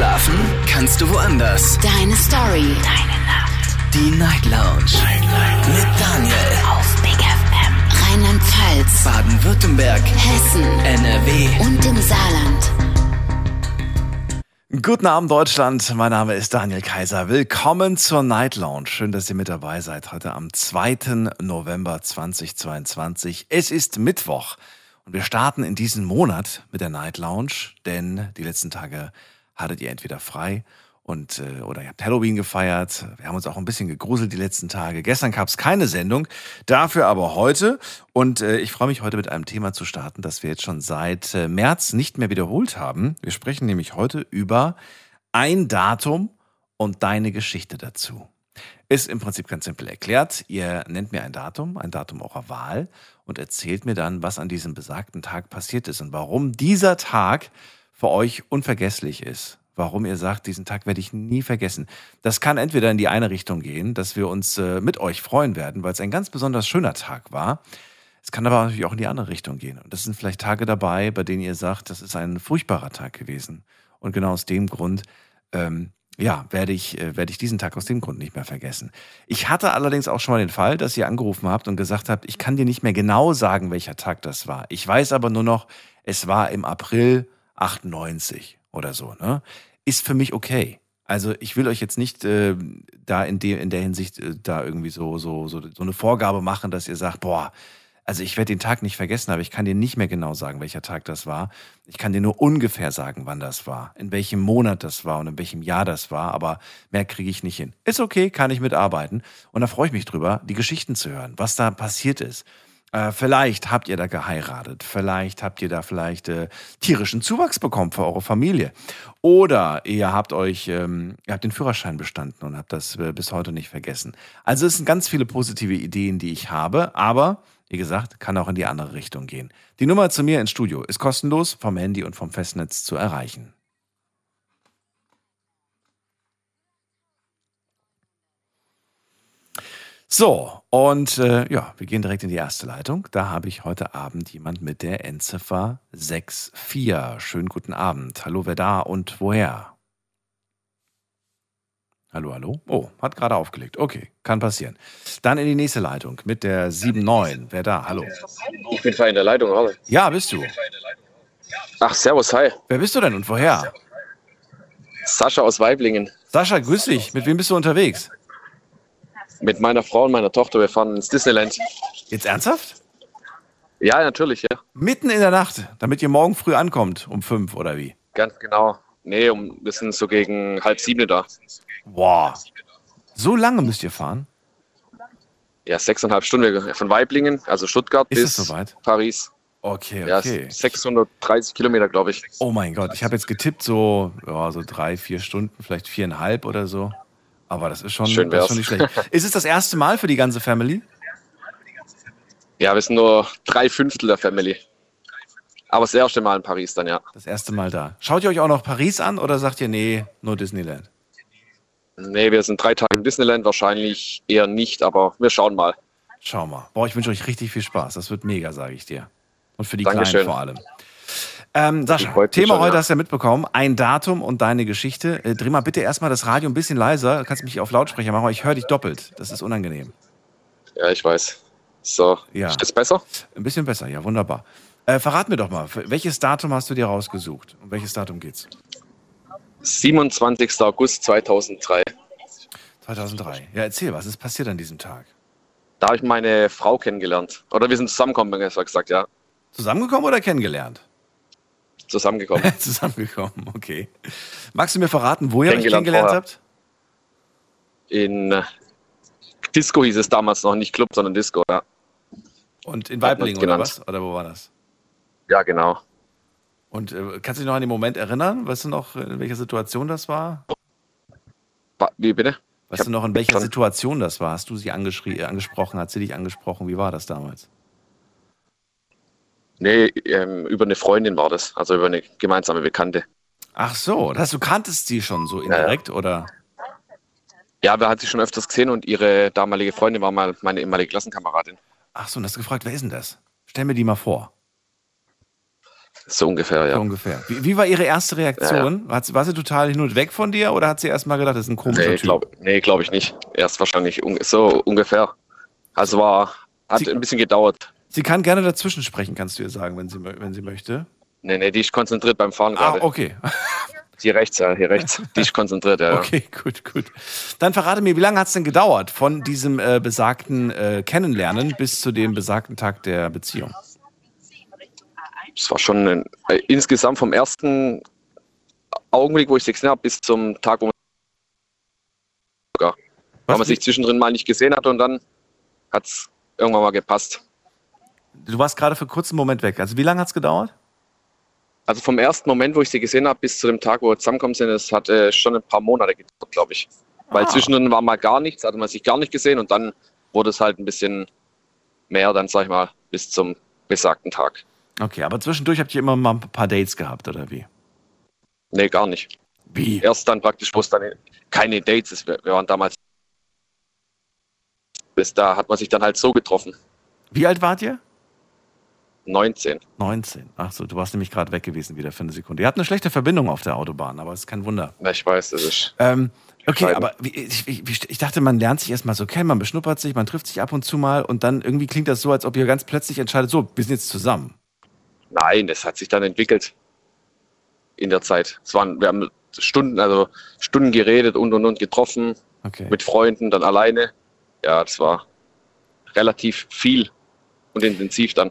Schlafen kannst du woanders. Deine Story. Deine Nacht. Die Night Lounge. Night, Night. Mit Daniel. Auf Big FM. Rheinland-Pfalz. Baden-Württemberg. Hessen. NRW. Und im Saarland. Guten Abend, Deutschland. Mein Name ist Daniel Kaiser. Willkommen zur Night Lounge. Schön, dass ihr mit dabei seid. Heute am 2. November 2022. Es ist Mittwoch. Und wir starten in diesem Monat mit der Night Lounge, denn die letzten Tage hattet ihr entweder frei und äh, oder ihr habt Halloween gefeiert. Wir haben uns auch ein bisschen gegruselt die letzten Tage. Gestern gab es keine Sendung, dafür aber heute. Und äh, ich freue mich heute mit einem Thema zu starten, das wir jetzt schon seit äh, März nicht mehr wiederholt haben. Wir sprechen nämlich heute über ein Datum und deine Geschichte dazu. Ist im Prinzip ganz simpel erklärt. Ihr nennt mir ein Datum, ein Datum eurer Wahl und erzählt mir dann, was an diesem besagten Tag passiert ist und warum dieser Tag für euch unvergesslich ist. Warum ihr sagt, diesen Tag werde ich nie vergessen. Das kann entweder in die eine Richtung gehen, dass wir uns äh, mit euch freuen werden, weil es ein ganz besonders schöner Tag war. Es kann aber natürlich auch in die andere Richtung gehen. Und das sind vielleicht Tage dabei, bei denen ihr sagt, das ist ein furchtbarer Tag gewesen. Und genau aus dem Grund ähm, ja, werde ich, äh, werde ich diesen Tag aus dem Grund nicht mehr vergessen. Ich hatte allerdings auch schon mal den Fall, dass ihr angerufen habt und gesagt habt, ich kann dir nicht mehr genau sagen, welcher Tag das war. Ich weiß aber nur noch, es war im April 98 oder so. Ne? Ist für mich okay. Also ich will euch jetzt nicht äh, da in, de, in der Hinsicht äh, da irgendwie so, so, so, so eine Vorgabe machen, dass ihr sagt, boah, also ich werde den Tag nicht vergessen, aber ich kann dir nicht mehr genau sagen, welcher Tag das war. Ich kann dir nur ungefähr sagen, wann das war, in welchem Monat das war und in welchem Jahr das war, aber mehr kriege ich nicht hin. Ist okay, kann ich mitarbeiten. Und da freue ich mich drüber, die Geschichten zu hören, was da passiert ist. Äh, vielleicht habt ihr da geheiratet, vielleicht habt ihr da vielleicht äh, tierischen Zuwachs bekommen für eure Familie. Oder ihr habt euch, ähm, ihr habt den Führerschein bestanden und habt das äh, bis heute nicht vergessen. Also es sind ganz viele positive Ideen, die ich habe, aber wie gesagt, kann auch in die andere Richtung gehen. Die Nummer zu mir ins Studio ist kostenlos vom Handy und vom Festnetz zu erreichen. So, und äh, ja, wir gehen direkt in die erste Leitung. Da habe ich heute Abend jemand mit der Endziffer 64. Schönen guten Abend. Hallo, wer da und woher? Hallo, hallo. Oh, hat gerade aufgelegt. Okay, kann passieren. Dann in die nächste Leitung mit der 7-9. Wer da? Hallo. Ich bin frei in der Leitung, hallo. Ja, bist du. Ach, servus, hi. Wer bist du denn und woher? Sascha aus Weiblingen. Sascha, grüß dich. Mit wem bist du unterwegs? Mit meiner Frau und meiner Tochter. Wir fahren ins Disneyland. Jetzt ernsthaft? Ja, natürlich, ja. Mitten in der Nacht, damit ihr morgen früh ankommt, um fünf oder wie? Ganz genau. Nee, um, wir sind so gegen halb sieben da. Boah. So lange müsst ihr fahren? Ja, sechseinhalb Stunden von Weiblingen, also Stuttgart, Ist bis soweit? Paris. Okay, Ja, okay. 630 Kilometer, glaube ich. Oh mein Gott, ich habe jetzt getippt so, ja, so drei, vier Stunden, vielleicht viereinhalb oder so. Aber das ist schon, Schön das ist schon nicht schlecht. Ist es das erste Mal für die ganze Family? Ja, wir sind nur drei Fünftel der Family. Aber das erste Mal in Paris dann, ja. Das erste Mal da. Schaut ihr euch auch noch Paris an oder sagt ihr, nee, nur Disneyland? Nee, wir sind drei Tage im Disneyland, wahrscheinlich eher nicht, aber wir schauen mal. Schau mal. Boah, ich wünsche euch richtig viel Spaß. Das wird mega, sage ich dir. Und für die Dankeschön. Kleinen vor allem. Ähm, Sascha, Thema schon, heute ja. hast du ja mitbekommen. Ein Datum und deine Geschichte. Äh, dreh mal bitte erstmal das Radio ein bisschen leiser. Du kannst mich auf Lautsprecher machen, aber ich höre dich doppelt. Das ist unangenehm. Ja, ich weiß. So, Ja. ist das besser? Ein bisschen besser, ja, wunderbar. Äh, verrat mir doch mal, welches Datum hast du dir rausgesucht? Um welches Datum geht's? 27. August 2003. 2003. Ja, erzähl, was ist passiert an diesem Tag? Da habe ich meine Frau kennengelernt. Oder wir sind zusammengekommen, besser gesagt, ja. Zusammengekommen oder kennengelernt? Zusammengekommen. Zusammengekommen, okay. Magst du mir verraten, wo ihr euch Kennengelernt vorher. habt? In äh, Disco hieß es damals noch, nicht Club, sondern Disco, ja. Und in Weiblingen oder genannt. was? Oder wo war das? Ja, genau. Und äh, kannst du dich noch an den Moment erinnern? Weißt du noch, in welcher Situation das war? Wa- Wie bitte? Weißt du noch, in welcher Situation das war? Hast du sie äh, angesprochen? Hat sie dich angesprochen? Wie war das damals? Nee, ähm, über eine Freundin war das, also über eine gemeinsame Bekannte. Ach so, das heißt, du kanntest sie schon so indirekt oder? Ja, wir hatten sie schon öfters gesehen und ihre damalige Freundin war mal meine ehemalige Klassenkameradin. Ach so, und hast gefragt, wer ist denn das? Stell mir die mal vor. So ungefähr, ja. So ungefähr. Wie, wie war Ihre erste Reaktion? Hat sie, war sie total hin und weg von dir oder hat sie erst mal gedacht, das ist ein komischer Nee, Typ? glaube nee, glaub ich nicht. Erst wahrscheinlich un so ungefähr. Also war, hat Sie- ein bisschen gedauert. Sie kann gerne dazwischen sprechen, kannst du ihr sagen, wenn sie, wenn sie möchte. Nee, nee, die ist konzentriert beim Fahren Ah, gerade. okay. Hier rechts, ja, hier rechts. Die ist konzentriert, ja. ja. Okay, gut, gut. Dann verrate mir, wie lange hat es denn gedauert von diesem äh, besagten äh, Kennenlernen bis zu dem besagten Tag der Beziehung? Es war schon ein, äh, insgesamt vom ersten Augenblick, wo ich sie gesehen habe, bis zum Tag, wo man, sogar, weil man sich zwischendrin mal nicht gesehen hat und dann hat es irgendwann mal gepasst. Du warst gerade für einen kurzen Moment weg. Also wie lange hat es gedauert? Also vom ersten Moment, wo ich sie gesehen habe, bis zu dem Tag, wo wir zusammengekommen sind, das hat äh, schon ein paar Monate gedauert, glaube ich. Weil Ah. zwischendrin war mal gar nichts, hatte man sich gar nicht gesehen und dann wurde es halt ein bisschen mehr, dann sag ich mal, bis zum besagten Tag. Okay, aber zwischendurch habt ihr immer mal ein paar Dates gehabt, oder wie? Nee, gar nicht. Wie? Erst dann praktisch, wo es dann keine Dates ist. Wir waren damals. Bis da hat man sich dann halt so getroffen. Wie alt wart ihr? 19. 19. Ach so, du warst nämlich gerade weg gewesen wieder für eine Sekunde. Ihr habt eine schlechte Verbindung auf der Autobahn, aber es ist kein Wunder. Na, ich weiß, das ist. Ähm, okay, Bescheiden. aber ich, ich, ich dachte, man lernt sich erstmal so kennen, man beschnuppert sich, man trifft sich ab und zu mal und dann irgendwie klingt das so, als ob ihr ganz plötzlich entscheidet, so, wir sind jetzt zusammen. Nein, das hat sich dann entwickelt. In der Zeit. Es waren, wir haben Stunden, also Stunden geredet und und und getroffen, Okay. mit Freunden, dann alleine. Ja, das war relativ viel und intensiv dann.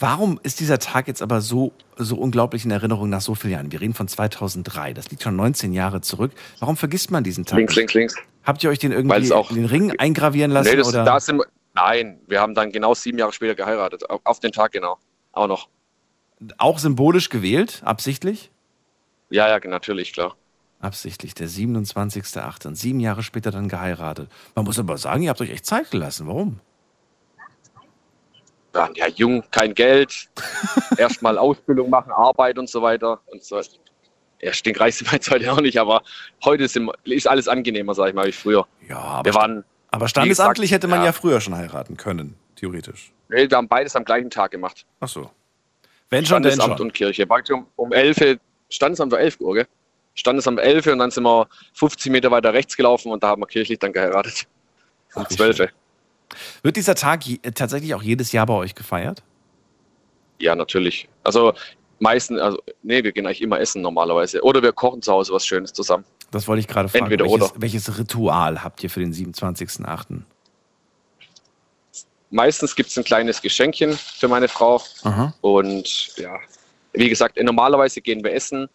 Warum ist dieser Tag jetzt aber so, so unglaublich in Erinnerung nach so vielen Jahren? Wir reden von 2003, das liegt schon 19 Jahre zurück. Warum vergisst man diesen Tag? Links, links, links. Habt ihr euch den irgendwie auch- in den Ring eingravieren lassen? Nee, das, oder? da sind wir, nein, wir haben dann genau sieben Jahre später geheiratet. Auf auf den Tag genau. Auch noch. Auch symbolisch gewählt, absichtlich? Ja, ja, natürlich, klar. Absichtlich, der 27.8. Und sieben Jahre später dann geheiratet. Man muss aber sagen, ihr habt euch echt Zeit gelassen. Warum? Waren ja jung, kein Geld. Erstmal Ausbildung machen, Arbeit und so weiter. Und so. Ja, stinkreich sind wir jetzt heute auch nicht, aber heute sind, ist alles angenehmer, sag ich mal, wie früher. Ja, aber, Wir waren, aber standesamtlich gesagt, hätte man ja. ja. früher schon heiraten können, theoretisch. nee, wir haben beides am gleichen Tag gemacht. Ach so. Wenn schon, Standesamt schon. und Kirche. Um, um 11 Standesamt war 11 Uhr, gell? Standesamt 11 und dann sind wir 50 Meter weiter rechts gelaufen und da haben wir kirchlich dann geheiratet. Um Ach, wie 12. Wird dieser Tag äh, tatsächlich auch jedes Jahr bei euch gefeiert? Ja, natürlich. Also meistens, also nee, wir gehen eigentlich immer essen normalerweise. Oder wir kochen zu Hause was Schönes zusammen. Das wollte ich gerade fragen. Entweder welches, oder. welches Ritual habt ihr für den 27.8.? Meistens gibt es ein kleines Geschenkchen für meine Frau. Aha. Und ja, wie gesagt, normalerweise gehen wir essen,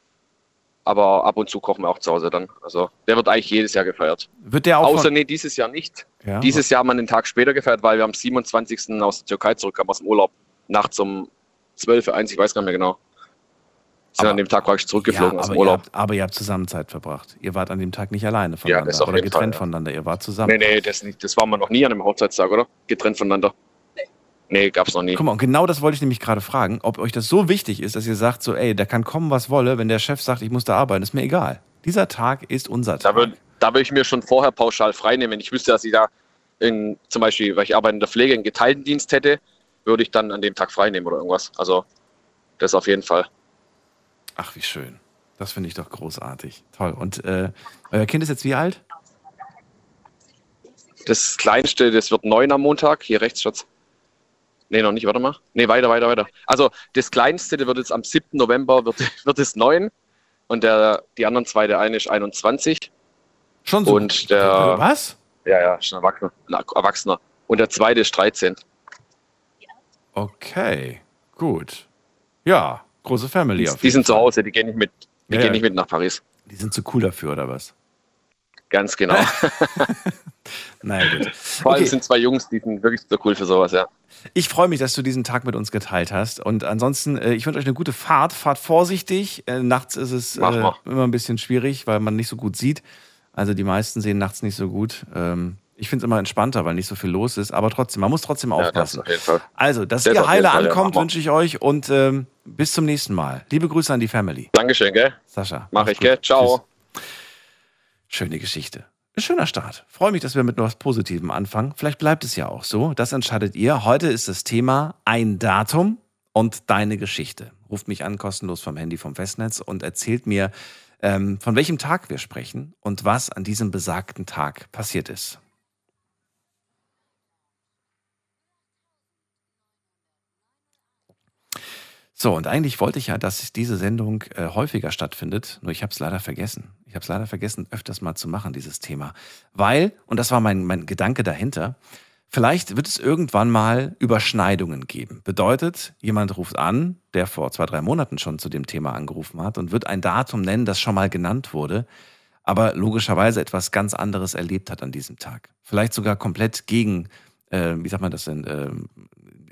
aber ab und zu kochen wir auch zu Hause dann. Also der wird eigentlich jedes Jahr gefeiert. Wird der auch Außer nee, dieses Jahr nicht. ja, Dieses Jahr haben wir einen Tag später gefeiert, weil wir am 27. aus der Türkei zurückkamen aus dem Urlaub. Nachts um 12 Uhr, eins, ich weiß gar nicht mehr genau. Sind Aber- an dem Tag praktisch zurückgeflogen ja, aus dem ihr, Urlaub. habt, aber ihr habt zusammen Zeit verbracht. Ihr wart an dem Tag nicht alleine Ja, voneinander das auf oder Fall, getrennt ja. voneinander. Ihr wart zusammen. Nee, nee, das, nicht, das waren wir noch nie an einem Hochzeitstag, oder? Getrennt voneinander. Nee, gab's noch nie. Guck mal, und genau das wollte ich nämlich gerade fragen, ob euch das so wichtig ist, dass ihr sagt, so, ey, da kann kommen, was wolle, wenn der Chef sagt, ich muss da arbeiten, ist mir egal. Dieser Tag ist unser Da Tag. würde da würd ich mir schon vorher pauschal freinehmen. Wenn ich wüsste, dass ich da in, zum Beispiel, weil ich arbeite in der Pflege, einen geteilten Dienst hätte, würde ich dann an dem Tag freinehmen oder irgendwas. Also das auf jeden Fall. Ach, wie schön. Das finde ich doch großartig. Toll. Und äh, euer Kind ist jetzt wie alt? Das kleinste, das wird neun am Montag. Hier rechts, Schatz. Nee, noch nicht, warte mal. Nee, weiter, weiter, weiter. Also das kleinste, der wird jetzt am 7. November, wird, wird es neun. Und der, die anderen zwei, der eine ist 21. Schon so. Und der- Was? Ja, ja, ein Erwachsener. Erwachsener. Und der zweite ist 13. Okay, gut. Ja, große Family. auf Die jeden sind zu. Hause, die gehen nicht mit, die Ja, gehen nicht mit nach Paris. Die sind zu cool dafür, oder was? Ganz genau. Naja, gut. Vor allem Okay. sind zwei Jungs, die sind wirklich so cool für sowas, ja. Ich freue mich, dass du diesen Tag mit uns geteilt hast. Und ansonsten, äh, ich wünsche euch eine gute Fahrt. Fahrt vorsichtig. Äh, nachts ist es Mach äh, immer ein bisschen schwierig, weil man nicht so gut sieht. Also die meisten sehen nachts nicht so gut. Ähm, ich finde es immer entspannter, weil nicht so viel los ist. Aber trotzdem, man muss trotzdem ja das aufpassen. auf also, dass Das ihr heile Fall, ja, ankommt, mal. wünsche ich euch. Und ähm, bis zum nächsten Mal. Liebe Grüße an die Family. Dankeschön, gell? Sascha. Mach ich, gell? gut. Ciao. Tschüss. Schöne Geschichte. Schöner Start. Freue mich, dass wir mit etwas Positivem anfangen. Vielleicht bleibt es ja auch so. Das entscheidet ihr. Heute ist das Thema ein Datum und deine Geschichte. ruft mich an, kostenlos vom Handy vom Festnetz und erzählt mir, ähm, von welchem Tag wir sprechen und was an diesem besagten Tag passiert ist. So, und eigentlich wollte ich ja, dass diese Sendung äh, häufiger stattfindet, nur ich habe es leider vergessen. Ich habe es leider vergessen, öfters mal zu machen, dieses Thema. Weil, und das war mein, mein Gedanke dahinter, vielleicht wird es irgendwann mal Überschneidungen geben. Bedeutet, jemand ruft an, der vor zwei, drei Monaten schon zu dem Thema angerufen hat und wird ein Datum nennen, das schon mal genannt wurde, aber logischerweise etwas ganz anderes erlebt hat an diesem Tag. Vielleicht sogar komplett gegen, äh, wie sagt man das denn, äh,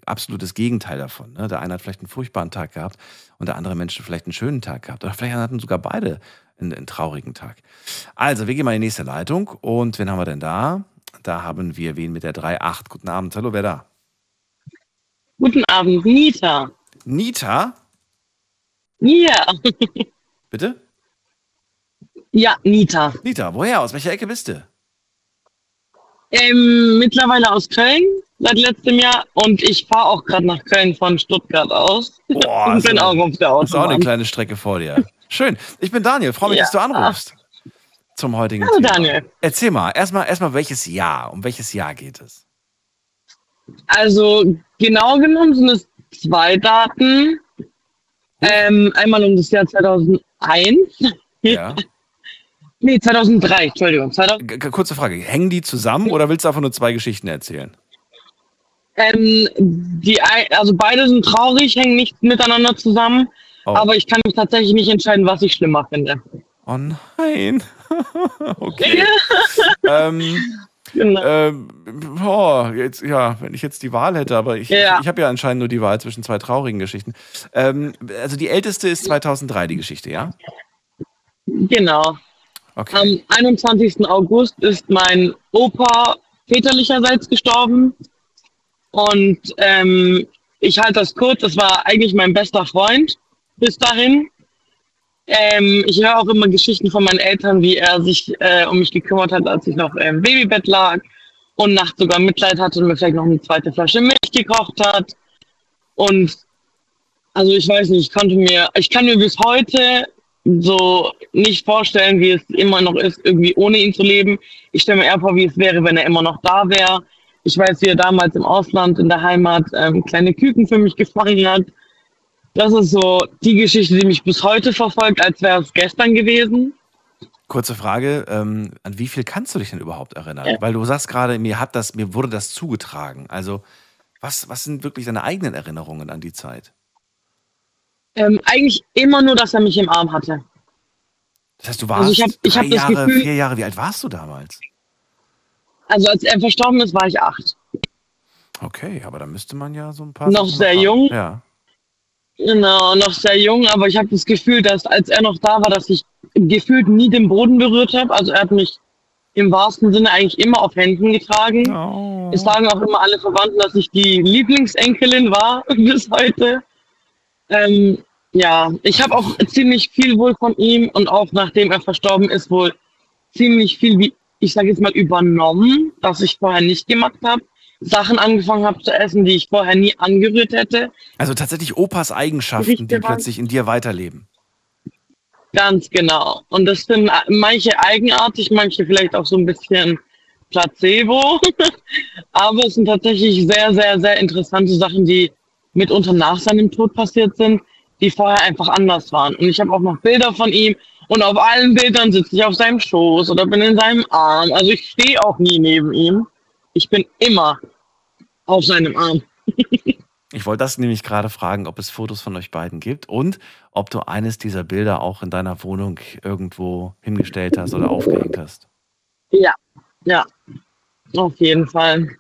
absolutes Gegenteil davon. Ne? Der eine hat vielleicht einen furchtbaren Tag gehabt und der andere Mensch vielleicht einen schönen Tag gehabt. Oder vielleicht hatten sogar beide einen, einen traurigen Tag. Also, wir gehen mal in die nächste Leitung. Und wen haben wir denn da? Da haben wir wen mit der 3.8. Guten Abend. Hallo, wer da? Guten Abend, Nita. Nita? Ja. Bitte? Ja, Nita. Nita, woher? Aus welcher Ecke bist du? Ähm, mittlerweile aus Köln seit letztem Jahr und ich fahre auch gerade nach Köln von Stuttgart aus. Boah, und bin so- auch auf der Das ist auch eine Autobahn. kleine Strecke vor dir. Schön. Ich bin Daniel. Freue mich, Ja. dass du anrufst. Zum heutigen Hallo Thema. Daniel. Erzähl mal, erstmal, erstmal, welches Jahr? Um welches Jahr geht es? Also genau genommen sind es zwei Daten. Ähm, einmal um das Jahr 2001. Ja. Nee, 2003, Entschuldigung. 2000, G- g- Kurze Frage. Hängen die zusammen oder willst du einfach nur zwei Geschichten erzählen? Ähm, die, also beide sind traurig, hängen nicht miteinander zusammen. Oh. Aber ich kann mich tatsächlich nicht entscheiden, was ich schlimmer finde. Oh nein. okay. ähm, Genau. ähm, boah, jetzt, ja, wenn ich jetzt die Wahl hätte, aber ich, Ja. ich, ich habe ja anscheinend nur die Wahl zwischen zwei traurigen Geschichten. Ähm, also die älteste ist 2003, die Geschichte, ja? Genau. Okay. Am 21. August ist mein Opa väterlicherseits gestorben. Und ähm, ich halte das kurz, das war eigentlich mein bester Freund bis dahin. Ähm, ich höre auch immer Geschichten von meinen Eltern, wie er sich äh, um mich gekümmert hat, als ich noch im Babybett lag und nachts sogar Mitleid hatte und mir vielleicht noch eine zweite Flasche Milch gekocht hat. Und also ich weiß nicht, ich konnte mir, ich kann mir bis heute so nicht vorstellen, wie es immer noch ist, irgendwie ohne ihn zu leben. Ich stelle mir eher vor, wie es wäre, wenn er immer noch da wäre. Ich weiß, wie er damals im Ausland, in der Heimat, ähm, kleine Küken für mich gefangen hat. Das ist so die Geschichte, die mich bis heute verfolgt, als wäre es gestern gewesen. Kurze Frage, ähm, an wie viel kannst du dich denn überhaupt erinnern? Ja. Weil du sagst gerade, mir hat das, mir wurde das zugetragen. Also, was, was sind wirklich deine eigenen Erinnerungen an die Zeit? Ähm, eigentlich immer nur, dass er mich im Arm hatte. Das heißt, du warst Also ich hab- ich drei Jahre, Gefühl- vier Jahre, wie alt warst du damals? Also als er verstorben ist, war ich acht. Okay, aber da müsste man ja so ein paar. Noch Sachen sehr haben. jung. Ja. Genau, noch sehr jung, aber ich habe das Gefühl, dass als er noch da war, dass ich gefühlt nie den Boden berührt habe. Also er hat mich im wahrsten Sinne eigentlich immer auf Händen getragen. Oh. Es sagen auch immer alle Verwandten, dass ich die Lieblingsenkelin war bis heute. Ähm, ja, ich habe auch ziemlich viel wohl von ihm und auch nachdem er verstorben ist, wohl ziemlich viel, wie ich sage jetzt mal, übernommen, das ich vorher nicht gemacht habe. Sachen angefangen habe zu essen, die ich vorher nie angerührt hätte. Also tatsächlich Opas Eigenschaften, die waren- plötzlich in dir weiterleben. Ganz genau. Und das sind manche eigenartig, manche vielleicht auch so ein bisschen Placebo. Aber es sind tatsächlich sehr, sehr, sehr interessante Sachen, die mitunter nach seinem Tod passiert sind, die vorher einfach anders waren. Und ich habe auch noch Bilder von ihm und auf allen Bildern sitze ich auf seinem Schoß oder bin in seinem Arm. Also ich stehe auch nie neben ihm. Ich bin immer auf seinem Arm. Ich wollte das nämlich gerade fragen, ob es Fotos von euch beiden gibt und ob du eines dieser Bilder auch in deiner Wohnung irgendwo hingestellt hast oder aufgehängt hast. Ja, ja, auf jeden Fall.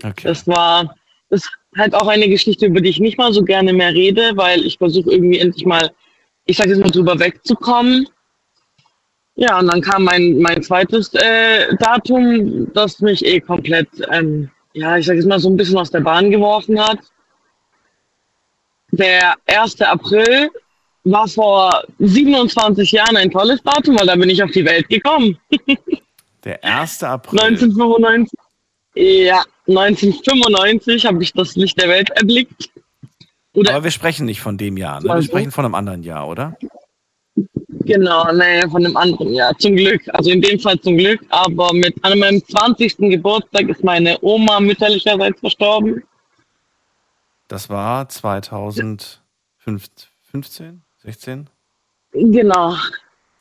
Okay. Das war das ist halt auch eine Geschichte, über die ich nicht mal so gerne mehr rede, weil ich versuche irgendwie endlich mal, ich sage jetzt mal drüber wegzukommen. Ja, und dann kam mein, mein zweites äh, Datum, das mich eh komplett, ähm, ja, ich sage jetzt mal so ein bisschen aus der Bahn geworfen hat. Der 1. April war vor 27 Jahren ein tolles Datum, weil da bin ich auf die Welt gekommen. Der 1. April. 1995. Ja, 1995 habe ich das Licht der Welt erblickt. Oder Aber wir sprechen nicht von dem Jahr, ne? Wir sprechen von einem anderen Jahr, oder? Genau, nee, von dem anderen, ja, zum Glück. Also in dem Fall zum Glück. Aber mit an meinem 20. Geburtstag ist meine Oma mütterlicherseits verstorben. Das war 2015, 16? Genau,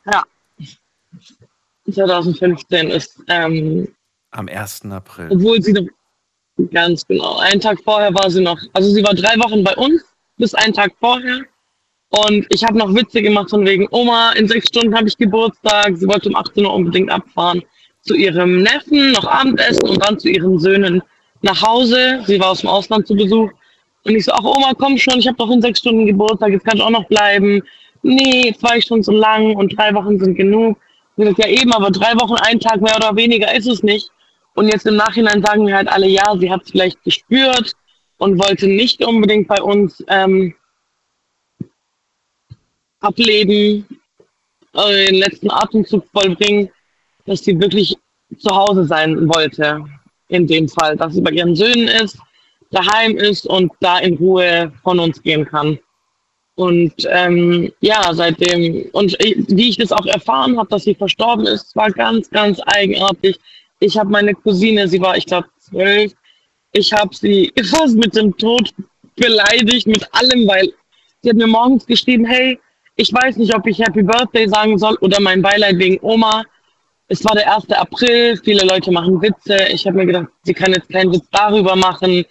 ja. 2015 ist, ähm, Am 1. April. obwohl sie noch, ganz genau, einen Tag vorher war sie noch, also sie war drei Wochen bei uns, bis einen Tag vorher. Und ich habe noch Witze gemacht von wegen, Oma, in sechs Stunden habe ich Geburtstag. Sie wollte um 18 Uhr unbedingt abfahren zu ihrem Neffen, noch Abendessen und dann zu ihren Söhnen nach Hause. Sie war aus dem Ausland zu Besuch. Und ich so, ach Oma, komm schon, ich habe doch in sechs Stunden Geburtstag, jetzt kann ich auch noch bleiben. Nee, ich schon so lang und drei Wochen sind genug. Und ich ja eben, aber drei Wochen, ein Tag mehr oder weniger ist es nicht. Und jetzt im Nachhinein sagen mir halt alle, ja, sie hat es vielleicht gespürt und wollte nicht unbedingt bei uns ähm, ableben, äh, den letzten Atemzug vollbringen, dass sie wirklich zu Hause sein wollte. In dem Fall, dass sie bei ihren Söhnen ist, daheim ist und da in Ruhe von uns gehen kann. Und ähm, ja, seitdem, und wie ich das auch erfahren habe, dass sie verstorben ist, war ganz, ganz eigenartig. Ich habe meine Cousine, sie war, ich glaube, zwölf, ich habe sie fast mit dem Tod beleidigt, mit allem, weil sie hat mir morgens geschrieben, hey, ich weiß nicht, ob ich Happy Birthday sagen soll oder mein Beileid wegen Oma. Es war der 1. April, viele Leute machen Witze. Ich habe mir gedacht, sie kann jetzt keinen Witz darüber machen.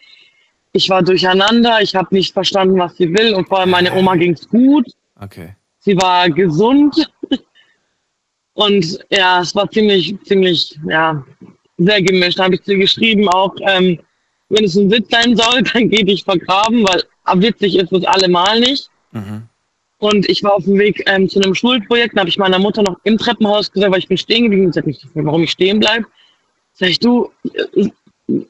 Ich war durcheinander, ich habe nicht verstanden, was sie will. Und vor allem meine Oma ging's gut. Okay. Sie war gesund. Und ja, es war ziemlich, ziemlich, ja, sehr gemischt. Da habe ich zu ihr geschrieben, auch ähm, wenn es ein Witz sein soll, dann geh dich vergraben, weil witzig ist es allemal nicht. Mhm. Und ich war auf dem Weg ähm, zu einem Schulprojekt, da habe ich meiner Mutter noch im Treppenhaus gesagt, weil ich bin stehen geblieben, sie hat mich gefragt, warum ich stehen bleibe. Sag ich, du, äh,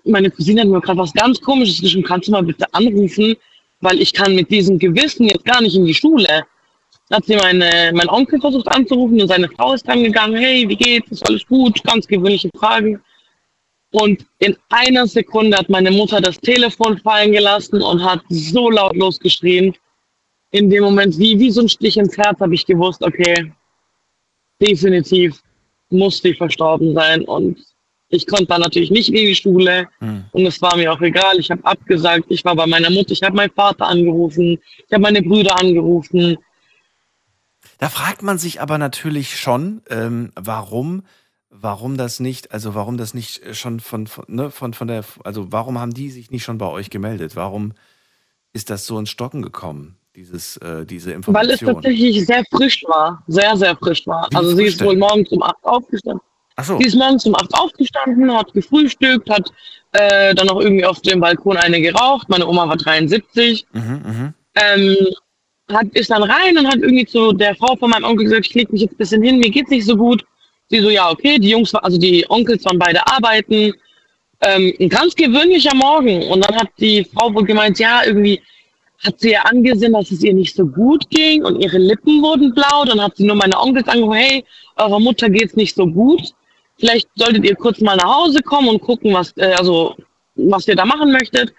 meine Cousine hat mir gerade was ganz komisches geschrieben, kannst du mal bitte anrufen, weil ich kann mit diesem Gewissen jetzt gar nicht in die Schule. Da hat sie meine, mein Onkel versucht anzurufen und seine Frau ist dran gegangen, hey, wie geht's, ist alles gut, ganz gewöhnliche Fragen. Und in einer Sekunde hat meine Mutter das Telefon fallen gelassen und hat so laut losgeschrien. In dem Moment, wie, wie so ein Stich ins Herz, habe ich gewusst, okay, definitiv muss sie verstorben sein. Und ich konnte dann natürlich nicht in die Schule. Hm. Und es war mir auch egal. Ich habe abgesagt. Ich war bei meiner Mutter. Ich habe meinen Vater angerufen. Ich habe meine Brüder angerufen. Da fragt man sich aber natürlich schon, ähm, warum, warum das nicht, also warum das nicht schon von, von, ne, von, von der, also warum haben die sich nicht schon bei euch gemeldet? Warum ist das so ins Stocken gekommen, dieses, äh, diese Weil es Information? tatsächlich sehr frisch war. Sehr, sehr frisch war. Wie also sie ist wohl morgens um 8 aufgestanden. Ach so, Sie ist morgens um 8 aufgestanden, hat gefrühstückt, hat äh, dann noch irgendwie auf dem Balkon eine geraucht. Meine Oma war 73. mhm, mhm. ähm, hat, ist dann rein und hat irgendwie zu der Frau von meinem Onkel gesagt, ich leg mich jetzt ein bisschen hin, mir geht's nicht so gut. Sie so, ja, okay, die Jungs, also die Onkels waren beide arbeiten. Ähm, ein ganz gewöhnlicher Morgen. Und dann hat die Frau wohl gemeint, ja, irgendwie hat sie ihr angesehen, dass es ihr nicht so gut ging und ihre Lippen wurden blau. Dann hat sie nur meine Onkels angerufen, hey, eurer Mutter geht's nicht so gut. Vielleicht solltet ihr kurz mal nach Hause kommen und gucken, was, äh, also, was ihr da machen möchtet.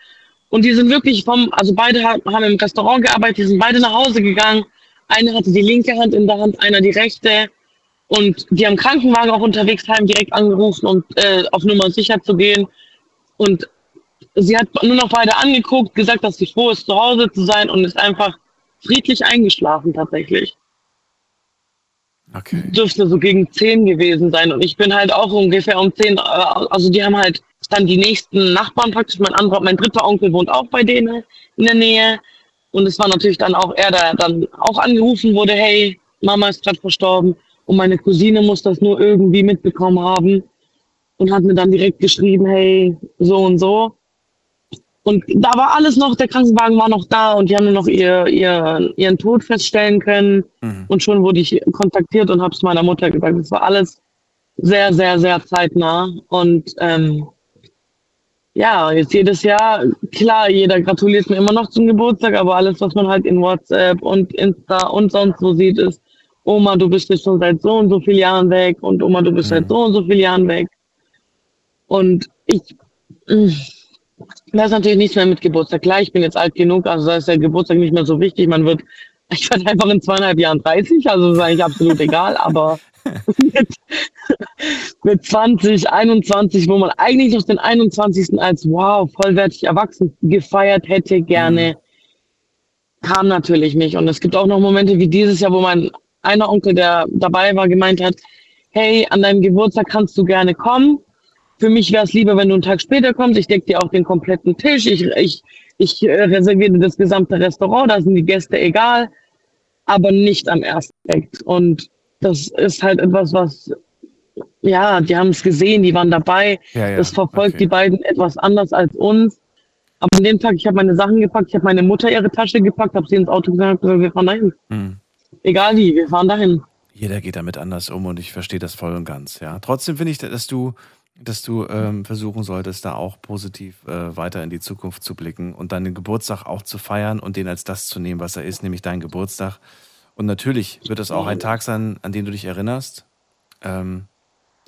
Und die sind wirklich vom, also beide ha- haben im Restaurant gearbeitet, die sind beide nach Hause gegangen. Einer hatte die linke Hand in der Hand, einer die rechte. Und die haben Krankenwagen auch unterwegs heim direkt angerufen, um äh, auf Nummer sicher zu gehen. Und sie hat nur noch beide angeguckt, gesagt, dass sie froh ist, zu Hause zu sein und ist einfach friedlich eingeschlafen tatsächlich. okay. Dürfte so gegen zehn gewesen sein. Und ich bin halt auch ungefähr um zehn, äh, also die haben halt dann die nächsten Nachbarn praktisch, mein anderer, mein dritter Onkel wohnt auch bei denen in der Nähe. Und es war natürlich dann auch er, der dann auch angerufen wurde, hey, Mama ist gerade verstorben. Und meine Cousine muss das nur irgendwie mitbekommen haben und hat mir dann direkt geschrieben, hey, so und so. Und da war alles noch, der Krankenwagen war noch da und die haben nur noch ihr, ihr, ihren Tod feststellen können. Mhm. Und schon wurde ich kontaktiert und habe es meiner Mutter gesagt. Es war alles sehr, sehr, sehr zeitnah. Und ähm, ja, jetzt jedes Jahr, klar, jeder gratuliert mir immer noch zum Geburtstag, aber alles, was man halt in WhatsApp und Insta und sonst so sieht, ist, Oma, du bist jetzt schon seit so und so vielen Jahren weg und Oma, du bist Mhm. seit so und so vielen Jahren weg. Und ich, mm, Da ist natürlich nichts mehr mit Geburtstag. Klar, ich bin jetzt alt genug, also da ist der Geburtstag nicht mehr so wichtig. Man wird, ich werde einfach in zweieinhalb Jahren 30, also ist eigentlich absolut egal, aber mit, mit 20, 21, wo man eigentlich noch den 21. als wow, vollwertig erwachsen gefeiert hätte, gerne, kam natürlich nicht. Und es gibt auch noch Momente wie dieses Jahr, wo mein einer Onkel, der dabei war, gemeint hat, hey, an deinem Geburtstag kannst du gerne kommen. Für mich wäre es lieber, wenn du einen Tag später kommst. Ich decke dir auch den kompletten Tisch. Ich, ich, ich äh, reserviere das gesamte Restaurant. Da sind die Gäste egal, aber nicht am ersten Tag. Und das ist halt etwas, was, ja, die haben es gesehen, die waren dabei. Ja, ja, das verfolgt okay. die beiden etwas anders als uns. Aber an dem Tag, ich habe meine Sachen gepackt, ich habe meine Mutter ihre Tasche gepackt, habe sie ins Auto gesagt, wir fahren dahin. Hm. Egal wie, wir fahren dahin. Jeder geht damit anders um und ich verstehe das voll und ganz. Ja, trotzdem finde ich, dass du, dass du ähm, versuchen solltest, da auch positiv äh, weiter in die Zukunft zu blicken und deinen Geburtstag auch zu feiern und den als das zu nehmen, was er ist, nämlich dein Geburtstag. Und natürlich wird es auch ein Tag sein, an den du dich erinnerst, ähm,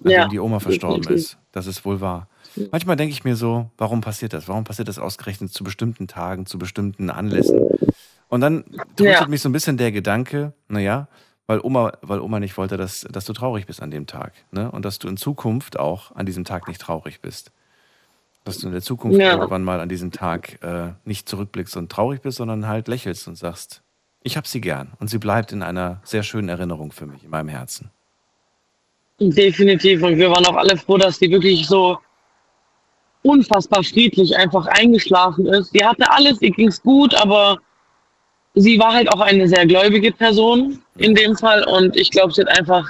an Ja, dem die Oma verstorben definitiv. ist. Das ist wohl wahr. Manchmal denke ich mir so, warum passiert das? Warum passiert das ausgerechnet zu bestimmten Tagen, zu bestimmten Anlässen? Und dann tröstet Ja. mich so ein bisschen der Gedanke, naja, weil Oma, weil Oma nicht wollte, dass, dass du traurig bist an dem Tag. Ne? Und dass du in Zukunft auch an diesem Tag nicht traurig bist. Dass du in der Zukunft Ja. irgendwann mal an diesem Tag äh, nicht zurückblickst und traurig bist, sondern halt lächelst und sagst, ich hab sie gern. Und sie bleibt in einer sehr schönen Erinnerung für mich, in meinem Herzen. Definitiv. Und wir waren auch alle froh, dass die wirklich so unfassbar friedlich einfach eingeschlafen ist. Sie hatte alles, ihr ging's gut, aber sie war halt auch eine sehr gläubige Person in dem Fall. Und ich glaube, sie hat einfach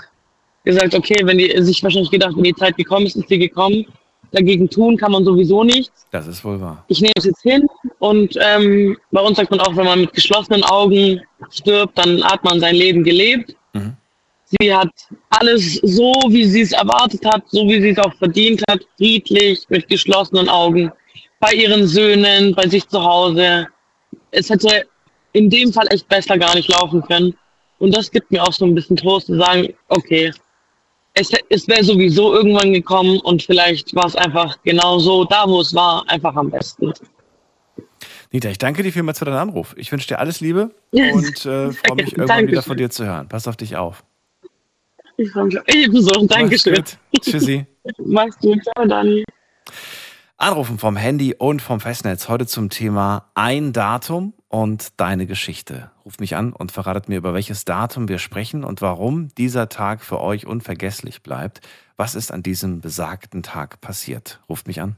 gesagt, okay, wenn die sich wahrscheinlich gedacht, wenn die Zeit gekommen ist, ist sie gekommen. Dagegen tun kann man sowieso nichts. Das ist wohl wahr. Ich nehme es jetzt hin und ähm, bei uns sagt man auch, wenn man mit geschlossenen Augen stirbt, dann hat man sein Leben gelebt. Mhm. Sie hat alles so, wie sie es erwartet hat, so wie sie es auch verdient hat, friedlich, mit geschlossenen Augen, bei ihren Söhnen, bei sich zu Hause. Es hätte in dem Fall echt besser gar nicht laufen können. Und das gibt mir auch so ein bisschen Trost zu sagen, okay, es, es wäre sowieso irgendwann gekommen und vielleicht war es einfach genau so, da wo es war, einfach am besten. Nita, ich danke dir vielmals für deinen Anruf. Ich wünsche dir alles Liebe und äh, freue mich irgendwann Dankeschön. wieder von dir zu hören. Pass auf dich auf. Ich freue mich ebenso. Dankeschön. Tschüssi. Mach's gut. Ciao, Dani. Anrufen vom Handy und vom Festnetz. Heute zum Thema ein Datum und deine Geschichte. Ruft mich an und verratet mir, über welches Datum wir sprechen und warum dieser Tag für euch unvergesslich bleibt. Was ist an diesem besagten Tag passiert? Ruft mich an.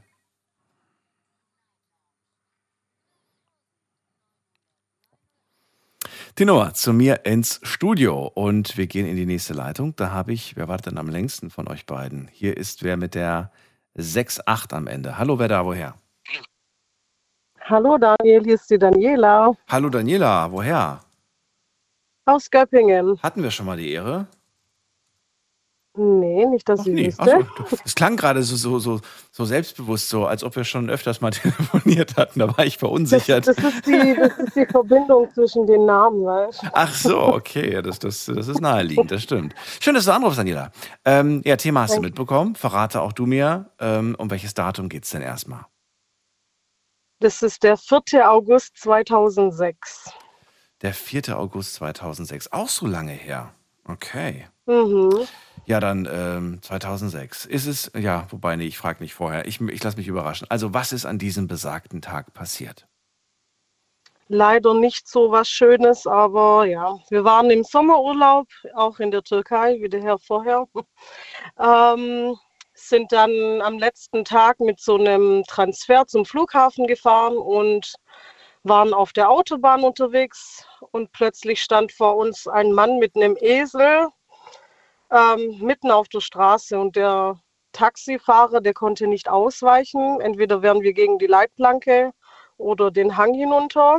Die Nummer zu mir ins Studio und wir gehen in die nächste Leitung. Da habe ich, wer war denn am längsten von euch beiden? Hier ist wer mit der 6-8 am Ende. Hallo, wer da, woher? Hallo Daniel, hier ist die Daniela Hallo Daniela, woher? aus Göppingen. Hatten wir schon mal die Ehre? Nee, nicht, dass Ach ich nee. wüsste. So, es klang gerade so, so, so, so selbstbewusst, so als ob wir schon öfters mal telefoniert hatten. Da war ich Das, verunsichert. das, ist die, das ist die Verbindung zwischen den Namen, weißt du? Ach so, okay, das, das, das ist naheliegend, das stimmt. Schön, dass du anrufst, Daniela. Ähm, ja, Thema hast du Danke. mitbekommen. Verrate auch du mir, ähm, um welches Datum geht es denn erstmal? Das ist der 4. August 2006. Der 4. August 2006. Auch so lange her. Okay. Mhm. Ja, dann ähm, 2006. Ist es, ja, wobei, nee, ich frage nicht vorher. Ich, ich lasse mich überraschen. Also, was ist an diesem besagten Tag passiert? Leider nicht so was Schönes, aber ja, wir waren im Sommerurlaub, auch in der Türkei, wie der Herr vorher. Ähm, sind dann am letzten Tag mit so einem Transfer zum Flughafen gefahren und waren auf der Autobahn unterwegs und plötzlich stand vor uns ein Mann mit einem Esel ähm, mitten auf der Straße und der Taxifahrer, der konnte nicht ausweichen. Entweder wären wir gegen die Leitplanke oder den Hang hinunter.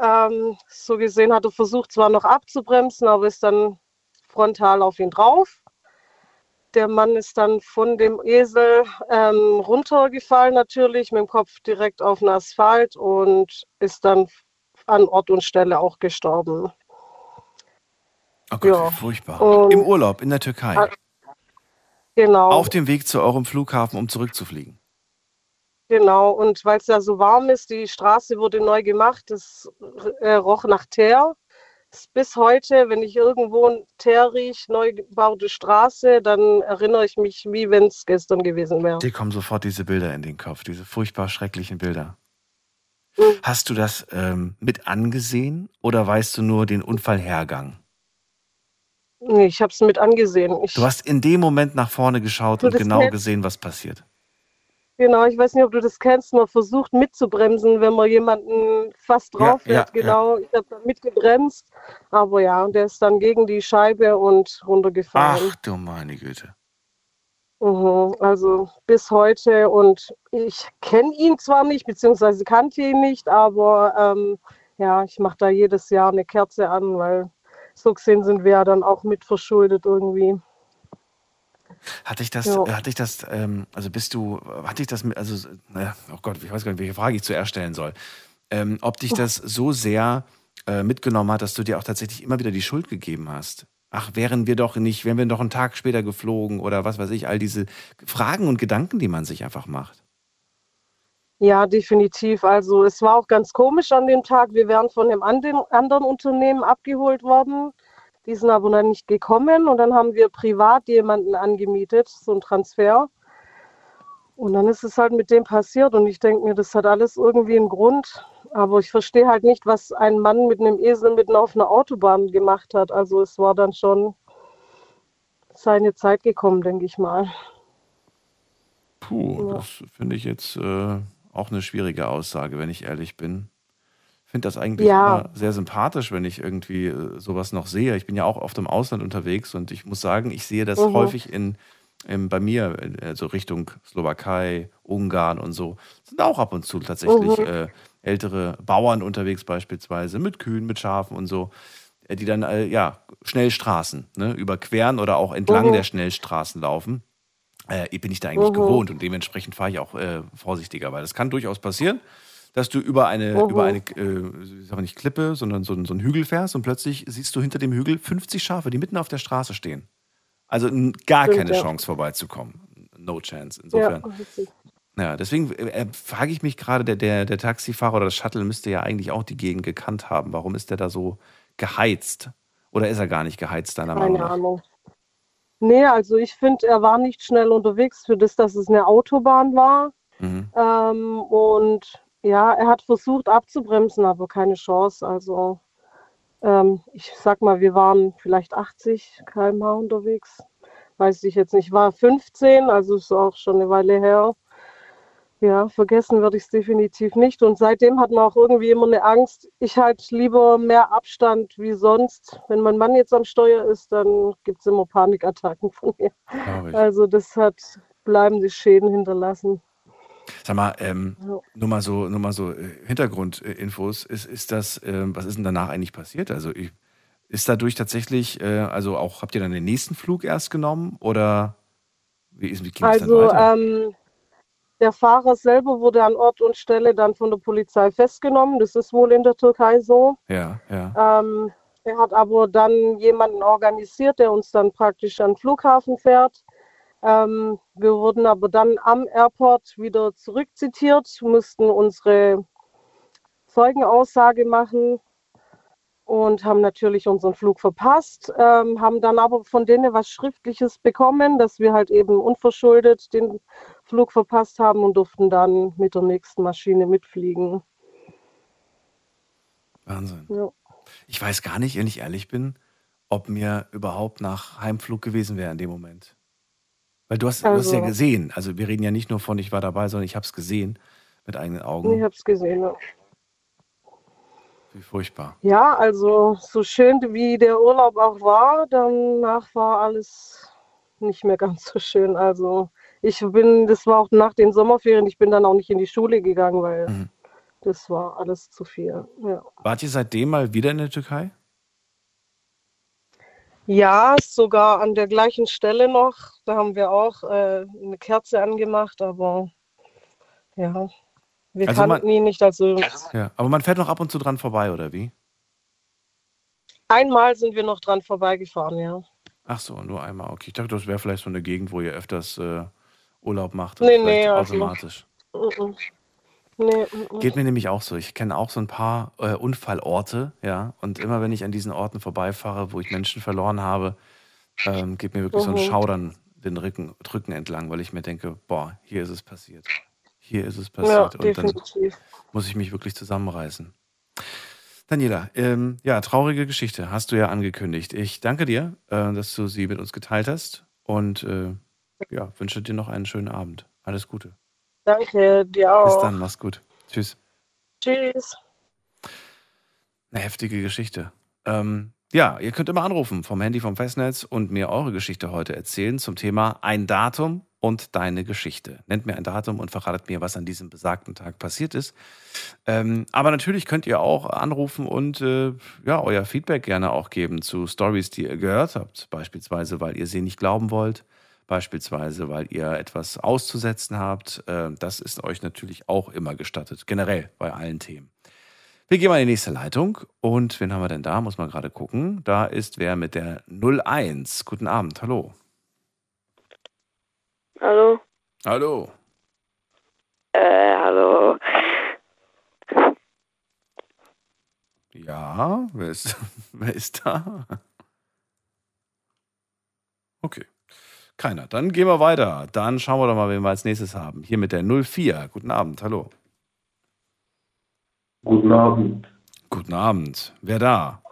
Ähm, so gesehen hat er versucht, zwar noch abzubremsen, aber ist dann frontal auf ihn drauf. Der Mann ist dann von dem Esel ähm, runtergefallen, natürlich, mit dem Kopf direkt auf den Asphalt und ist dann an Ort und Stelle auch gestorben. Oh Gott, Ja. furchtbar. Und- Im Urlaub in der Türkei. Genau. Auf dem Weg zu eurem Flughafen, um zurückzufliegen. Genau, und weil es ja so warm ist, die Straße wurde neu gemacht, es äh, roch nach Teer. Bis heute, wenn ich irgendwo Teer rieche, neu gebaute Straße, dann erinnere ich mich, wie wenn es gestern gewesen wäre. Dir kommen sofort diese Bilder in den Kopf, diese furchtbar schrecklichen Bilder. Mhm. Hast du das ähm, mit angesehen oder weißt du nur den Unfallhergang? Nee, ich habe es mit angesehen. Ich, Du hast in dem Moment nach vorne geschaut und genau hält- gesehen, was passiert. genau, ich weiß nicht, ob du das kennst. Man versucht mitzubremsen, wenn man jemanden fast Ja, drauf ja, fährt. genau, ich habe dann mitgebremst. Aber ja, und der ist dann gegen die Scheibe und runtergefallen. Ach du meine Güte. Mhm, also bis heute und ich kenne ihn zwar nicht, beziehungsweise kannte ihn nicht, aber ähm, ja, ich mache da jedes Jahr eine Kerze an, weil so gesehen sind wir ja dann auch mit verschuldet irgendwie. Hatte ich das, Ja. äh, hatte ich das, ähm, also bist du, hatte ich das mit, also, naja, oh Gott, ich weiß gar nicht, welche Frage ich zuerst stellen soll. Ähm, ob dich das so sehr äh, mitgenommen hat, dass du dir auch tatsächlich immer wieder die Schuld gegeben hast. Ach, wären wir doch nicht, wären wir doch einen Tag später geflogen oder was weiß ich, all diese Fragen und Gedanken, die man sich einfach macht. Ja, definitiv. Also es war auch ganz komisch an dem Tag. Wir wären von einem anderen Unternehmen abgeholt worden. Die sind aber dann nicht gekommen und dann haben wir privat jemanden angemietet, so ein Transfer. Und dann ist es halt mit dem passiert und ich denke mir, das hat alles irgendwie einen Grund. Aber ich verstehe halt nicht, was ein Mann mit einem Esel mitten auf einer Autobahn gemacht hat. Also es war dann schon seine Zeit gekommen, denke ich mal. Puh, Ja. das finde ich jetzt äh, auch eine schwierige Aussage, wenn ich ehrlich bin. Ich finde das eigentlich Ja. immer sehr sympathisch, wenn ich irgendwie äh, sowas noch sehe. Ich bin ja auch oft im Ausland unterwegs und ich muss sagen, ich sehe das Mhm. häufig in, in, bei mir, also Richtung Slowakei, Ungarn und so. Sind auch ab und zu tatsächlich Mhm. äh, ältere Bauern unterwegs, beispielsweise mit Kühen, mit Schafen und so, äh, die dann äh, ja Schnellstraßen ne, überqueren oder auch entlang Mhm. der Schnellstraßen laufen äh, bin ich da eigentlich Mhm. gewohnt und dementsprechend fahre ich auch äh, vorsichtiger, weil das kann durchaus passieren, dass du über eine, Mhm. über eine äh, ich sag mal nicht Klippe, sondern so, so einen Hügel fährst und plötzlich siehst du hinter dem Hügel 50 Schafe, die mitten auf der Straße stehen. Also gar keine ja. Chance vorbeizukommen. No chance. Ja, Insofern. richtig. Ja, deswegen äh, frage ich mich gerade, der, der, der Taxifahrer oder das Shuttle müsste ja eigentlich auch die Gegend gekannt haben. Warum ist der da so geheizt? Oder ist er gar nicht geheizt, deiner Meinung Keine nach? Ahnung. Nee, also ich finde, er war nicht schnell unterwegs für das, dass es eine Autobahn war. Mhm. Ähm, und ja, er hat versucht abzubremsen, aber keine Chance. Also ähm, ich sag mal, wir waren vielleicht 80 km/h unterwegs. Weiß ich jetzt nicht. Ich war 15, also ist auch schon eine Weile her. Ja, vergessen würde ich es definitiv nicht. Und seitdem hat man auch irgendwie immer eine Angst. Ich halt lieber mehr Abstand wie sonst. Wenn mein Mann jetzt am Steuer ist, dann gibt es immer Panikattacken von mir. Also das hat bleibende Schäden hinterlassen. Sag mal, ähm, Ja. nur mal so, nur mal so äh, Hintergrundinfos. Ist, ist das, ähm, was ist denn danach eigentlich passiert? Also ich, ist dadurch tatsächlich, äh, also auch, habt ihr dann den nächsten Flug erst genommen oder wie, ist, wie ging es Also dann weiter? ähm, der Fahrer selber wurde an Ort und Stelle dann von der Polizei festgenommen. Das ist wohl in der Türkei so. ja, ja. Ähm, er hat aber dann jemanden organisiert, der uns dann praktisch an den Flughafen fährt. Ähm, wir wurden aber dann am Airport wieder zurückzitiert, mussten unsere Zeugenaussage machen und haben natürlich unseren Flug verpasst, ähm, haben dann aber von denen was Schriftliches bekommen, dass wir halt eben unverschuldet den Flug verpasst haben und durften dann mit der nächsten Maschine mitfliegen. Wahnsinn. Ja. Ich weiß gar nicht, wenn ich ehrlich bin, ob mir überhaupt nach Heimflug gewesen wäre in dem Moment. Weil du hast, du hast ja Also- gesehen, also wir reden ja nicht nur von, ich war dabei, sondern ich habe es gesehen mit eigenen Augen. Ich habe es gesehen. Ja. Wie furchtbar. Ja, also so schön wie der Urlaub auch war, danach war alles nicht mehr ganz so schön. Also ich bin, das war auch nach den Sommerferien, ich bin dann auch nicht in die Schule gegangen, weil Mhm. das war alles zu viel. Ja. Wart ihr seitdem mal wieder in der Türkei? Ja, sogar an der gleichen Stelle noch. Da haben wir auch äh, eine Kerze angemacht, aber ja, wir Also man- kannten ihn nicht. Also Ja. Aber man fährt noch ab und zu dran vorbei, oder wie? einmal sind wir noch dran vorbeigefahren, ja. Ach so, nur einmal. Okay, ich dachte, das wäre vielleicht so eine Gegend, wo ihr öfters äh, Urlaub macht. Nee, nee, also- automatisch. mhm. Nee, mhm. Geht mir nämlich auch so. Ich kenne auch so ein paar äh, Unfallorte, ja. Und immer wenn ich an diesen Orten vorbeifahre, wo ich Menschen verloren habe, ähm, geht mir wirklich so ein Mhm. Schaudern den Rücken, Rücken entlang, weil ich mir denke, boah, hier ist es passiert. Hier ist es Ja, passiert. und dann muss ich mich wirklich zusammenreißen. Daniela, ähm, ja, traurige Geschichte, hast du ja angekündigt. Ich danke dir, äh, dass du sie mit uns geteilt hast und äh, ja, wünsche dir noch einen schönen Abend. Alles Gute. Danke, dir auch. Bis dann, mach's gut. Tschüss. Tschüss. Eine heftige Geschichte. Ähm, ja, ihr könnt immer anrufen vom Handy vom Festnetz und mir eure Geschichte heute erzählen zum Thema ein Datum und deine Geschichte. Nennt mir ein Datum und verratet mir, was an diesem besagten Tag passiert ist. Ähm, aber natürlich könnt ihr auch anrufen und äh, ja, euer Feedback gerne auch geben zu Stories, die ihr gehört habt. Beispielsweise, weil ihr sie nicht glauben wollt. Beispielsweise, weil ihr etwas auszusetzen habt. Äh, das ist euch natürlich auch immer gestattet. Generell bei allen Themen. Wir gehen mal in die nächste Leitung. Und wen haben wir denn da? Muss man gerade gucken. Da ist wer mit der 01. Guten Abend. Hallo. Hallo? Hallo. Äh, hallo. Ja, wer ist, wer ist da? Okay. Keiner. Dann gehen wir weiter. Dann schauen wir doch mal, wen wir als nächstes haben. Hier mit der 04. Guten Abend. Hallo. Guten Abend. Guten Abend. Wer da?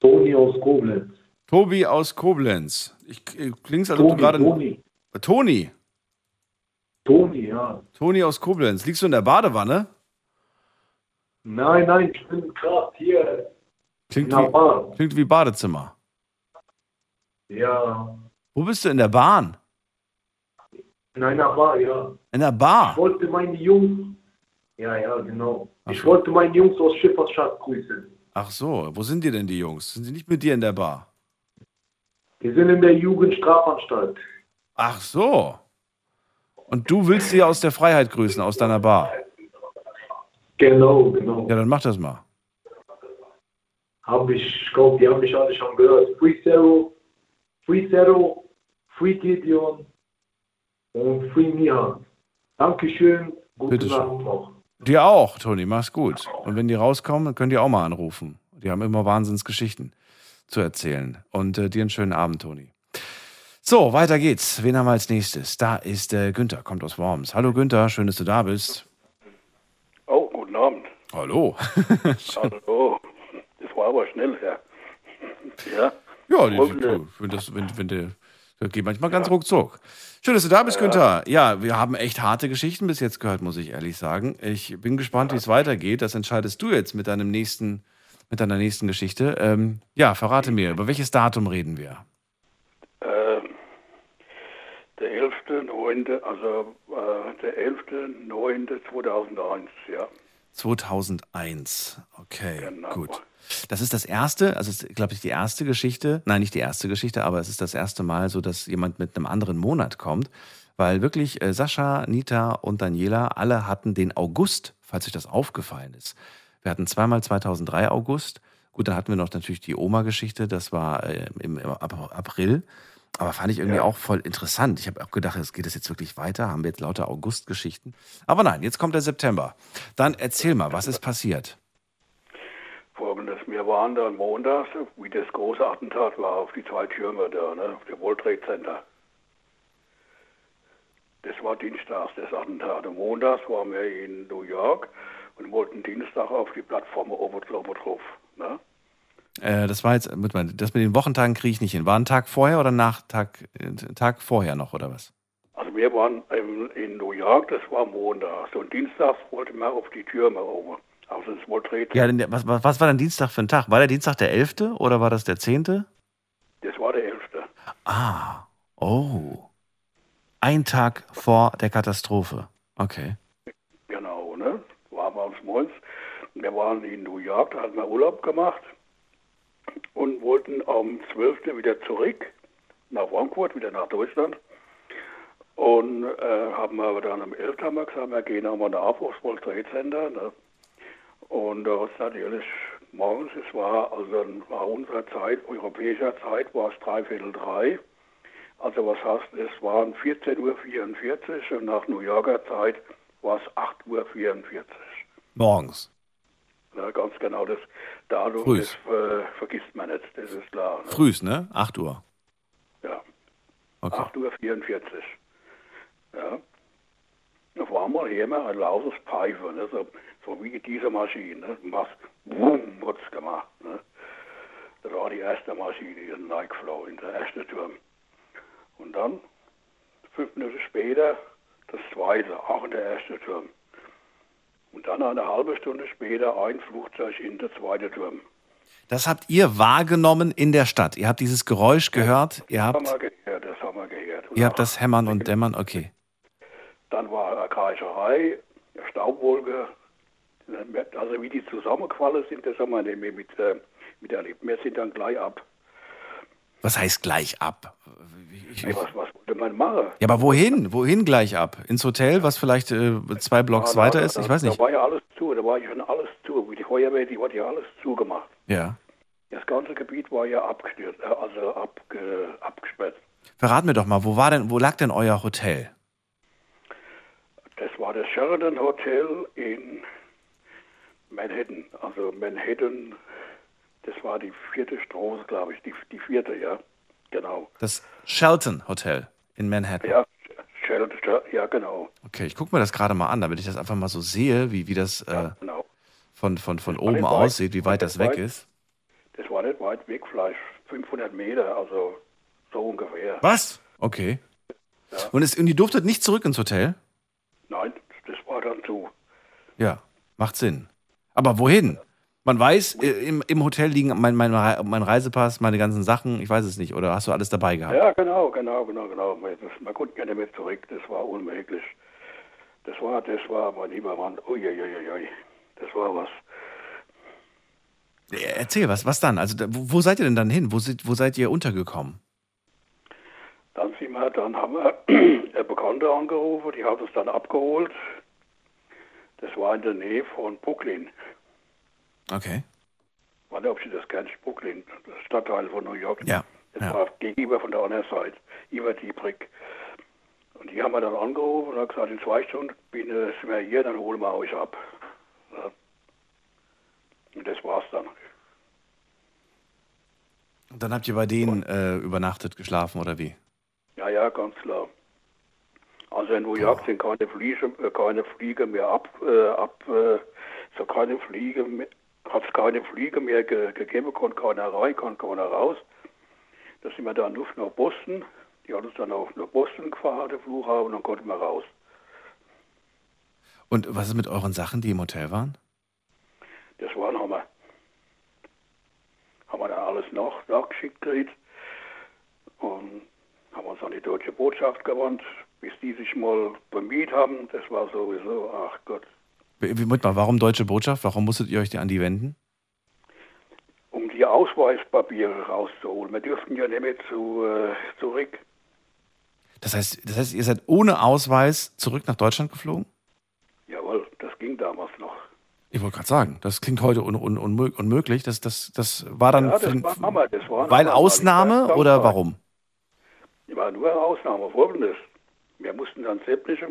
Toni aus Koblenz. Tobi aus Koblenz. Ich äh, klingst, als ob du Toni, gerade. Toni. Toni. Toni, ja. Toni aus Koblenz. Liegst du in der Badewanne? Nein, nein, ich bin gerade hier Klingt wie, klingt wie Badezimmer. Ja, Wo bist du in der Bahn? in einer Bar, ja. In der Ich Bar. wollte meine Jungs, ja, ja, genau. Ach Ich so. wollte meine Jungs aus Schifferstadt grüßen. Ach so, wo sind die denn, die Jungs? Sind sie nicht mit dir in der Bar? Die sind in der Jugendstrafanstalt. Ach so. Und du willst sie aus der Freiheit grüßen, aus deiner Bar. Genau, genau. Ja, dann mach das mal. Hab ich, ich glaube, die haben mich alle schon gehört. Free Zero, Free Zero, Free Gideon und Free Mihan. Dankeschön, guten Bitteschön. Abend noch. Dir auch, Toni, mach's gut. Und wenn die rauskommen, dann könnt ihr auch mal anrufen. Die haben immer Wahnsinnsgeschichten zu erzählen. Und äh, dir einen schönen Abend, Toni. So, weiter geht's. Wen haben wir als nächstes? Da ist äh, Günther, kommt aus Worms. Hallo Günther, schön, dass du da bist. Oh, guten Abend. Hallo. Hallo. Das war aber schnell, ja. Ja. Ja, die, die, wenn das, wenn, wenn der, das geht manchmal ganz ruckzuck. Schön, dass du da bist, Günther. Ja, wir haben echt harte Geschichten bis jetzt gehört, muss ich ehrlich sagen. Ich bin gespannt, wie es weitergeht. Das entscheidest du jetzt mit deinem nächsten, mit deiner nächsten Geschichte. Ähm, ja, verrate mir, über welches Datum reden wir? Äh, der 11.9., also äh, der 11.9.2001, ja. 2001. Okay, Genau. gut. Das ist das erste, also ist, glaube ich, die erste Geschichte. Nein, nicht die erste Geschichte, aber es ist das erste Mal so, dass jemand mit einem anderen Monat kommt. Weil wirklich äh, Sascha, Nita und Daniela alle hatten den August, falls euch das aufgefallen ist. Wir hatten zweimal 2003 August. Gut, dann hatten wir noch natürlich die Oma-Geschichte, das war äh, im, im Ap- April. Aber fand ich irgendwie auch voll interessant. Ich habe auch gedacht, es geht es jetzt wirklich weiter? Haben wir jetzt lauter August-Geschichten? Aber nein, jetzt kommt der September. Dann erzähl mal, was ist passiert? Folgendes, wir waren dann montags, wie das große Attentat war auf die zwei Türme da, ne, auf dem World Trade Center. Das war dienstags, das Attentat. Und montags waren wir in New York und wollten Dienstag auf die Plattform Oberdrauf. Ne? Äh, das war jetzt, mit das mit den Wochentagen kriege ich nicht hin. War ein Tag vorher oder nach Tag, äh, Tag vorher noch oder was? Also wir waren in, in New York, das war montags. Und dienstags wollten wir auf die Türme oben, also World Trade Center. Ja, denn was, was was war denn Dienstag für ein Tag? War der Dienstag der 11. oder war das der 10.? Das war der 11. Ah, oh. Ein Tag vor der Katastrophe. Okay. Genau, ne? Waren wir uns morgens. Wir waren in New York, da hatten wir Urlaub gemacht und wollten am 12. wieder zurück nach Frankfurt, wieder nach Deutschland. Und äh, haben aber dann am 11. haben wir gesagt, wir gehen einmal nach aufs World Trade Center. Ne? Und da ist natürlich morgens, es war, also war unsere Zeit, europäischer Zeit, war es dreiviertel drei. Also was heißt, es waren 14.44 Uhr und nach New Yorker Zeit war es 8.44 Uhr. Morgens. Ja, ganz genau, das Datum, Frühs. das äh, vergisst man nicht, das ist klar. Ne? Frühs, ne? 8 Uhr. Ja, Okay. 8.44 Uhr. Ja. Auf einmal hören wir ein lautes Pfeifen, ne? so, so wie diese Maschine. Ne? Was, boom, hat's gemacht. Ne? Das war die erste Maschine, die in Nike flow, in der ersten Turm. Und dann, fünf Minuten später, das zweite, auch in der ersten Turm. Und dann eine halbe Stunde später ein Flugzeug in der zweite Turm. Das habt ihr wahrgenommen in der Stadt. Ihr habt dieses Geräusch gehört. Ihr Das haben wir gehört, das haben wir gehört. Und ihr habt das Hämmern und Dämmern. Okay. Dann war eine Kreischerei, Staubwolke. Also wie die zusammengefallen sind, das haben wir mit, äh, miterlebt. Wir sind dann gleich ab. Was heißt gleich ab? Ich, ich, was, was wollte man machen? ja, aber wohin? Wohin gleich ab? Ins Hotel, was vielleicht äh, zwei Blocks Da- weiter da- ist? Ich weiß nicht. Da war ja alles zu, da war ja schon alles zu. Wie die Feuerwehr, die hat ja alles zugemacht. Ja. Das ganze Gebiet war ja abgestürzt, äh, also abge, abgesperrt. Verrat mir doch mal, wo war denn, wo lag denn euer Hotel? Das war das Sheridan Hotel in Manhattan. Also Manhattan, das war die vierte Straße, glaube ich. Die, die vierte, ja. Genau. Das Shelton Hotel in Manhattan. Ja, Sheridan, ja, genau. Okay, ich gucke mir das gerade mal an, damit ich das einfach mal so sehe, wie, wie das äh, genau. von, von, von war oben aussieht, wie weit Das das weg weit. ist. Das war nicht weit weg, vielleicht 500 Meter, also so ungefähr. Was? Okay. Und, es, und ihr durftet nicht zurück ins Hotel? Nein, das war dann zu. Ja, macht Sinn. Aber wohin? Man weiß, äh, im, im Hotel liegen mein, mein, mein Reisepass, meine ganzen Sachen, ich weiß es nicht. Oder hast du alles dabei gehabt? Ja, genau, genau, genau, genau. Man- konnte nicht mehr zurück, das war unmöglich. Das war, das war, mein lieber Mann, uiuiuiui, das war was. Äh, Erzähl, was, was dann? Also, wo, wo seid ihr denn dann hin? Wo, wo seid ihr untergekommen? Dann sind wir, dann haben wir eine Bekannte angerufen, die hat uns dann abgeholt. Das war in der Nähe von Brooklyn. Okay. Ich weiß nicht, ob Sie das kennen, Brooklyn, das Stadtteil von New York. Ja. Das ja. war gegenüber von der anderen Seite, über die Brick. Und die haben wir dann angerufen und haben gesagt, in zwei Stunden bin, äh, sind wir hier, dann holen wir euch ab. Ja. Und das war's dann. Und dann habt ihr bei denen äh, übernachtet, geschlafen oder wie? Ja, ja, ganz klar. Also in New York sind keine Flieger, äh, keine Flieger mehr ab, äh, ab äh, so keine Flieger mehr, hat es keine Flieger mehr ge gegeben, konnte keiner rein, konnte keiner raus. Da sind wir dann Luft nach Boston. Die hat uns dann auch nach Boston gefahren, der Flughafen, und dann konnten wir raus. Und was ist mit euren Sachen, die im Hotel waren? Das war ein Hammer. Haben wir dann alles nach, nachgeschickt gekriegt und haben uns an die deutsche Botschaft gewandt, bis die sich mal bemüht haben. Das war sowieso, ach Gott, Moment mal, warum deutsche Botschaft? Warum musstet ihr euch die an die wenden? um die Ausweispapiere rauszuholen. Wir dürften ja nicht mehr zu, äh, zurück. Das heißt, das heißt, ihr seid ohne Ausweis zurück nach Deutschland geflogen? Jawohl, das ging damals noch. Ich wollte gerade sagen, das klingt heute un, un, unmö- unmöglich. Das, das, das war dann Ja, das war Hammer, das war weil Ausnahme oder da- warum? war nur eine Ausnahme. Folgendes. Wir mussten dann sämtliche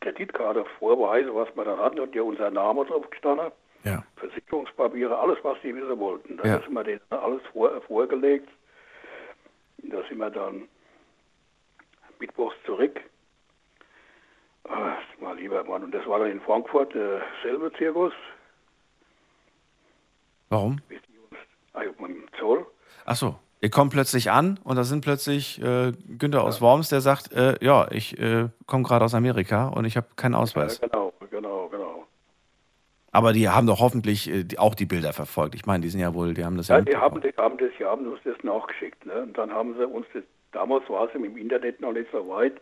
Kreditkarte vorweisen, was wir dann hatten, und ja unser Name drauf gestanden. Ja. Versicherungspapiere, alles, was die wissen wollten. Da Ja. sind wir denen alles vor, vorgelegt. Da sind wir dann mittwochs zurück. Ah, das war lieber Mann. Und das war dann in Frankfurt derselbe Zirkus. Warum? Also mit dem Zoll. Ach so, ihr kommt plötzlich an und da sind plötzlich äh, Günther aus Worms, der sagt, äh, ja, ich äh, komme gerade aus Amerika und ich habe keinen Ausweis. Ja, genau, genau, genau. Aber die haben doch hoffentlich äh, die, auch die Bilder verfolgt. Ich meine, die sind ja wohl, die haben das ja, Ja, die haben, die haben das, die haben uns das nachgeschickt. Ne? Und dann haben sie uns das, damals war es im Internet noch nicht so weit.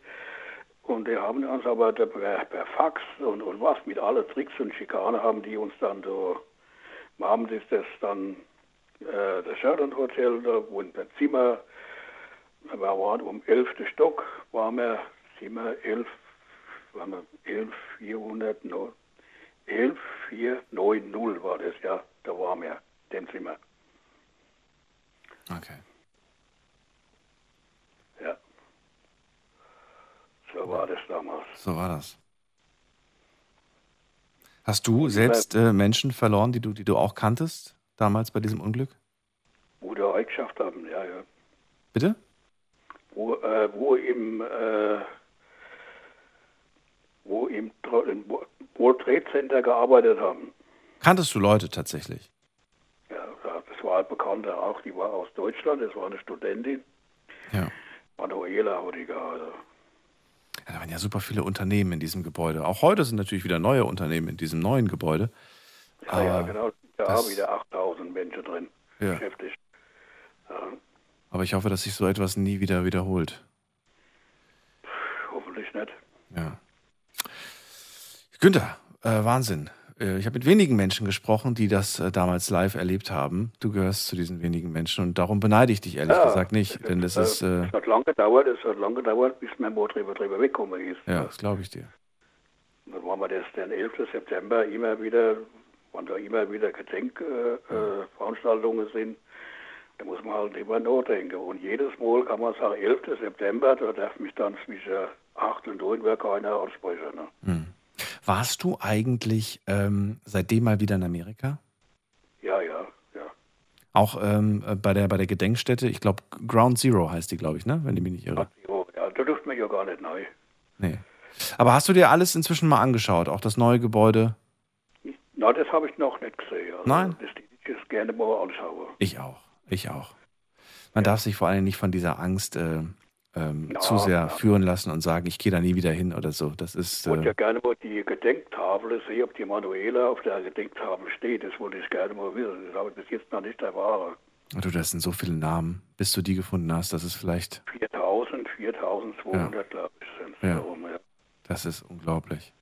Und die haben uns aber per, per Fax und, und was mit alle Tricks und Schikane haben die uns dann so, wir haben das, das dann, äh, das Sheraton Hotel, da wo in der Zimmer, wir waren um 11. Stock, waren wir, Zimmer 11, waren wir 11, 400, 11, 490 war das, ja, da waren wir, dem Zimmer. Okay. Ja. So war das damals. So war das. Hast du selbst äh, Menschen verloren, die du, die du auch kanntest, damals bei diesem Unglück? Wo die auch geschafft haben, ja, ja. Bitte? Wo, äh, wo im, äh, wo im, im World Trade Center gearbeitet haben. Kanntest du Leute tatsächlich? Ja, das war ein Bekannter auch, die war aus Deutschland, das war eine Studentin. Ja. Manuela hat die geheißen. Ja, da waren ja super viele Unternehmen in diesem Gebäude. Auch heute sind natürlich wieder neue Unternehmen in diesem neuen Gebäude. Ja, ja, Aber genau. Da das- haben wieder 8000 Menschen drin Ja. beschäftigt. Ja, Aber ich hoffe, dass sich so etwas nie wieder wiederholt. hoffentlich nicht. Ja. Günther, äh, Wahnsinn. Äh, ich habe mit wenigen Menschen gesprochen, die das äh, damals live erlebt haben. Du gehörst zu diesen wenigen Menschen und darum beneide ich dich ehrlich Ja, gesagt nicht, denn das ist, äh, Es hat lange gedauert, es hat lange gedauert, bis mein Mo drüber, drüber weggekommen ist. ja, das glaube ich dir. Dann waren wir das den 11. September immer wieder, wann da immer wieder Gedenkveranstaltungen äh, Veranstaltungen sind, da muss man halt immer nachdenken. Und jedes Mal kann man sagen, 11. September, da darf mich dann zwischen 8 und 9 Uhr keiner ansprechen. Ne? Hm. Warst du eigentlich ähm, seitdem mal wieder in Amerika? Ja, ja, ja. Auch ähm, äh, bei, der, bei der Gedenkstätte, ich glaube Ground Zero heißt die, glaube ich, ne? wenn ich mich nicht irre. Jo, ja, da dürfte man ja gar nicht neu. Nee. Aber hast du dir alles inzwischen mal angeschaut? Auch das neue Gebäude? Na, das habe ich noch nicht gesehen. Also, Nein? Das die ich gerne mal anschaue. Ich auch. Ich auch. Man darf sich vor allem nicht von dieser Angst äh, ähm, Ja, zu sehr ja. führen lassen und sagen, ich gehe da nie wieder hin oder so. Das ist. Ich wollte ja Äh, gerne mal die Gedenktafel sehen, ob die Manuela auf der Gedenktafel steht. Das wollte ich gerne mal wissen. Das habe ich bis jetzt noch nicht erfahren. du, das sind so viele Namen, bis du die gefunden hast. Das ist vielleicht. 4000, 4200, glaube ich, sind es Ja. darum, ja. Das ist unglaublich.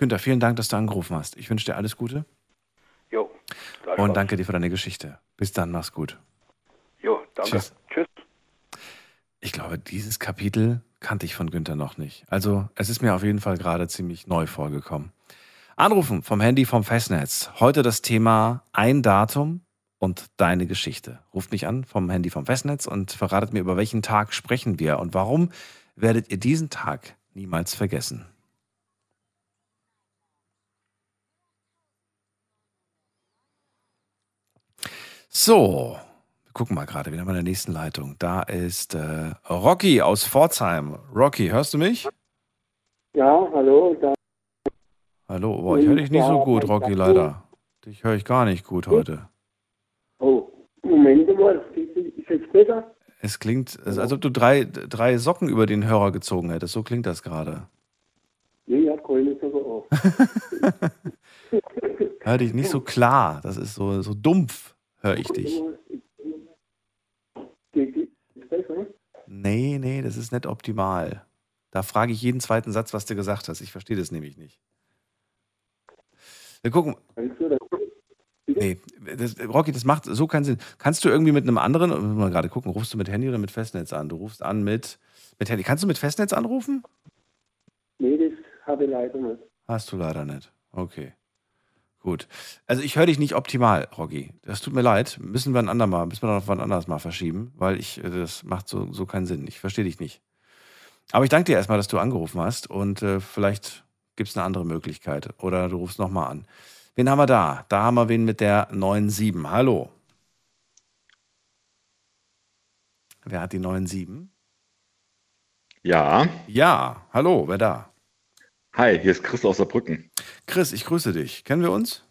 Günther, vielen Dank, dass du angerufen hast. Ich wünsche dir alles Gute Jo, und danke dir für deine Geschichte. Bis dann, mach's gut. Jo, danke. Tschüss. Tschüss. Ich glaube, dieses Kapitel kannte ich von Günther noch nicht. Also, es ist mir auf jeden Fall gerade ziemlich neu vorgekommen. Anrufen vom Handy vom Festnetz. Heute das Thema ein Datum und deine Geschichte. Ruft mich an vom Handy vom Festnetz und verratet mir, über welchen Tag sprechen wir und warum werdet ihr diesen Tag niemals vergessen. So, wir gucken mal gerade, wieder mal in der nächsten Leitung. Da ist äh, Rocky aus Pforzheim. Rocky, hörst du mich? Ja, hallo. Da, Hallo, boah, ich höre dich nicht so gut, Rocky, leider. Dich höre ich gar nicht gut heute. oh, Moment mal, ist jetzt besser? Es klingt, als ob du drei, drei Socken über den Hörer gezogen hättest. So klingt das gerade. Nee, ja, keine sogar auch. Hör dich nicht so klar. Das ist so, so dumpf, höre ich dich. Nee, nee, das ist nicht optimal. Da frage ich jeden zweiten Satz, was du gesagt hast. Ich verstehe das nämlich nicht. Wir gucken. Nee, das, Rocky, das macht so keinen Sinn. Kannst du irgendwie mit einem anderen, mal gerade gucken, rufst du mit Handy oder mit Festnetz an? Du rufst an mit, mit Handy. Kannst du mit Festnetz anrufen? Nee, das habe ich leider nicht. Hast du leider nicht. Okay. Gut. Also ich höre dich nicht optimal, Rocky. Das tut mir leid. Müssen wir ein andermal, müssen wir noch wann anders mal verschieben, weil ich, äh, das macht so, so keinen Sinn. Ich verstehe dich nicht. Aber ich danke dir erstmal, dass du angerufen hast und äh, vielleicht gibt es eine andere Möglichkeit oder du rufst nochmal an. Wen haben wir da? Da haben wir wen mit der 9.7. Hallo. Wer hat die 9.7? Ja. Ja, hallo, wer da? Hi, hier ist Chris aus Saarbrücken. Chris, ich grüße dich. Kennen wir uns?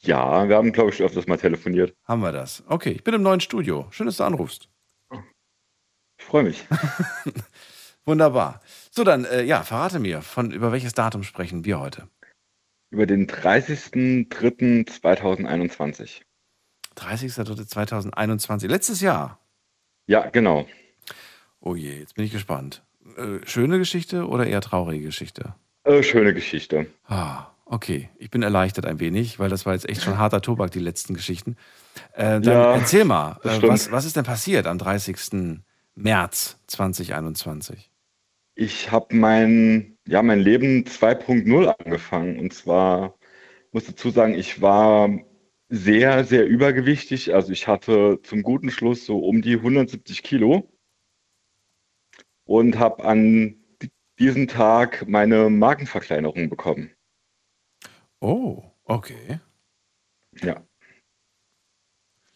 Ja, wir haben, glaube ich, schon öfters mal telefoniert. Haben wir das. Okay, ich bin im neuen Studio. Schön, dass du anrufst. Ich freue mich. Wunderbar. So, dann, äh, ja, verrate mir, von über welches Datum sprechen wir heute? Über den 30.03.2021. 30.03.2021. Letztes Jahr. Ja, genau. Oh je, jetzt bin ich gespannt. Äh, schöne Geschichte oder eher traurige Geschichte? Äh, schöne Geschichte. Ah, okay. Ich bin erleichtert ein wenig, weil das war jetzt echt schon harter Tobak, die letzten Geschichten. Äh, dann Ja, erzähl mal, äh, was, was ist denn passiert am 30. März 2021? Ich habe mein, ja, mein Leben 2.0 angefangen. Und zwar muss dazu sagen, ich war sehr, sehr übergewichtig. Also ich hatte zum guten Schluss so um die 170 Kilo und habe an die diesen Tag meine Magenverkleinerung bekommen. Oh, okay. Ja.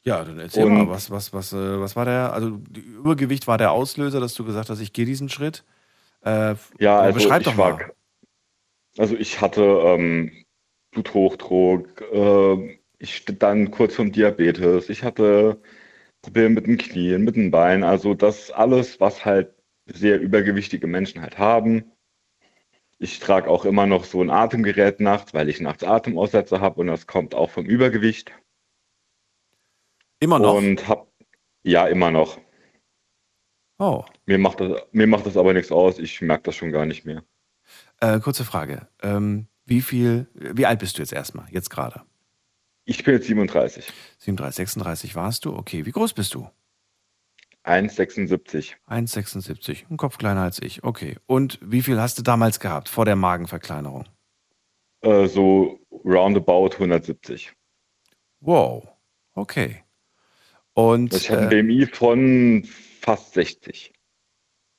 Ja, dann erzähl Und- mal, was, was, was, äh, was war der, also Übergewicht war der Auslöser, dass du gesagt hast, ich gehe diesen Schritt. Äh, Ja, also beschreib ich doch war, mal. also ich hatte ähm, Bluthochdruck, äh, ich stand dann kurz vom Diabetes, ich hatte Probleme mit den Knien, mit den Beinen, also das alles, was halt sehr übergewichtige Menschen halt haben. Ich trage auch immer noch so ein Atemgerät nachts, weil ich nachts Atemaussetzer habe und das kommt auch vom Übergewicht. Immer noch? Und hab, ja, immer noch. Oh. Mir macht das, mir macht das aber nichts aus, ich merke das schon gar nicht mehr. Äh, kurze Frage. Ähm, wie viel, wie alt bist du jetzt erstmal, jetzt gerade? Ich bin jetzt 37. 37, 36 warst du? Okay, wie groß bist du? 1,76. 1,76, ein Kopf kleiner als ich. Okay. Und wie viel hast du damals gehabt, vor der Magenverkleinerung? Äh, so roundabout 170. Wow. Okay. Und Ich habe ein äh, BMI von fast 60.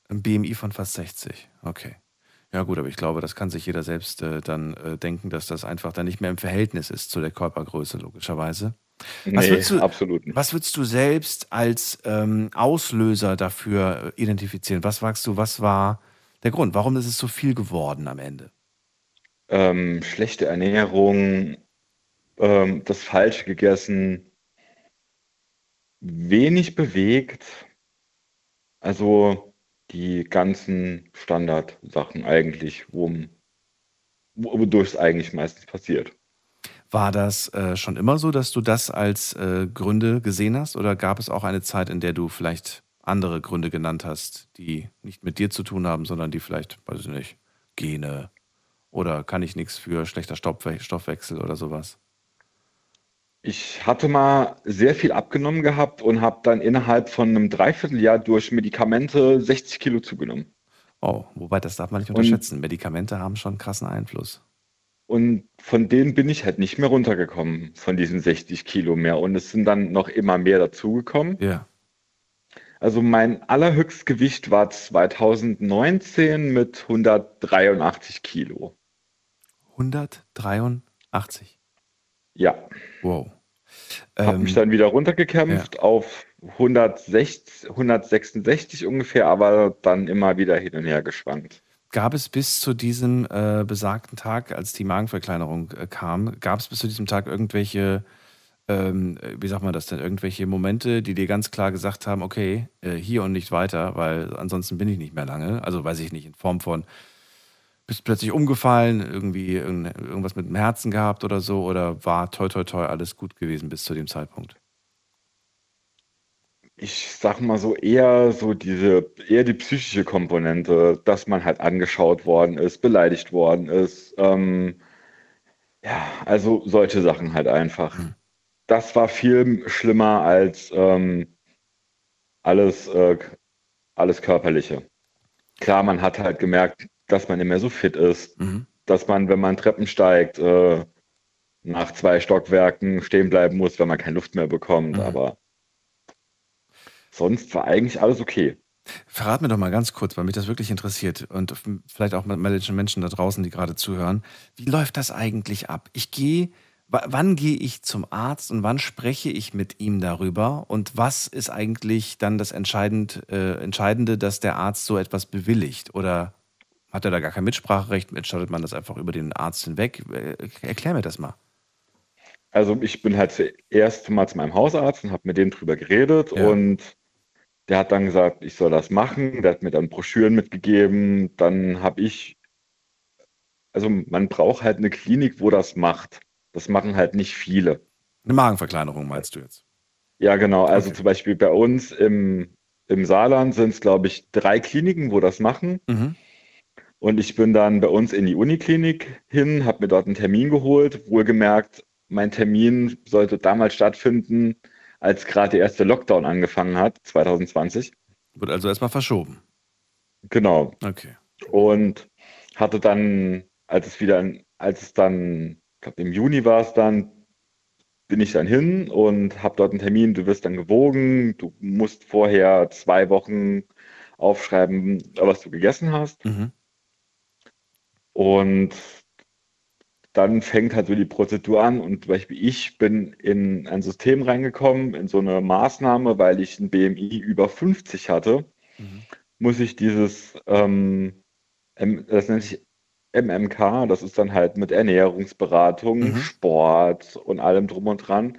ein BMI von fast 60. Okay. Ja gut, aber ich glaube, das kann sich jeder selbst äh, dann äh, denken, dass das einfach dann nicht mehr im Verhältnis ist zu der Körpergröße, logischerweise. Was, Nee, würdest du, absolut nicht. was würdest du selbst als ähm, Auslöser dafür äh, identifizieren? Was sagst du, was war der Grund? Warum ist es so viel geworden am Ende? Ähm, schlechte Ernährung, ähm, das Falsche gegessen, wenig bewegt. Also die ganzen Standardsachen eigentlich, wo, wodurch es eigentlich meistens passiert. War das äh, schon immer so, dass du das als äh, Gründe gesehen hast? Oder gab es auch eine Zeit, in der du vielleicht andere Gründe genannt hast, die nicht mit dir zu tun haben, sondern die vielleicht, weiß ich nicht, Gene oder kann ich nichts für schlechter Stoffwe Stoffwechsel oder sowas? Ich hatte mal sehr viel abgenommen gehabt und habe dann innerhalb von einem Dreivierteljahr durch Medikamente 60 Kilo zugenommen. Oh, wobei das darf man nicht Und- unterschätzen. Medikamente haben schon krassen Einfluss. Und von denen bin ich halt nicht mehr runtergekommen, von diesen 60 Kilo mehr. Und es sind dann noch immer mehr dazugekommen. Ja. Also mein allerhöchstgewicht war 2019 mit 183 Kilo. 183. Ja, Wow. habe Ähm, mich dann wieder runtergekämpft auf 160, 166 ungefähr, aber dann immer wieder hin und her geschwankt. Gab es bis zu diesem äh, besagten Tag, als die Magenverkleinerung äh, kam, gab es bis zu diesem Tag irgendwelche, ähm, äh, wie sagt man das denn, irgendwelche Momente, die dir ganz klar gesagt haben, okay, äh, hier und nicht weiter, weil ansonsten bin ich nicht mehr lange. Also weiß ich nicht, in Form von bist plötzlich umgefallen, irgendwie irgend- irgendwas mit dem Herzen gehabt oder so, oder war toi toi toi alles gut gewesen bis zu dem Zeitpunkt? Ich sag mal so eher so diese, eher die psychische Komponente, dass man halt angeschaut worden ist, beleidigt worden ist. Ähm, ja, also solche Sachen halt einfach. Das war viel schlimmer als ähm, alles, äh, alles Körperliche. Klar, man hat halt gemerkt, dass man nicht mehr so fit ist, Mhm. dass man, wenn man Treppen steigt, äh, nach zwei Stockwerken stehen bleiben muss, wenn man keine Luft mehr bekommt. Mhm. Aber sonst war eigentlich alles okay. Verrat mir doch mal ganz kurz, weil mich das wirklich interessiert und vielleicht auch manche Menschen da draußen, die gerade zuhören. Wie läuft das eigentlich ab? Ich gehe, wa- wann gehe ich zum Arzt und wann spreche ich mit ihm darüber? Und was ist eigentlich dann das Entscheidend, äh, Entscheidende, dass der Arzt so etwas bewilligt? Oder hat er da gar kein Mitspracherecht? Entscheidet man das einfach über den Arzt hinweg? Äh, Erklär mir das mal. Also ich bin halt zuerst mal zu meinem Hausarzt und habe mit dem drüber geredet Ja. und der hat dann gesagt, ich soll das machen. Der hat mir dann Broschüren mitgegeben. Dann habe ich, also man braucht halt eine Klinik, wo das macht. Das machen halt nicht viele. Eine Magenverkleinerung meinst du jetzt? Ja, genau. Also Okay. zum Beispiel bei uns im, im Saarland sind es, glaube ich, drei Kliniken, wo das machen. Mhm. Und ich bin dann bei uns in die Uniklinik hin, habe mir dort einen Termin geholt. Wohlgemerkt, mein Termin sollte damals stattfinden, als gerade der erste Lockdown angefangen hat, 2020. Wird also erstmal verschoben. Genau. Okay. Und hatte dann, als es wieder, als es dann, ich glaube im Juni war es dann, bin ich dann hin und habe dort einen Termin. Du wirst dann gewogen. Du musst vorher zwei Wochen aufschreiben, was du gegessen hast. Mhm. Und dann fängt halt so die Prozedur an. Und zum Beispiel ich bin in ein System reingekommen, in so eine Maßnahme, weil ich ein BMI über 50 hatte, muss ich dieses, ähm, das nennt sich MMK, das ist dann halt mit Ernährungsberatung, Sport und allem drum und dran.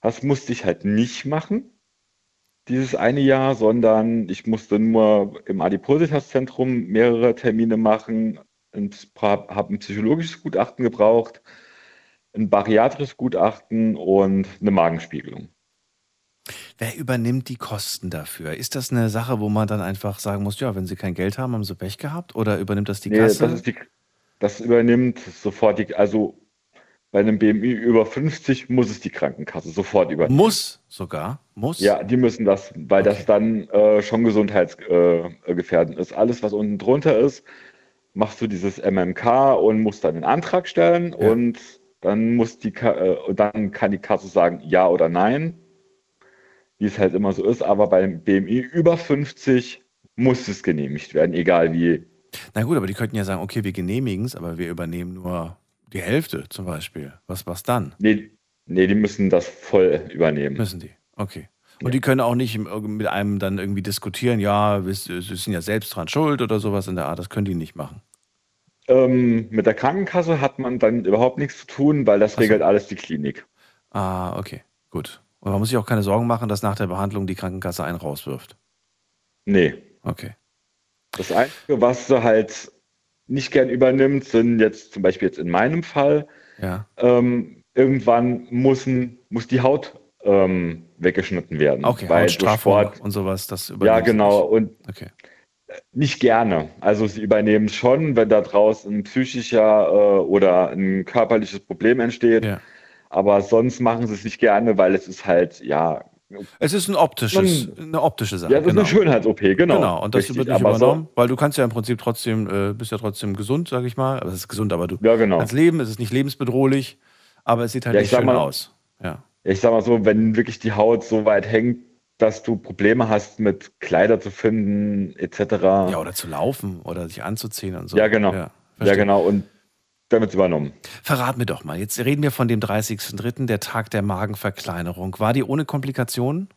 Das musste ich halt nicht machen, dieses eine Jahr, sondern ich musste nur im Adipositas-Zentrum mehrere Termine machen, habe ein psychologisches Gutachten gebraucht, ein bariatrisches Gutachten und eine Magenspiegelung. Wer übernimmt die Kosten dafür? Ist das eine Sache, wo man dann einfach sagen muss, ja, wenn Sie kein Geld haben, haben Sie Pech gehabt? Oder übernimmt das die Nee, Kasse? das die, das übernimmt sofort die, also bei einem BMI über 50 muss es die Krankenkasse sofort übernehmen. Muss sogar? Muss? Ja, die müssen das, weil das dann äh, schon gesundheitsgefährdend äh, ist. Alles, was unten drunter ist, machst du dieses MMK und musst dann einen Antrag stellen und dann muss die, äh, dann kann die Kasse sagen ja oder nein, wie es halt immer so ist. Aber beim BMI über 50 muss es genehmigt werden, egal wie. Na gut, aber die könnten ja sagen, okay, wir genehmigen es, aber wir übernehmen nur die Hälfte zum Beispiel. Was, was dann? Nee, nee, die müssen das voll übernehmen. Müssen die? Okay. Und die können auch nicht mit einem dann irgendwie diskutieren, ja, sie sind ja selbst dran schuld oder sowas in der Art. Das können die nicht machen. Ähm, mit der Krankenkasse hat man dann überhaupt nichts zu tun, weil das regelt alles die Klinik. Ah, okay, gut. Und man muss sich auch keine Sorgen machen, dass nach der Behandlung die Krankenkasse einen rauswirft. Nee. Okay. Das Einzige, was sie halt nicht gern übernimmt, sind jetzt zum Beispiel jetzt in meinem Fall, Ja. ähm, irgendwann müssen, muss die Haut ähm, weggeschnitten werden. Okay, weil Hautstraffung Sport, und sowas, das ja übernehmen sie genau, nicht. und Okay. Nicht gerne. Also sie übernehmen schon, wenn da draußen ein psychischer äh, oder ein körperliches Problem entsteht. Ja. Aber sonst machen sie es nicht gerne, weil es ist halt, ja, Es ist ein optisches, Man- eine optische Sache. ja, das genau. ist eine Schönheits-OP, genau. Genau, und das Richtig, wird nicht aber so- übernommen, weil du kannst ja im Prinzip trotzdem, äh, bist ja trotzdem gesund, sag ich mal. Aber es ist gesund, aber du Ja, genau. kannst leben, es ist nicht lebensbedrohlich, aber es sieht halt Ja, nicht schön mal- aus. Ja. Ich sag mal so, wenn wirklich die Haut so weit hängt, dass du Probleme hast, mit Kleider zu finden, etc. ja, oder zu laufen oder sich anzuziehen und so. Ja, genau. Ja, Ja, genau. Und damit übernommen. Verrat mir doch mal, jetzt reden wir von dem 30.03., der Tag der Magenverkleinerung. War die ohne Komplikationen?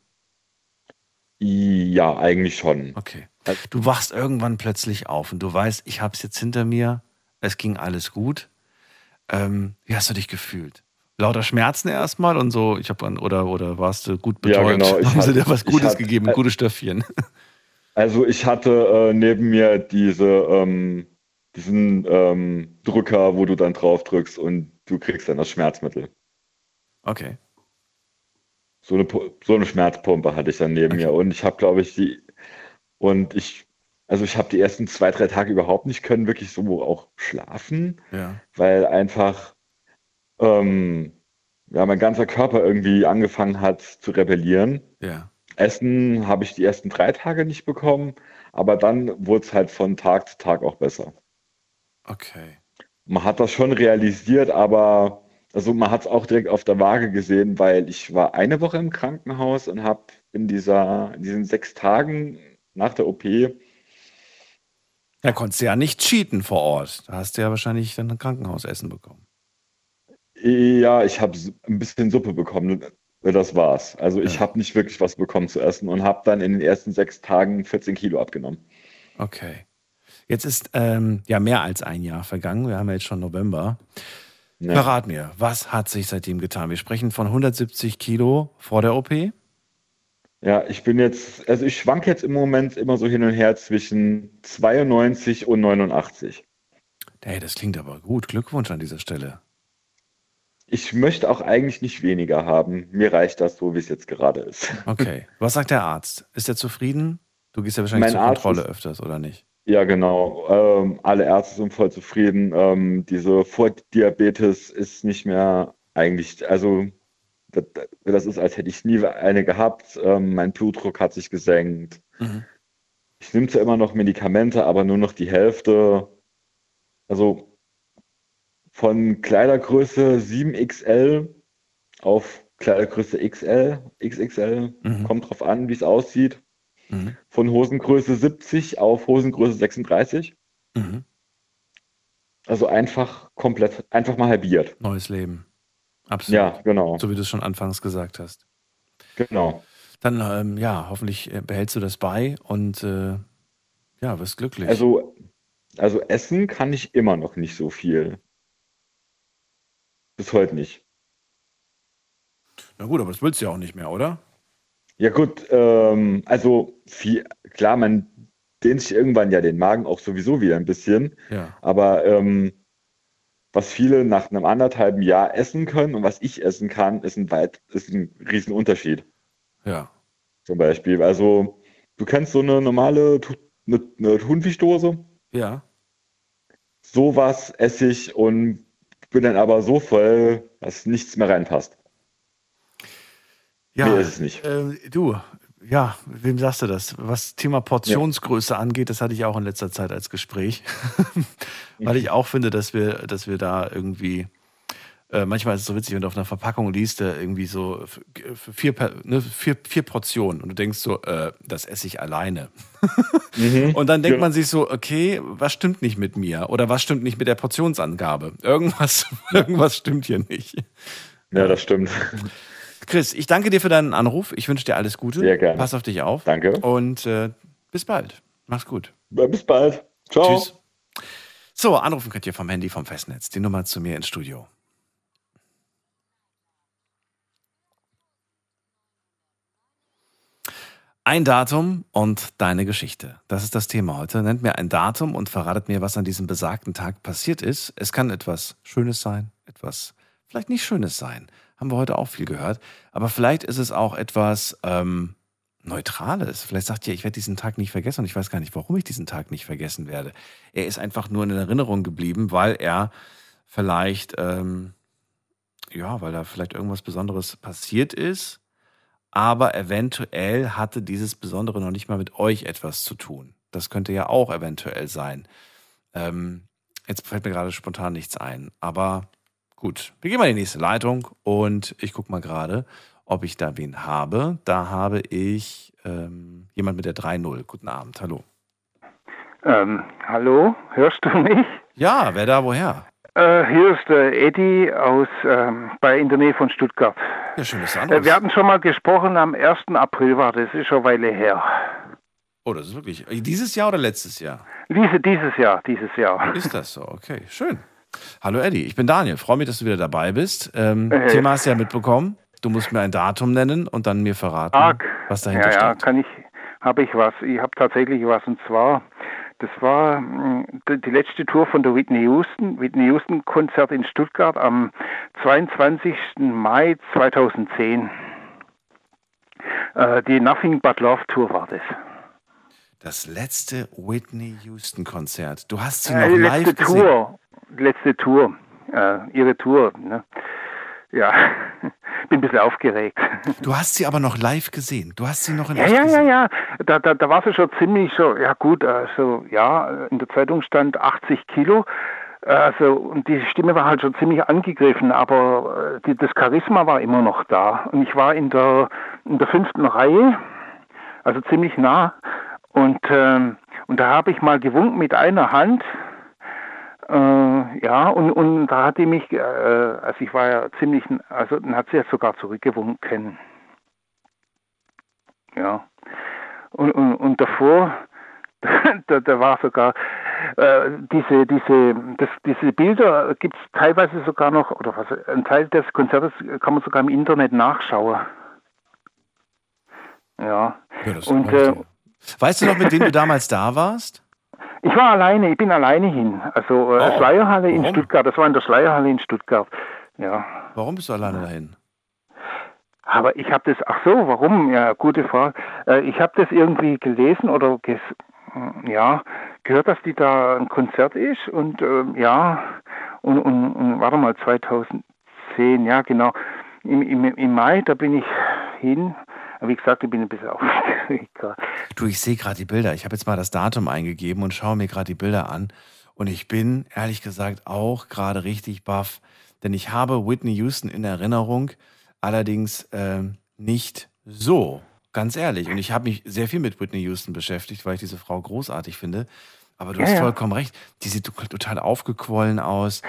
Ja, eigentlich schon. Okay. Du wachst irgendwann plötzlich auf und du weißt, ich habe es jetzt hinter mir, es ging alles gut. Ähm, wie hast du dich gefühlt? Lauter Schmerzen erstmal und so, ich habe oder oder warst du gut Ja, betäubt? genau, ich Haben sie hatte- dir was Gutes hatte- gegeben, äh, gute Stöffchen? Also ich hatte äh, neben mir diese, ähm, diesen ähm, Drücker, wo du dann drauf drückst und du kriegst dann das Schmerzmittel. Okay. So eine, so eine Schmerzpumpe hatte ich dann neben mir und ich habe, glaube ich, die und ich, also ich habe die ersten zwei, drei Tage überhaupt nicht können, wirklich so auch schlafen, Ja. weil einfach ähm, ja, mein ganzer Körper irgendwie angefangen hat zu rebellieren. Ja. Essen habe ich die ersten drei Tage nicht bekommen, aber dann wurde es halt von Tag zu Tag auch besser. Okay. Man hat das schon realisiert, aber also man hat es auch direkt auf der Waage gesehen, weil ich war eine Woche im Krankenhaus und habe in dieser, in diesen sechs Tagen nach der OP, Da konntest du ja nicht cheaten vor Ort. Da hast du ja wahrscheinlich dann ein Krankenhausessen bekommen. Ja, ich habe ein bisschen Suppe bekommen. Das war's. Also ich habe nicht wirklich was bekommen zu essen und habe dann in den ersten sechs Tagen 14 Kilo abgenommen. Okay. Jetzt ist ähm, ja mehr als ein Jahr vergangen. Wir haben ja jetzt schon November. Ja. Verrat mir, was hat sich seitdem getan? Wir sprechen von 170 Kilo vor der OP. Ja, ich bin jetzt, also ich schwank jetzt im Moment immer so hin und her zwischen 92 und 89. Hey, das klingt aber gut. Glückwunsch an dieser Stelle. Ich möchte auch eigentlich nicht weniger haben. Mir reicht das so, wie es jetzt gerade ist. Okay. Was sagt der Arzt? Ist er zufrieden? Du gehst ja wahrscheinlich Mein zur Arzt Kontrolle ist- öfters, oder nicht? Ja, genau. Ähm, alle Ärzte sind voll zufrieden. Ähm, diese Vordiabetes ist nicht mehr eigentlich, also das, das ist, als hätte ich nie eine gehabt. Ähm, mein Blutdruck hat sich gesenkt. Mhm. Ich nehme zwar immer noch Medikamente, aber nur noch die Hälfte. Also von Kleidergröße 7XL auf Kleidergröße XL, XXL, Mhm. kommt drauf an, wie es aussieht. Mhm. Von Hosengröße 70 auf Hosengröße 36. Mhm. Also einfach komplett, einfach mal halbiert. Neues Leben. Absolut. Ja, genau. So wie du es schon anfangs gesagt hast. Genau. Dann, ähm, ja, hoffentlich äh, behältst du das bei und äh, ja, wirst glücklich. Also, also essen kann ich immer noch nicht so viel. Bis heute nicht. Na gut, aber das willst du ja auch nicht mehr, oder? Ja gut, ähm, also viel, klar, man dehnt sich irgendwann ja den Magen auch sowieso wieder ein bisschen. Ja. Aber ähm, was viele nach einem anderthalben Jahr essen können und was ich essen kann, ist ein weit, ist ein Riesenunterschied. Ja. Zum Beispiel. Also, du kennst so eine normale eine, eine Thunfischdose? Ja. Sowas esse ich und bin dann aber so voll, dass nichts mehr reinpasst. Ja, Mehr ist es nicht. Äh, du, ja, wem sagst du das? Was Thema Portionsgröße angeht, das hatte ich auch in letzter Zeit als Gespräch. Weil ich auch finde, dass wir, dass wir da irgendwie, äh, manchmal ist es so witzig, wenn du auf einer Verpackung liest, äh, irgendwie so vier, ne, vier, vier Portionen und du denkst so, äh, das esse ich alleine. Und dann denkt Ja. man sich so, okay, was stimmt nicht mit mir? Oder was stimmt nicht mit der Portionsangabe? Irgendwas, irgendwas stimmt hier nicht. Ja, das stimmt. Chris, ich danke dir für deinen Anruf. Ich wünsche dir alles Gute. Sehr gerne. Pass auf dich auf. Danke. Und äh, bis bald. Mach's gut. Bis bald. Ciao. Tschüss. So, anrufen könnt ihr vom Handy vom Festnetz. Die Nummer zu mir ins Studio. Ein Datum und deine Geschichte. Das ist das Thema heute. Nennt mir ein Datum und verratet mir, was an diesem besagten Tag passiert ist. Es kann etwas Schönes sein, etwas vielleicht nicht Schönes sein. Haben wir heute auch viel gehört. Aber vielleicht ist es auch etwas ähm, Neutrales. Vielleicht sagt ihr, ich werde diesen Tag nicht vergessen und ich weiß gar nicht, warum ich diesen Tag nicht vergessen werde. Er ist einfach nur in Erinnerung geblieben, weil er vielleicht, ähm, ja, weil da vielleicht irgendwas Besonderes passiert ist, aber eventuell hatte dieses Besondere noch nicht mal mit euch etwas zu tun. Das könnte ja auch eventuell sein. Ähm, jetzt fällt mir gerade spontan nichts ein, aber gut, wir gehen mal in die nächste Leitung und ich gucke mal gerade, ob ich da wen habe. Da habe ich ähm, jemand mit der 3.0. Guten Abend, hallo. Ähm, hallo, hörst du mich? Ja, wer da, woher? Äh, hier ist der Eddie aus ähm, bei in der Nähe von Stuttgart. Ja, schön, dass du Äh, wir hatten schon mal gesprochen, am 1. April war das, ist schon eine Weile her. Oh, das ist wirklich. Dieses Jahr oder letztes Jahr? Diese, dieses Jahr, dieses Jahr. Ist das so? Okay, schön. Hallo Eddie, ich bin Daniel. Freue mich, dass du wieder dabei bist. Ähm, Äh. Thema hast du ja mitbekommen. Du musst mir ein Datum nennen und dann mir verraten, Arg. was dahinter ja, ja, steht. kann ich, habe ich was. Ich habe tatsächlich was und zwar, das war mh, die, die letzte Tour von der Whitney Houston, Whitney Houston Konzert in Stuttgart am 22. Mai 2010. Äh, die Nothing But Love Tour war das. Das letzte Whitney Houston Konzert. Du hast sie Äh, noch die live letzte gesehen. Tour, die letzte Tour, äh, ihre Tour. Ne? Ja, bin ein bisschen aufgeregt. Du hast sie aber noch live gesehen. Du hast sie noch in Ja, ja, ja, ja. Da, da, da war sie schon ziemlich so, ja gut, also ja, in der Zeitung stand 80 Kilo. Also, und die Stimme war halt schon ziemlich angegriffen, aber äh, die, das Charisma war immer noch da. Und ich war in der, in der fünften Reihe, also ziemlich nah. Und, ähm, und da habe ich mal gewunken mit einer Hand. Äh, ja, und, und da hat die mich, äh, also ich war ja ziemlich, also dann hat sie ja sogar zurückgewunken. Ja. Und, und, und davor, da, da war sogar äh, diese, diese, das, diese Bilder gibt es teilweise sogar noch, oder was, ein Teil des Konzertes kann man sogar im Internet nachschauen. Ja. Ja, und äh. Weißt du noch, mit wem du damals da warst? Ich war alleine, ich bin alleine hin. Also äh, Oh, Schleierhalle in warum? Stuttgart, das war in der Schleierhalle in Stuttgart. Ja. Warum bist du alleine dahin? Aber ich habe das, ach so, warum? Ja, gute Frage. Äh, ich habe das irgendwie gelesen oder ges, äh, ja, gehört, dass die da ein Konzert ist und ähm, ja, und, und, und warte mal, 2010, ja genau, im, im, im Mai, da bin ich hin. Aber Wie gesagt, ich bin ein bisschen aufgeregt. gerade. Du, ich sehe gerade die Bilder. Ich habe jetzt mal das Datum eingegeben und schaue mir gerade die Bilder an. Und ich bin, ehrlich gesagt, auch gerade richtig baff. Denn ich habe Whitney Houston in Erinnerung, allerdings ähm, nicht so, ganz ehrlich. Und ich habe mich sehr viel mit Whitney Houston beschäftigt, weil ich diese Frau großartig finde. Aber du Ja, hast ja. vollkommen recht. Die sieht total aufgequollen aus.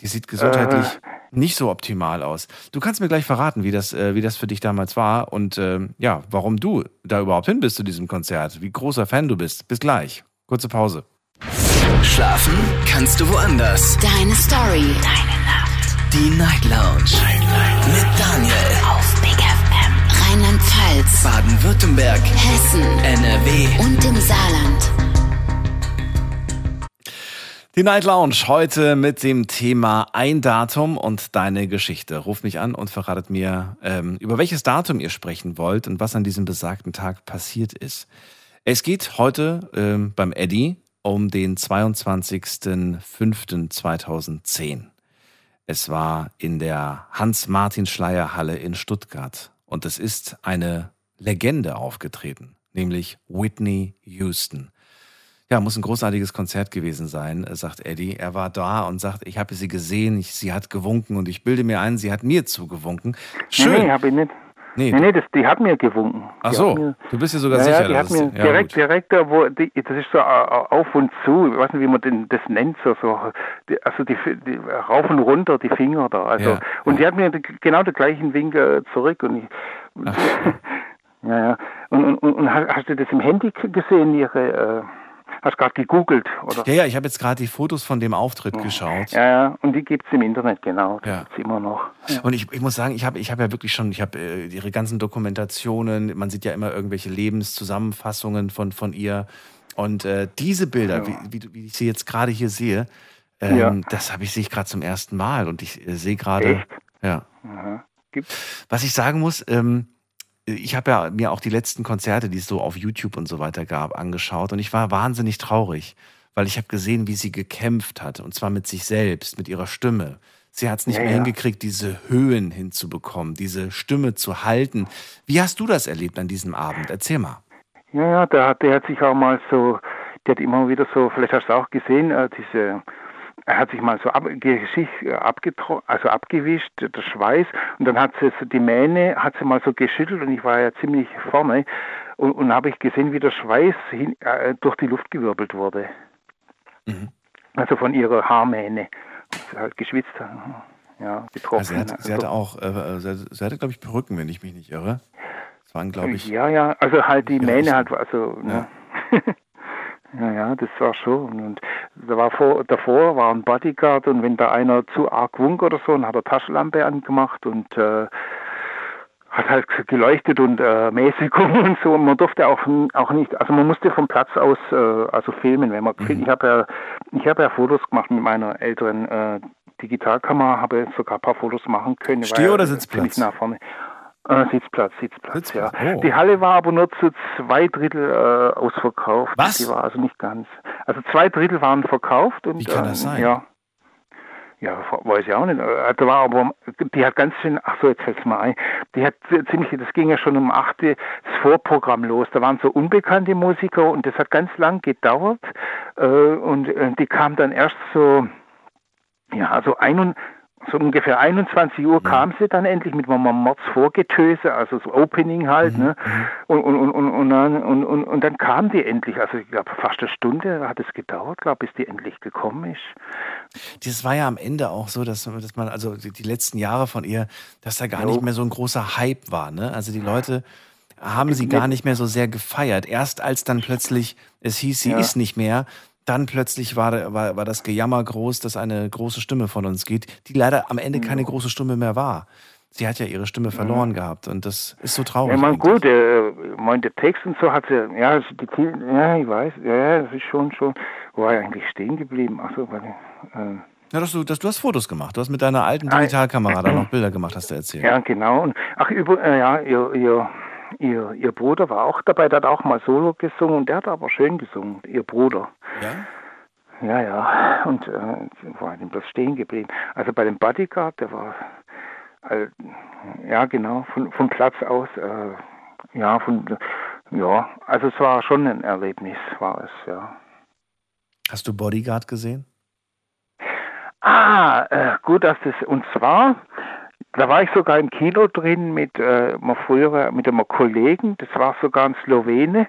Die sieht gesundheitlich Äh. nicht so optimal aus. Du kannst mir gleich verraten, wie das, äh, wie das für dich damals war und ähm, ja, warum du da überhaupt hin bist zu diesem Konzert. Wie großer Fan du bist. Bis gleich. Kurze Pause. Schlafen kannst du woanders. Deine Story. Deine Nacht. Die Night Lounge. Mit Daniel. Auf Big FM. Rheinland-Pfalz. Baden-Württemberg. Hessen. NRW. Und im Saarland. Die Night Lounge heute mit dem Thema ein Datum und deine Geschichte. Ruft mich an und verratet mir, ähm, über welches Datum ihr sprechen wollt und was an diesem besagten Tag passiert ist. Es geht heute ähm, beim Eddie um den 22.05.2010. Es war in der Hans-Martin-Schleier-Halle in Stuttgart und es ist eine Legende aufgetreten, nämlich Whitney Houston. Ja, muss ein großartiges Konzert gewesen sein, äh, sagt Eddie. Er war da und sagt, ich habe sie gesehen, ich, sie hat gewunken und ich bilde mir ein, sie hat mir zugewunken. Schön. Nee, habe ich nicht. Nee, Nee, nee, das, die hat mir gewunken. Ach Die so, mir, du bist dir sogar ja, sicher, ja, die hat mir ja, direkt, gut. direkt da, wo, die, das ist so äh, auf und zu, ich weiß nicht, wie man den, das nennt, so, so die, also die, die rauf und runter, die Finger da. Also, Ja, und die hat mir genau den gleichen Winkel zurück und ich, ja, ja. Und, und, und, hast du das im Handy gesehen, ihre, äh, hast gerade gegoogelt, oder? Ja, ja, ich habe jetzt gerade die Fotos von dem Auftritt geschaut. Ja, ja, und die gibt's im Internet, genau. Die Ja. gibt's immer noch. Und ich, ich muss sagen, ich habe ich hab ja wirklich schon, ich habe äh, ihre ganzen Dokumentationen, man sieht ja immer irgendwelche Lebenszusammenfassungen von, von ihr. Und äh, diese Bilder, Ja. wie, wie, wie ich sie jetzt gerade hier sehe, ähm, Ja. das habe ich sehe ich gerade zum ersten Mal. Und ich äh, sehe gerade, ja. Aha. Gibt's? Was ich sagen muss, ähm, ich habe ja mir auch die letzten Konzerte, die es so auf YouTube und so weiter gab, angeschaut und ich war wahnsinnig traurig, weil ich habe gesehen, wie sie gekämpft hat und zwar mit sich selbst, mit ihrer Stimme. Sie hat es nicht Ja, mehr ja. hingekriegt, diese Höhen hinzubekommen, diese Stimme zu halten. Wie hast du das erlebt an diesem Abend? Erzähl mal. Ja, ja, der hat, der hat sich auch mal so, der hat immer wieder so, vielleicht hast du auch gesehen, äh, diese, er hat sich mal so ab, äh, abgetro also abgewischt, der Schweiß, und dann hat sie so die Mähne, hat sie mal so geschüttelt und ich war ja ziemlich vorne und, und habe ich gesehen, wie der Schweiß hin, äh, durch die Luft gewirbelt wurde. Mhm. Also von ihrer Haarmähne. Sie halt geschwitzt hat. Ja, getroffen. Also sie, hat, sie hatte auch, äh, sie, sie hatte, glaube ich, Perücken, wenn ich mich nicht irre. Das waren, glaube ich, Ja, ja, also halt die Ja, Mähne halt, also, ne. ja, ja, das war schon. Und da war vor, davor war ein Bodyguard und wenn da einer zu arg wunk oder so, dann hat er Taschenlampe angemacht und äh, hat halt geleuchtet und äh, Mäßigung und so. Und man durfte auch, auch nicht, also man musste vom Platz aus äh, also filmen, wenn man Mhm. Ich habe ja, ich habe ja Fotos gemacht mit meiner älteren äh, Digitalkamera, habe sogar ein paar Fotos machen können. Ich war Steh- ja oder ziemlich Sitzplatz? Nah vorne. Äh, Sitzplatz, Sitzplatz, Sitzplatz, ja. oh. Die Halle war aber nur zu zwei Drittel äh, ausverkauft. Was? Die war also nicht ganz. Also zwei Drittel waren verkauft und Wie kann das sein? ja. Ja, weiß ich auch nicht. Äh, Da war aber, die hat ganz schön, ach so, jetzt fällt's mal ein. Die hat ziemlich, das ging ja schon um 8 Uhr das Vorprogramm los. Da waren so unbekannte Musiker und das hat ganz lang gedauert. Äh, und äh, die kam dann erst so, ja, so ein und, so ungefähr 21 Mhm. Uhr kam sie dann endlich mit einem Mordsvorgetöse, also so Opening Mhm. halt, ne? Und, und, und, und, und, dann, und, und, und dann kam die endlich, also ich glaube fast eine Stunde hat es gedauert, glaube bis die endlich gekommen ist. Das war ja am Ende auch so, dass, dass man, also die, die letzten Jahre von ihr, dass da gar Jo. nicht mehr so ein großer Hype war. Ne? Also die Leute haben sie gar nicht mehr so sehr gefeiert. Erst als dann plötzlich es hieß, sie Ja. ist nicht mehr, dann plötzlich war, war, war das Gejammer groß, dass eine große Stimme von uns geht, die leider am Ende keine große Stimme mehr war. Sie hat ja ihre Stimme verloren gehabt und das ist so traurig. Ja, man gut, äh, ich meine, der Text und so hat sie, ja, also die, ja, ich weiß, ja, ja, das ist schon, schon, wo war ich eigentlich stehen geblieben? Achso, warte, äh, Ja, dass du, dass du hast Fotos gemacht. Du hast mit deiner alten Ah, Digitalkamera da noch Bilder gemacht, hast du erzählt. Ja, genau. Und, ach, über, äh, ja, ihr, ihr, ihr, ihr Bruder war auch dabei, der hat auch mal Solo gesungen und der hat aber schön gesungen, ihr Bruder. Ja? Ja, ja. Und äh, war denn bloß stehen geblieben? Also bei dem Bodyguard, der war, äh, ja, genau, von, vom Platz aus, äh, ja, von, ja, also es war schon ein Erlebnis, war es, ja. Hast du Bodyguard gesehen? Ah, äh, gut, dass das, und zwar, da war ich sogar im Kino drin mit äh, mal früher mit einem Kollegen, das war sogar ein Slowene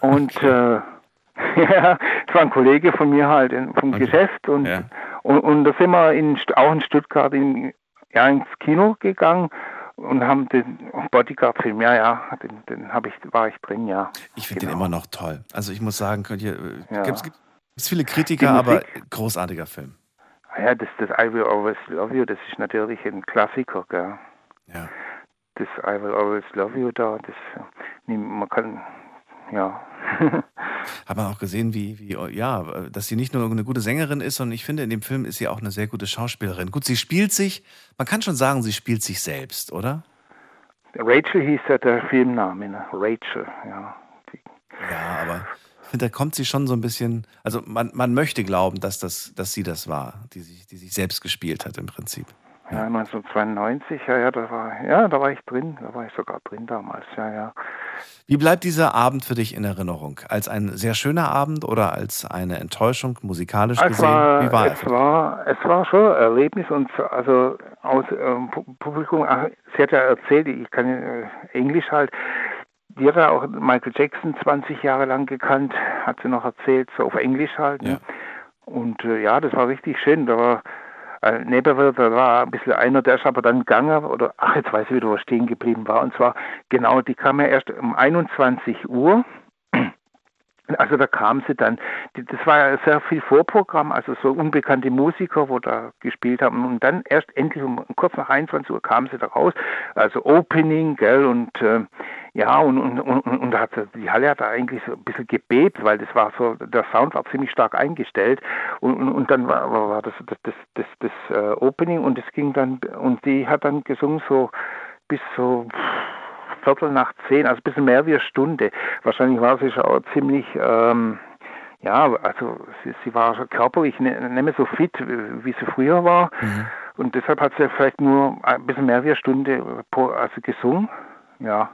und äh, ja, das war ein Kollege von mir halt in, vom Geschäft und, Ja. und, und da sind wir in, auch in Stuttgart in, ja, ins Kino gegangen und haben den Bodyguard-Film, ja, ja, den, den hab ich, war ich drin, ja. Ich finde den immer noch toll. Also ich muss sagen, könnt ihr, äh, Ja. gibt, es viele Kritiker, aber großartiger Film. Ah Ja, das, das I Will Always Love You, das ist natürlich ein Klassiker, gell. Ja. Das I Will Always Love You da, das, man kann, ja. Hat man auch gesehen, wie, wie, ja, dass sie nicht nur eine gute Sängerin ist, sondern ich finde, in dem Film ist sie auch eine sehr gute Schauspielerin. Gut, sie spielt sich, man kann schon sagen, sie spielt sich selbst, oder? Rachel hieß ja der Filmname, ne? Rachel, ja. Ja, aber finde, da kommt sie schon so ein bisschen, also man, man möchte glauben, dass, das, dass sie das war, die sich, die sich selbst gespielt hat im Prinzip. Ja, 1992, ja, ja, da war, ja, da war ich drin, da war ich sogar drin damals, ja, ja. Wie bleibt dieser Abend für dich in Erinnerung? Als ein sehr schöner Abend oder als eine Enttäuschung, musikalisch Es gesehen? war, Wie war es war, es war schon ein Erlebnis und so- also aus ähm, Pu- Publikum, ach, sie hat ja erzählt, ich kann äh, Englisch halt, die hat ja auch Michael Jackson 20 Jahre lang gekannt, hat sie noch erzählt, so auf Englisch halt. Ne? Und äh, ja, das war richtig schön. Da war äh, Nebenwirt, da war ein bisschen einer, der ist aber dann gegangen, oder ach, jetzt weiß ich wieder, wo er stehen geblieben war. Und zwar, genau, die kam ja erst um 21 Uhr. Also da kam sie dann, das war ja sehr viel Vorprogramm, also so unbekannte Musiker, wo da gespielt haben. Und dann erst endlich um kurz nach 21 Uhr kam sie da raus, also Opening, gell, und äh, ja, und, und, und, und da hat die Halle hat da eigentlich so ein bisschen gebebt, weil das war so, der Sound war ziemlich stark eingestellt. Und, und, und dann war, war das das, das, das, das äh, Opening und es ging dann, und die hat dann gesungen so bis so Viertel nach zehn, also ein bisschen mehr wie eine Stunde. Wahrscheinlich war sie schon ziemlich, ähm, ja, also sie, sie war schon körperlich ne- nicht mehr so fit, wie sie früher war. Und deshalb hat sie vielleicht nur ein bisschen mehr wie eine Stunde also gesungen. Ja.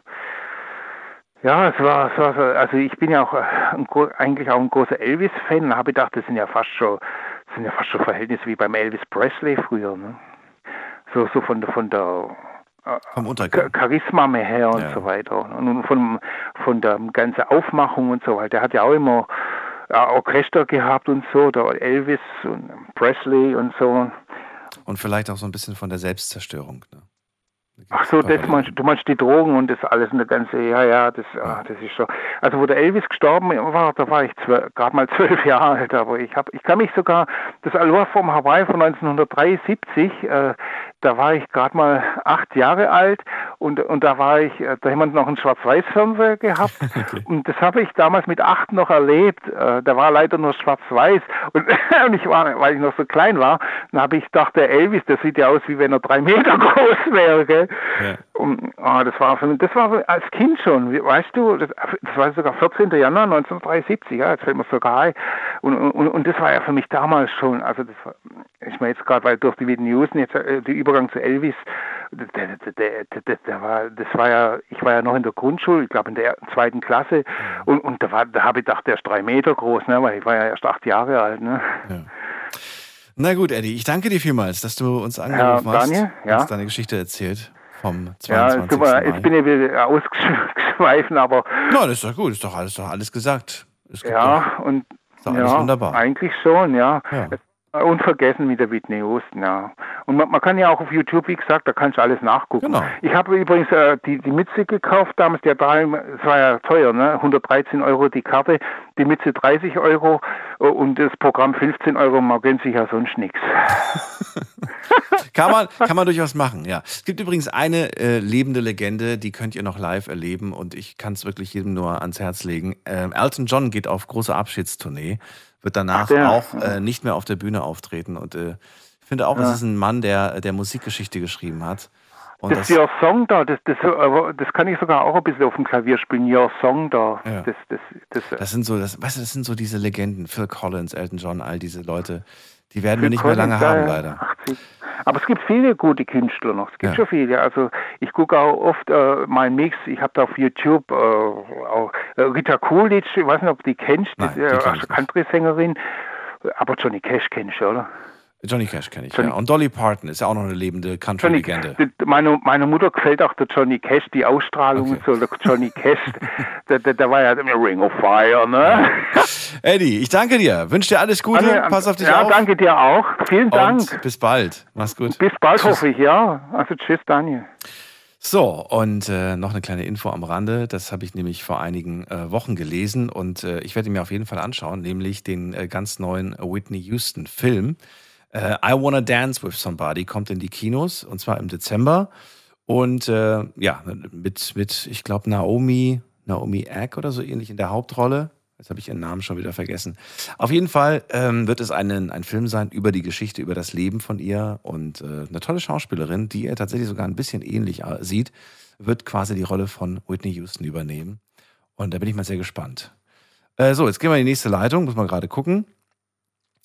Ja, es war, es war so, also ich bin ja auch äh, ein, eigentlich auch ein großer Elvis-Fan, habe gedacht, das sind ja fast schon, sind ja fast schon Verhältnisse wie beim Elvis Presley früher, ne? So, so von der, von der Vom Untergang. Ch- Charisma mehr her und Ja. so weiter. Und von, von der ganzen Aufmachung und so weiter. Der hat ja auch immer Orchester gehabt und so, der Elvis und Presley und so. Und vielleicht auch so ein bisschen von der Selbstzerstörung. Ne? Ach so, das meinst, du meinst die Drogen und das alles und der ganze, ja, ja, das, ah, das ist schon. Also wo der Elvis gestorben war, da war ich gerade mal zwölf Jahre alt, aber ich habe, ich kann mich sogar, das Aloha vom Hawaii von 1973, äh, da war ich gerade mal acht Jahre alt und, und da war ich, äh, da jemand noch einen Schwarz-Weiß-Fernseher gehabt und das habe ich damals mit acht noch erlebt. Äh, da war leider nur Schwarz-Weiß und, und ich war, weil ich noch so klein war, dann habe ich gedacht, der Elvis, der sieht ja aus, wie wenn er drei Meter groß wäre, gell? Und ah, das war für mich, das war als Kind schon, weißt du, das, das war sogar 14. Januar 1973, ja, jetzt fällt mir sogar ein. Und, und, und das war ja für mich damals schon, also das war, ich meine jetzt gerade, weil durch die News jetzt äh, der Übergang zu Elvis, der, der, der, der, war, das war ja, ich war ja noch in der Grundschule, ich glaube in der zweiten Klasse, und, und da war, da habe ich gedacht, der ist drei Meter groß, ne, weil ich war ja erst acht Jahre alt, ne. Na gut, Eddie, ich danke dir vielmals, dass du uns angerufen hast Daniel, und ja. uns deine Geschichte erzählt vom Ja, 22. tut mir, Mai. jetzt bin ich wieder ausgeschweifen, aber Nein, ist doch gut, ist doch alles, doch alles gesagt. Ja, doch, und ist doch alles ja, wunderbar. eigentlich schon, ja. Ja. Unvergessen mit der Whitney Houston, ja. Und man, man kann ja auch auf YouTube, wie gesagt, da kannst du alles nachgucken. Genau. Ich habe übrigens äh, die, die Mütze gekauft damals, der daheim, es war ja teuer, ne? 113 Euro die Karte, die Mütze 30 Euro äh, und das Programm 15 Euro, man gönnt sich ja sonst nichts. Kann man, kann man durchaus machen, ja. Es gibt übrigens eine äh, lebende Legende, die könnt ihr noch live erleben und ich kann es wirklich jedem nur ans Herz legen. Ähm, Elton John geht auf große Abschiedstournee, wird danach Ach, der, auch ja. äh, nicht mehr auf der Bühne auftreten und äh, ich finde auch, es Ja. ist ein Mann, der, der Musikgeschichte geschrieben hat. Und das, Your Song da, das, das, äh, das kann ich sogar auch ein bisschen auf dem Klavier spielen. Your Song da, Ja. das, das, das, Das sind so, das, weißt du, das sind so diese Legenden. Phil Collins, Elton John, all diese Leute. Die werden wir nicht mehr lange haben, leider. 80. Aber es gibt viele gute Künstler noch. Es gibt Ja. schon viele. Also ich gucke auch oft äh, meinen Mix. Ich habe da auf YouTube äh, auch äh, Rita Coolidge. Ich weiß nicht, ob du die kennst. Nein, die, die äh, nicht. Country-Sängerin. Aber Johnny Cash kennst du, oder? Johnny Cash kenne ich, ja. Und Dolly Parton ist ja auch noch eine lebende Johnny, Country-Legende. meine, meine Mutter gefällt auch der Johnny Cash, die Ausstrahlung und so, der Johnny Cash, der, der, der war ja immer Ring of Fire, ne? Eddie, ich danke dir. Wünsche dir alles Gute. Anne, Pass auf dich ja, auf. danke dir auch. Vielen Dank. Und bis bald. Mach's gut. Bis bald, Tschüss. hoffe ich, ja. Also tschüss, Daniel. So, und äh, noch eine kleine Info am Rande. Das habe ich nämlich vor einigen äh, Wochen gelesen und äh, ich werde ihn mir auf jeden Fall anschauen, nämlich den äh, ganz neuen Whitney Houston-Film. Äh, I Wanna Dance with Somebody kommt in die Kinos und zwar im Dezember. Und äh, ja, mit, mit ich glaube, Naomi, Naomi Eck oder so ähnlich in der Hauptrolle. Jetzt habe ich ihren Namen schon wieder vergessen. Auf jeden Fall ähm, wird es einen, ein Film sein über die Geschichte, über das Leben von ihr und äh, eine tolle Schauspielerin, die ihr tatsächlich sogar ein bisschen ähnlich äh, sieht, wird quasi die Rolle von Whitney Houston übernehmen. Und da bin ich mal sehr gespannt. Äh, so, jetzt gehen wir in die nächste Leitung. Muss mal gerade gucken.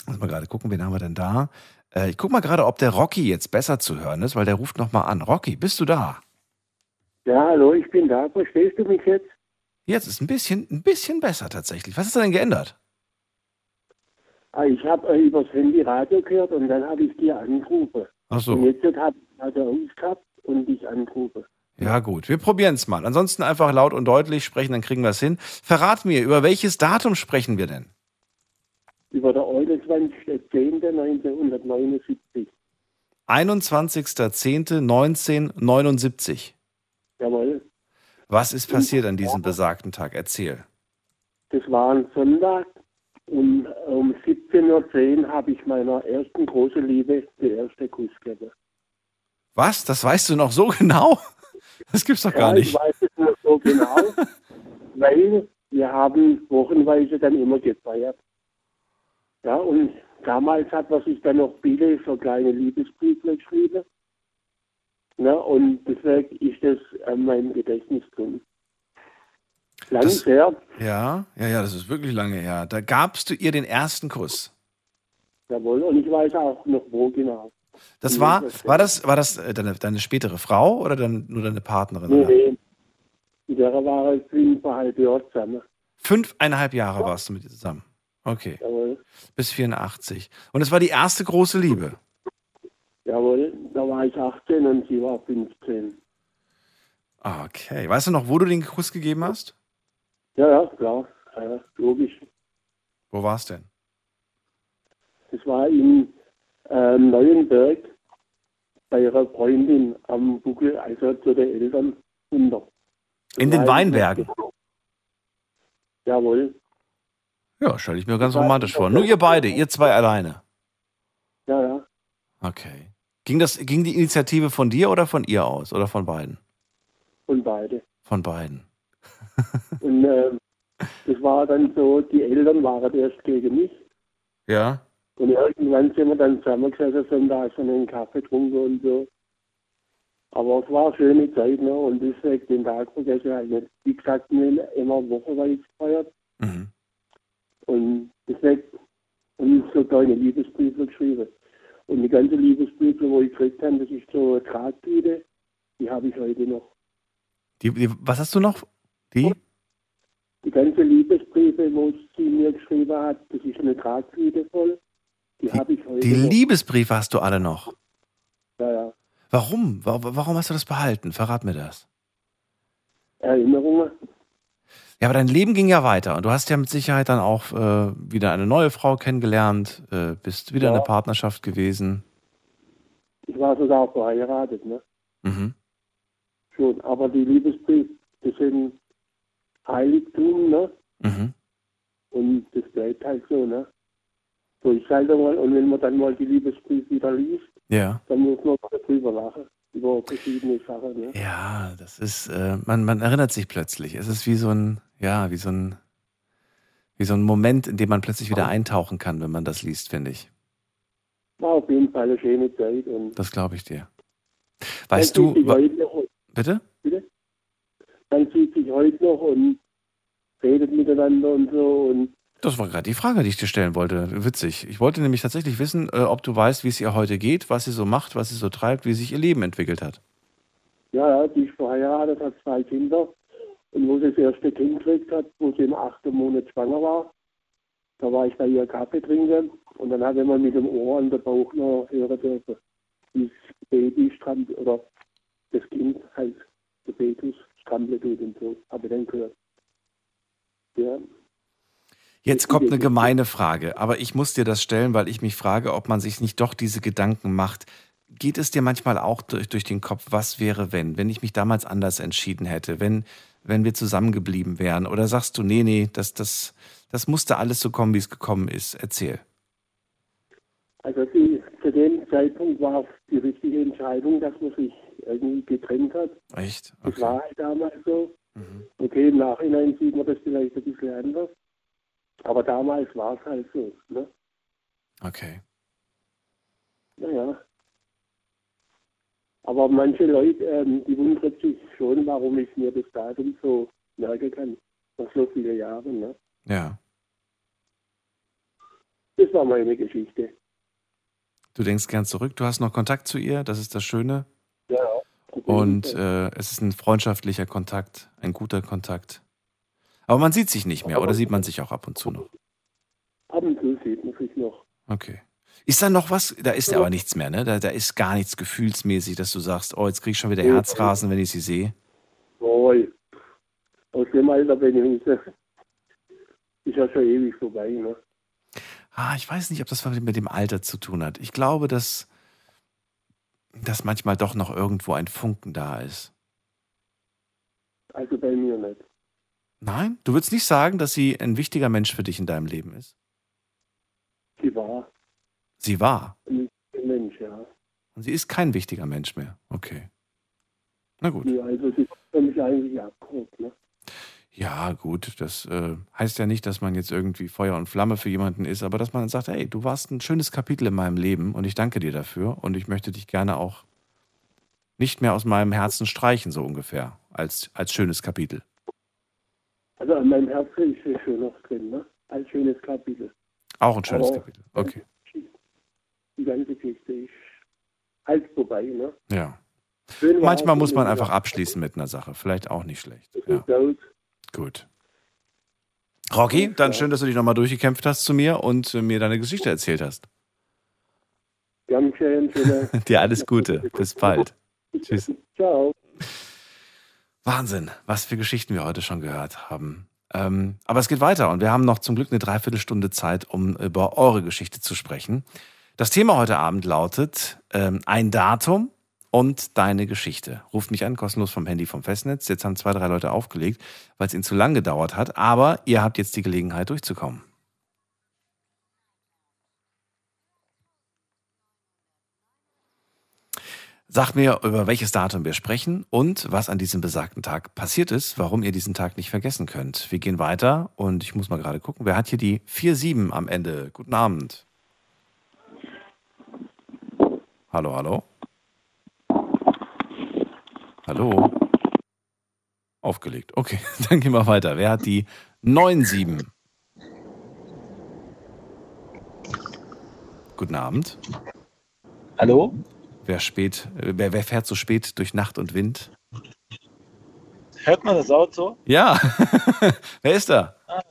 Muss mal gerade gucken, wen haben wir denn da? Äh, ich gucke mal gerade, ob der Rocky jetzt besser zu hören ist, weil der ruft nochmal an. Rocky, bist du da? Ja, hallo, ich bin da. Verstehst du mich jetzt? Jetzt ist ein bisschen, ein bisschen besser tatsächlich. Was ist denn geändert? Ah, Ich habe äh, übers Handy Radio gehört und dann habe ich dir angerufen. Ach so. Und jetzt habe ich also ausgehabt und dich angerufen. Ja, gut. Wir probieren es mal. Ansonsten einfach laut und deutlich sprechen, dann kriegen wir es hin. Verrat mir, über welches Datum sprechen wir denn? Über der 21.10.1979. 21.10.1979. Jawohl. Was ist passiert an diesem besagten Tag? Erzähl. Das war ein Sonntag und um 17.10 Uhr habe ich meiner ersten großen Liebe die erste Kuss gegeben. Was? Das weißt du noch so genau? Das gibt's doch gar ja, nicht. Ich weiß es noch so genau, weil wir haben wochenweise dann immer gefeiert. Ja, und damals hat man sich dann noch viele so kleine Liebesbriefe geschrieben. Ja, und deswegen ist das an meinem Gedächtnis drin. Lang Das- her, Ja, ja, ja, das ist wirklich lange her. Da gabst du ihr den ersten Kuss. jawohl, und ich weiß auch noch wo genau. Das war, das- war das, war das äh, deine, deine spätere Frau oder dann nur deine Partnerin? Nee, nee. Mit der war ich fünfeinhalb Jahre zusammen. Fünfeinhalb Jahre warst du mit ihr zusammen. Okay. Jawohl. Bis 84. Und es war die erste große Liebe. Jawohl, da war ich 18 und sie war 15. Ah, Okay. Weißt du noch, wo du den Kuss gegeben hast? Ja, ja, klar. Ja, logisch. Wo war es denn? Das war in ähm, Neuenberg bei ihrer Freundin am Buckel, also zu den Eltern runter. In den Weinbergen. Jawohl. Ja, stelle ich mir ganz romantisch vor. Nur ihr beide, ihr zwei alleine. Ja, ja. Okay. Ging, das, ging die Initiative von dir oder von ihr aus? Oder von beiden? Und beide. Von beiden. Und ähm, das war dann so, die Eltern waren erst gegen mich. Ja. Und irgendwann sind wir dann zusammengesessen und da schon einen Kaffee getrunken und so. Aber es war eine schöne Zeit, ne? Und deswegen den Tag vergesse ich halt nicht. Wie gesagt, wir haben immer wochenweise gefeiert. Mhm. Und deswegen und so kleine Liebesbriefe geschrieben. Und die ganze Liebesbriefe, wo ich gekriegt habe, das ist so eine Tragtüte, die habe ich heute noch. Die, die, was hast du noch? Die? Die ganze Liebesbriefe, wo sie mir geschrieben hat, das ist eine Tragtüte voll. Die, habe ich heute Die noch. Liebesbriefe hast du alle noch. Ja, ja. Warum? Wa- Warum hast du das behalten? Verrat mir das. Erinnerungen. Ja, aber dein Leben ging ja weiter und du hast ja mit Sicherheit dann auch äh, wieder eine neue Frau kennengelernt, äh, bist wieder in Ja. der Partnerschaft gewesen. Ich war sogar verheiratet, ne? Mhm. Schon. Aber die Liebesbriefe, das sind Heiligtum, ne? Mhm. Und das bleibt halt so, ne? So ist halt einmal, und wenn man dann mal die Liebesbriefe wieder liest, Ja. dann muss man mal drüber lachen, über verschiedene Sachen, ne? Ja, das ist, äh, man, man erinnert sich plötzlich. Es ist wie so ein, ja, wie so ein, wie so ein Moment, in dem man plötzlich wieder eintauchen kann, wenn man das liest, finde ich. War auf jeden Fall eine schöne Zeit und Das glaube ich dir. Weißt du, noch, bitte? bitte? Dann sieht sich heute noch und redet miteinander und so und Das war gerade die Frage, die ich dir stellen wollte. Witzig. Ich wollte nämlich tatsächlich wissen, äh, ob du weißt, wie es ihr heute geht, was sie so macht, was sie so treibt, wie sich ihr Leben entwickelt hat. ja, die ist verheiratet, hat zwei Kinder und wo sie das erste Kind gekriegt hat, wo sie im achten Monat schwanger war, Da war ich bei ihr Kaffee trinken und dann hat man mit dem Ohr an der Bauch noch hören dürfen, wie das Baby strampelt oder das Kind halt, der Petrus strampelt und so. Habe ich dann gehört. Ja. Jetzt kommt eine gemeine Frage, aber ich muss dir das stellen, weil ich mich frage, ob man sich nicht doch diese Gedanken macht. Geht es dir manchmal auch durch, durch den Kopf, was wäre, wenn, wenn ich mich damals anders entschieden hätte, wenn, wenn wir zusammengeblieben wären? Oder sagst du, nee, nee, das, das, das musste alles so kommen, wie es gekommen ist? Erzähl. Also die, zu dem Zeitpunkt war es die richtige Entscheidung, dass man sich irgendwie getrennt hat. Echt? Das war halt damals so. Okay, im Nachhinein sieht man das vielleicht ein bisschen anders. Aber damals war es halt so. Ne? Okay. Naja. Aber manche Leute, ähm, die wundern sich schon, warum ich mir das Datum so merken kann. Nach so vielen Jahren. Ne? Ja. Das war meine Geschichte. Du denkst gern zurück, du hast noch Kontakt zu ihr, das ist das Schöne. Ja. Und äh, es ist ein freundschaftlicher Kontakt, ein guter Kontakt. Aber man sieht sich nicht mehr, oder sieht man sich auch ab und zu noch? Ab und zu sieht man sich noch. Okay. Ist da noch was? Da ist ja aber nichts mehr, ne? Da, da ist gar nichts gefühlsmäßig, dass du sagst, oh, jetzt krieg ich schon wieder Herzrasen, wenn ich sie sehe. Oh, aus dem Alter bin ich nicht. Ist ja schon ewig vorbei, ne? Ah, ich weiß nicht, ob das was mit dem Alter zu tun hat. Ich glaube, dass, dass manchmal doch noch irgendwo ein Funken da ist. Also bei mir nicht. Nein? Du würdest nicht sagen, dass sie ein wichtiger Mensch für dich in deinem Leben ist? Sie war Sie war. ein Mensch, ja. Und sie ist kein wichtiger Mensch mehr. Okay. Na gut. Ja, also sie hat für mich eigentlich abgeholt, ne? Ja, gut. Das äh, heißt ja nicht, dass man jetzt irgendwie Feuer und Flamme für jemanden ist, aber dass man sagt, hey, du warst ein schönes Kapitel in meinem Leben und ich danke dir dafür und ich möchte dich gerne auch nicht mehr aus meinem Herzen streichen, so ungefähr, als, als schönes Kapitel. Also an meinem Herzen ist noch drin, ne? Ein schönes Kapitel. Auch ein schönes Aber Kapitel. Okay. Die ganze Geschichte ist halt vorbei, ne? Ja. Schön Manchmal muss man einfach abschließen mit einer Sache. Vielleicht auch nicht schlecht. Ja. Gut. Rocky, dann schön, dass du dich nochmal durchgekämpft hast zu mir und äh, mir deine Geschichte erzählt hast. Gern schön, schöne. Dir alles Gute. Bis bald. Tschüss. Ciao. Wahnsinn, was für Geschichten wir heute schon gehört haben. Ähm, aber es geht weiter und wir haben noch zum Glück eine Dreiviertelstunde Zeit, um über eure Geschichte zu sprechen. Das Thema heute Abend lautet ähm, ein Datum und deine Geschichte. Ruft mich an, kostenlos vom Handy vom Festnetz. Jetzt haben zwei, drei Leute aufgelegt, weil es ihnen zu lang gedauert hat. Aber ihr habt jetzt die Gelegenheit durchzukommen. Sagt mir, über welches Datum wir sprechen und was an diesem besagten Tag passiert ist, warum ihr diesen Tag nicht vergessen könnt. Wir gehen weiter und ich muss mal gerade gucken, wer hat hier die 4-7 am Ende? Guten Abend. Hallo, hallo. Hallo. Aufgelegt. Okay, dann gehen wir weiter. Wer hat die 9-7? Guten Abend. Hallo? Wer, spät, wer, wer fährt so spät durch Nacht und Wind? Hört man das Auto? Ja. wer ist da? Ah,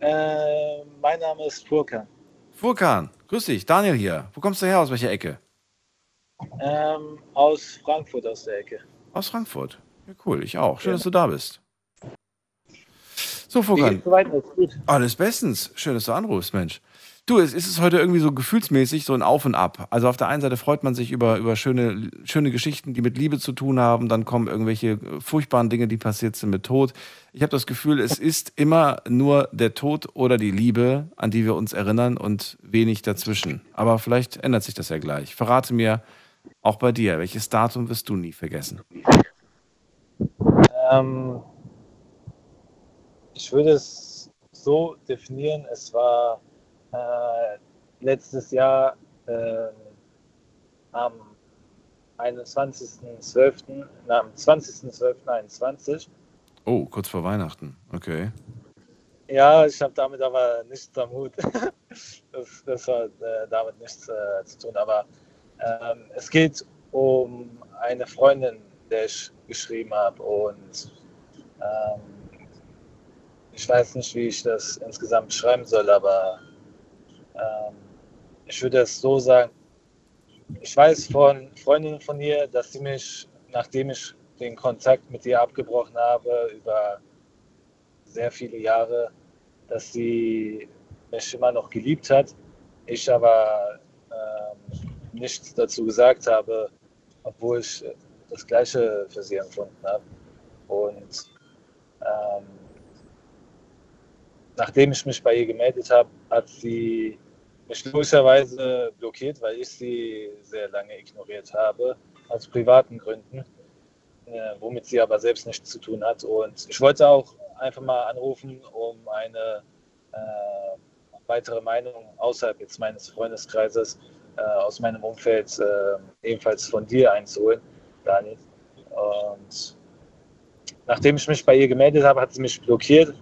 äh, mein Name ist Furkan. Furkan. Grüß dich. Daniel hier. Wo kommst du her? Aus welcher Ecke? Ähm, aus Frankfurt aus der Ecke. Aus Frankfurt. Ja, cool. Ich auch. Schön, dass du da bist. So, Furkan. Alles bestens. Schön, dass du anrufst, Mensch. Du, es ist heute irgendwie so gefühlsmäßig so ein Auf und Ab. Also auf der einen Seite freut man sich über, über schöne, schöne Geschichten, die mit Liebe zu tun haben. Dann kommen irgendwelche äh, furchtbaren Dinge, die passiert sind mit Tod. Ich habe das Gefühl, es ist immer nur der Tod oder die Liebe, an die wir uns erinnern und wenig dazwischen. Aber vielleicht ändert sich das ja gleich. Verrate mir auch bei dir, welches Datum wirst du nie vergessen? Ähm, ich würde es so definieren, es war äh, letztes Jahr äh, am 21.12., na, am 20.12.21. Oh, kurz vor Weihnachten. Okay. Ja, ich habe damit aber nichts am Hut. das, das hat äh, damit nichts äh, zu tun. Aber ähm, es geht um eine Freundin, der ich geschrieben habe. Und ähm, ich weiß nicht, wie ich das insgesamt beschreiben soll, aber ähm, ich würde es so sagen, ich weiß von Freundinnen von ihr, dass sie mich, nachdem ich den Kontakt mit ihr abgebrochen habe, über sehr viele Jahre, dass sie mich immer noch geliebt hat. Ich aber ähm, nichts dazu gesagt habe, obwohl ich das Gleiche für sie empfunden habe. Und ähm, nachdem ich mich bei ihr gemeldet habe, hat sie mich logischerweise blockiert, weil ich sie sehr lange ignoriert habe, aus privaten Gründen, äh, womit sie aber selbst nichts zu tun hat. Und ich wollte auch einfach mal anrufen, um eine äh, weitere Meinung außerhalb jetzt meines Freundeskreises, äh, aus meinem Umfeld, äh, ebenfalls von dir einzuholen, Daniel. Und nachdem ich mich bei ihr gemeldet habe, hat sie mich blockiert.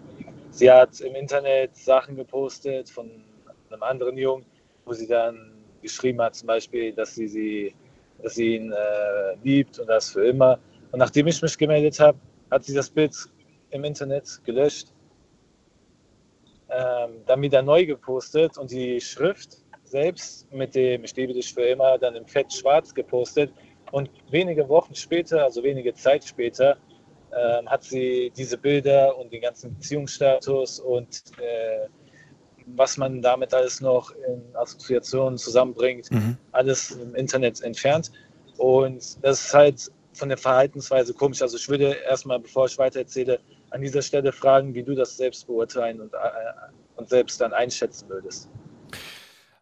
Sie hat im Internet Sachen gepostet von einem anderen Jungen, wo sie dann geschrieben hat, zum Beispiel, dass sie, sie, dass sie ihn äh, liebt und das für immer. Und nachdem ich mich gemeldet habe, hat sie das Bild im Internet gelöscht, ähm, dann wieder neu gepostet und die Schrift selbst mit dem Ich liebe dich für immer dann im Fett schwarz gepostet. Und wenige Wochen später, also wenige Zeit später, ähm, hat sie diese Bilder und den ganzen Beziehungsstatus und äh, was man damit alles noch in Assoziationen zusammenbringt, mhm. alles im Internet entfernt. Und das ist halt von der Verhaltensweise komisch. Also ich würde erstmal, bevor ich weiter erzähle, an dieser Stelle fragen, wie du das selbst beurteilen und, äh, und selbst dann einschätzen würdest.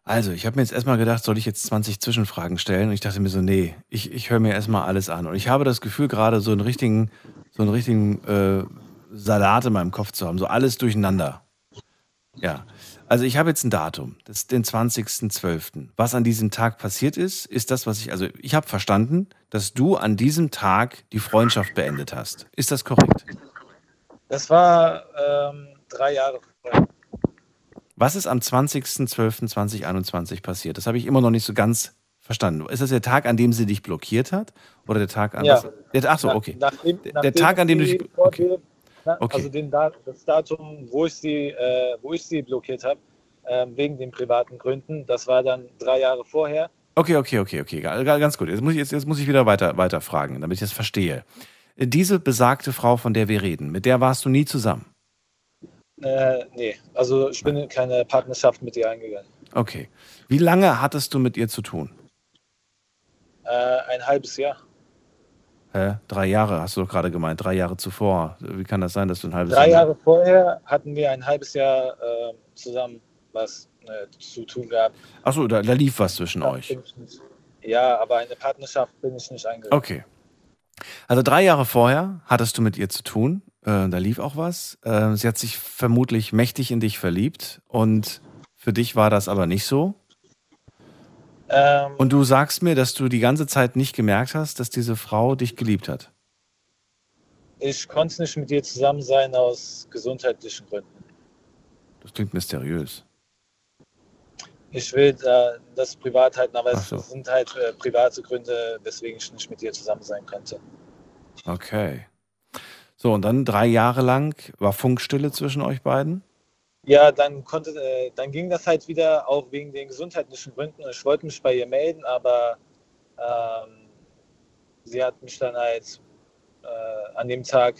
Also, ich habe mir jetzt erstmal gedacht, soll ich jetzt 20 Zwischenfragen stellen? Und ich dachte mir so, nee, ich, ich höre mir erstmal alles an. Und ich habe das Gefühl, gerade so einen richtigen, so einen richtigen äh, Salat in meinem Kopf zu haben, so alles durcheinander. Ja. Also ich habe jetzt ein Datum, das ist den 20.12. Was an diesem Tag passiert ist, ist das, was ich, also ich habe verstanden, dass du an diesem Tag die Freundschaft beendet hast. Ist das korrekt? Das war ähm, drei Jahre vorher. Was ist am 20.12.2021 passiert? Das habe ich immer noch nicht so ganz verstanden. Ist das der Tag, an dem sie dich blockiert hat? Oder der Tag an. Ja. Das, ach so, okay. Nachdem, der, nachdem Tag, an dem du dich. Okay. Okay. Also den, das Datum, wo ich sie, äh, wo ich sie blockiert habe, äh, wegen den privaten Gründen, das war dann drei Jahre vorher. Okay, okay, okay, okay. Ganz gut. Jetzt muss ich, jetzt, jetzt muss ich wieder weiter, weiter fragen, damit ich das verstehe. Diese besagte Frau, von der wir reden, mit der warst du nie zusammen? Äh, nee, also ich bin in keine Partnerschaft mit ihr eingegangen. Okay. Wie lange hattest du mit ihr zu tun? Äh, ein halbes Jahr. Hä? Drei Jahre hast du doch gerade gemeint, drei Jahre zuvor. Wie kann das sein, dass du ein halbes Drei Jahr. Jahre vorher hatten wir ein halbes Jahr äh, zusammen was äh, zu tun gehabt. Achso, da, da lief was zwischen Da euch. Ja, aber eine Partnerschaft bin ich nicht eingegangen. Okay. Also drei Jahre vorher hattest du mit ihr zu tun. Äh, da lief auch was. Äh, sie hat sich vermutlich mächtig in dich verliebt und für dich war das aber nicht so. Ähm, Und du sagst mir, dass du die ganze Zeit nicht gemerkt hast, dass diese Frau dich geliebt hat. ich konnte nicht mit ihr zusammen sein aus gesundheitlichen Gründen. Das klingt mysteriös. Ich will äh, das privat halten, aber Ach es so. sind halt äh, private Gründe, weswegen ich nicht mit ihr zusammen sein konnte. Okay. So, und dann drei Jahre lang war Funkstille zwischen euch beiden? Ja, dann konnte, äh, dann ging das halt wieder auch wegen den gesundheitlichen Gründen. Ich wollte mich bei ihr melden, aber ähm, sie hat mich dann halt äh, an dem Tag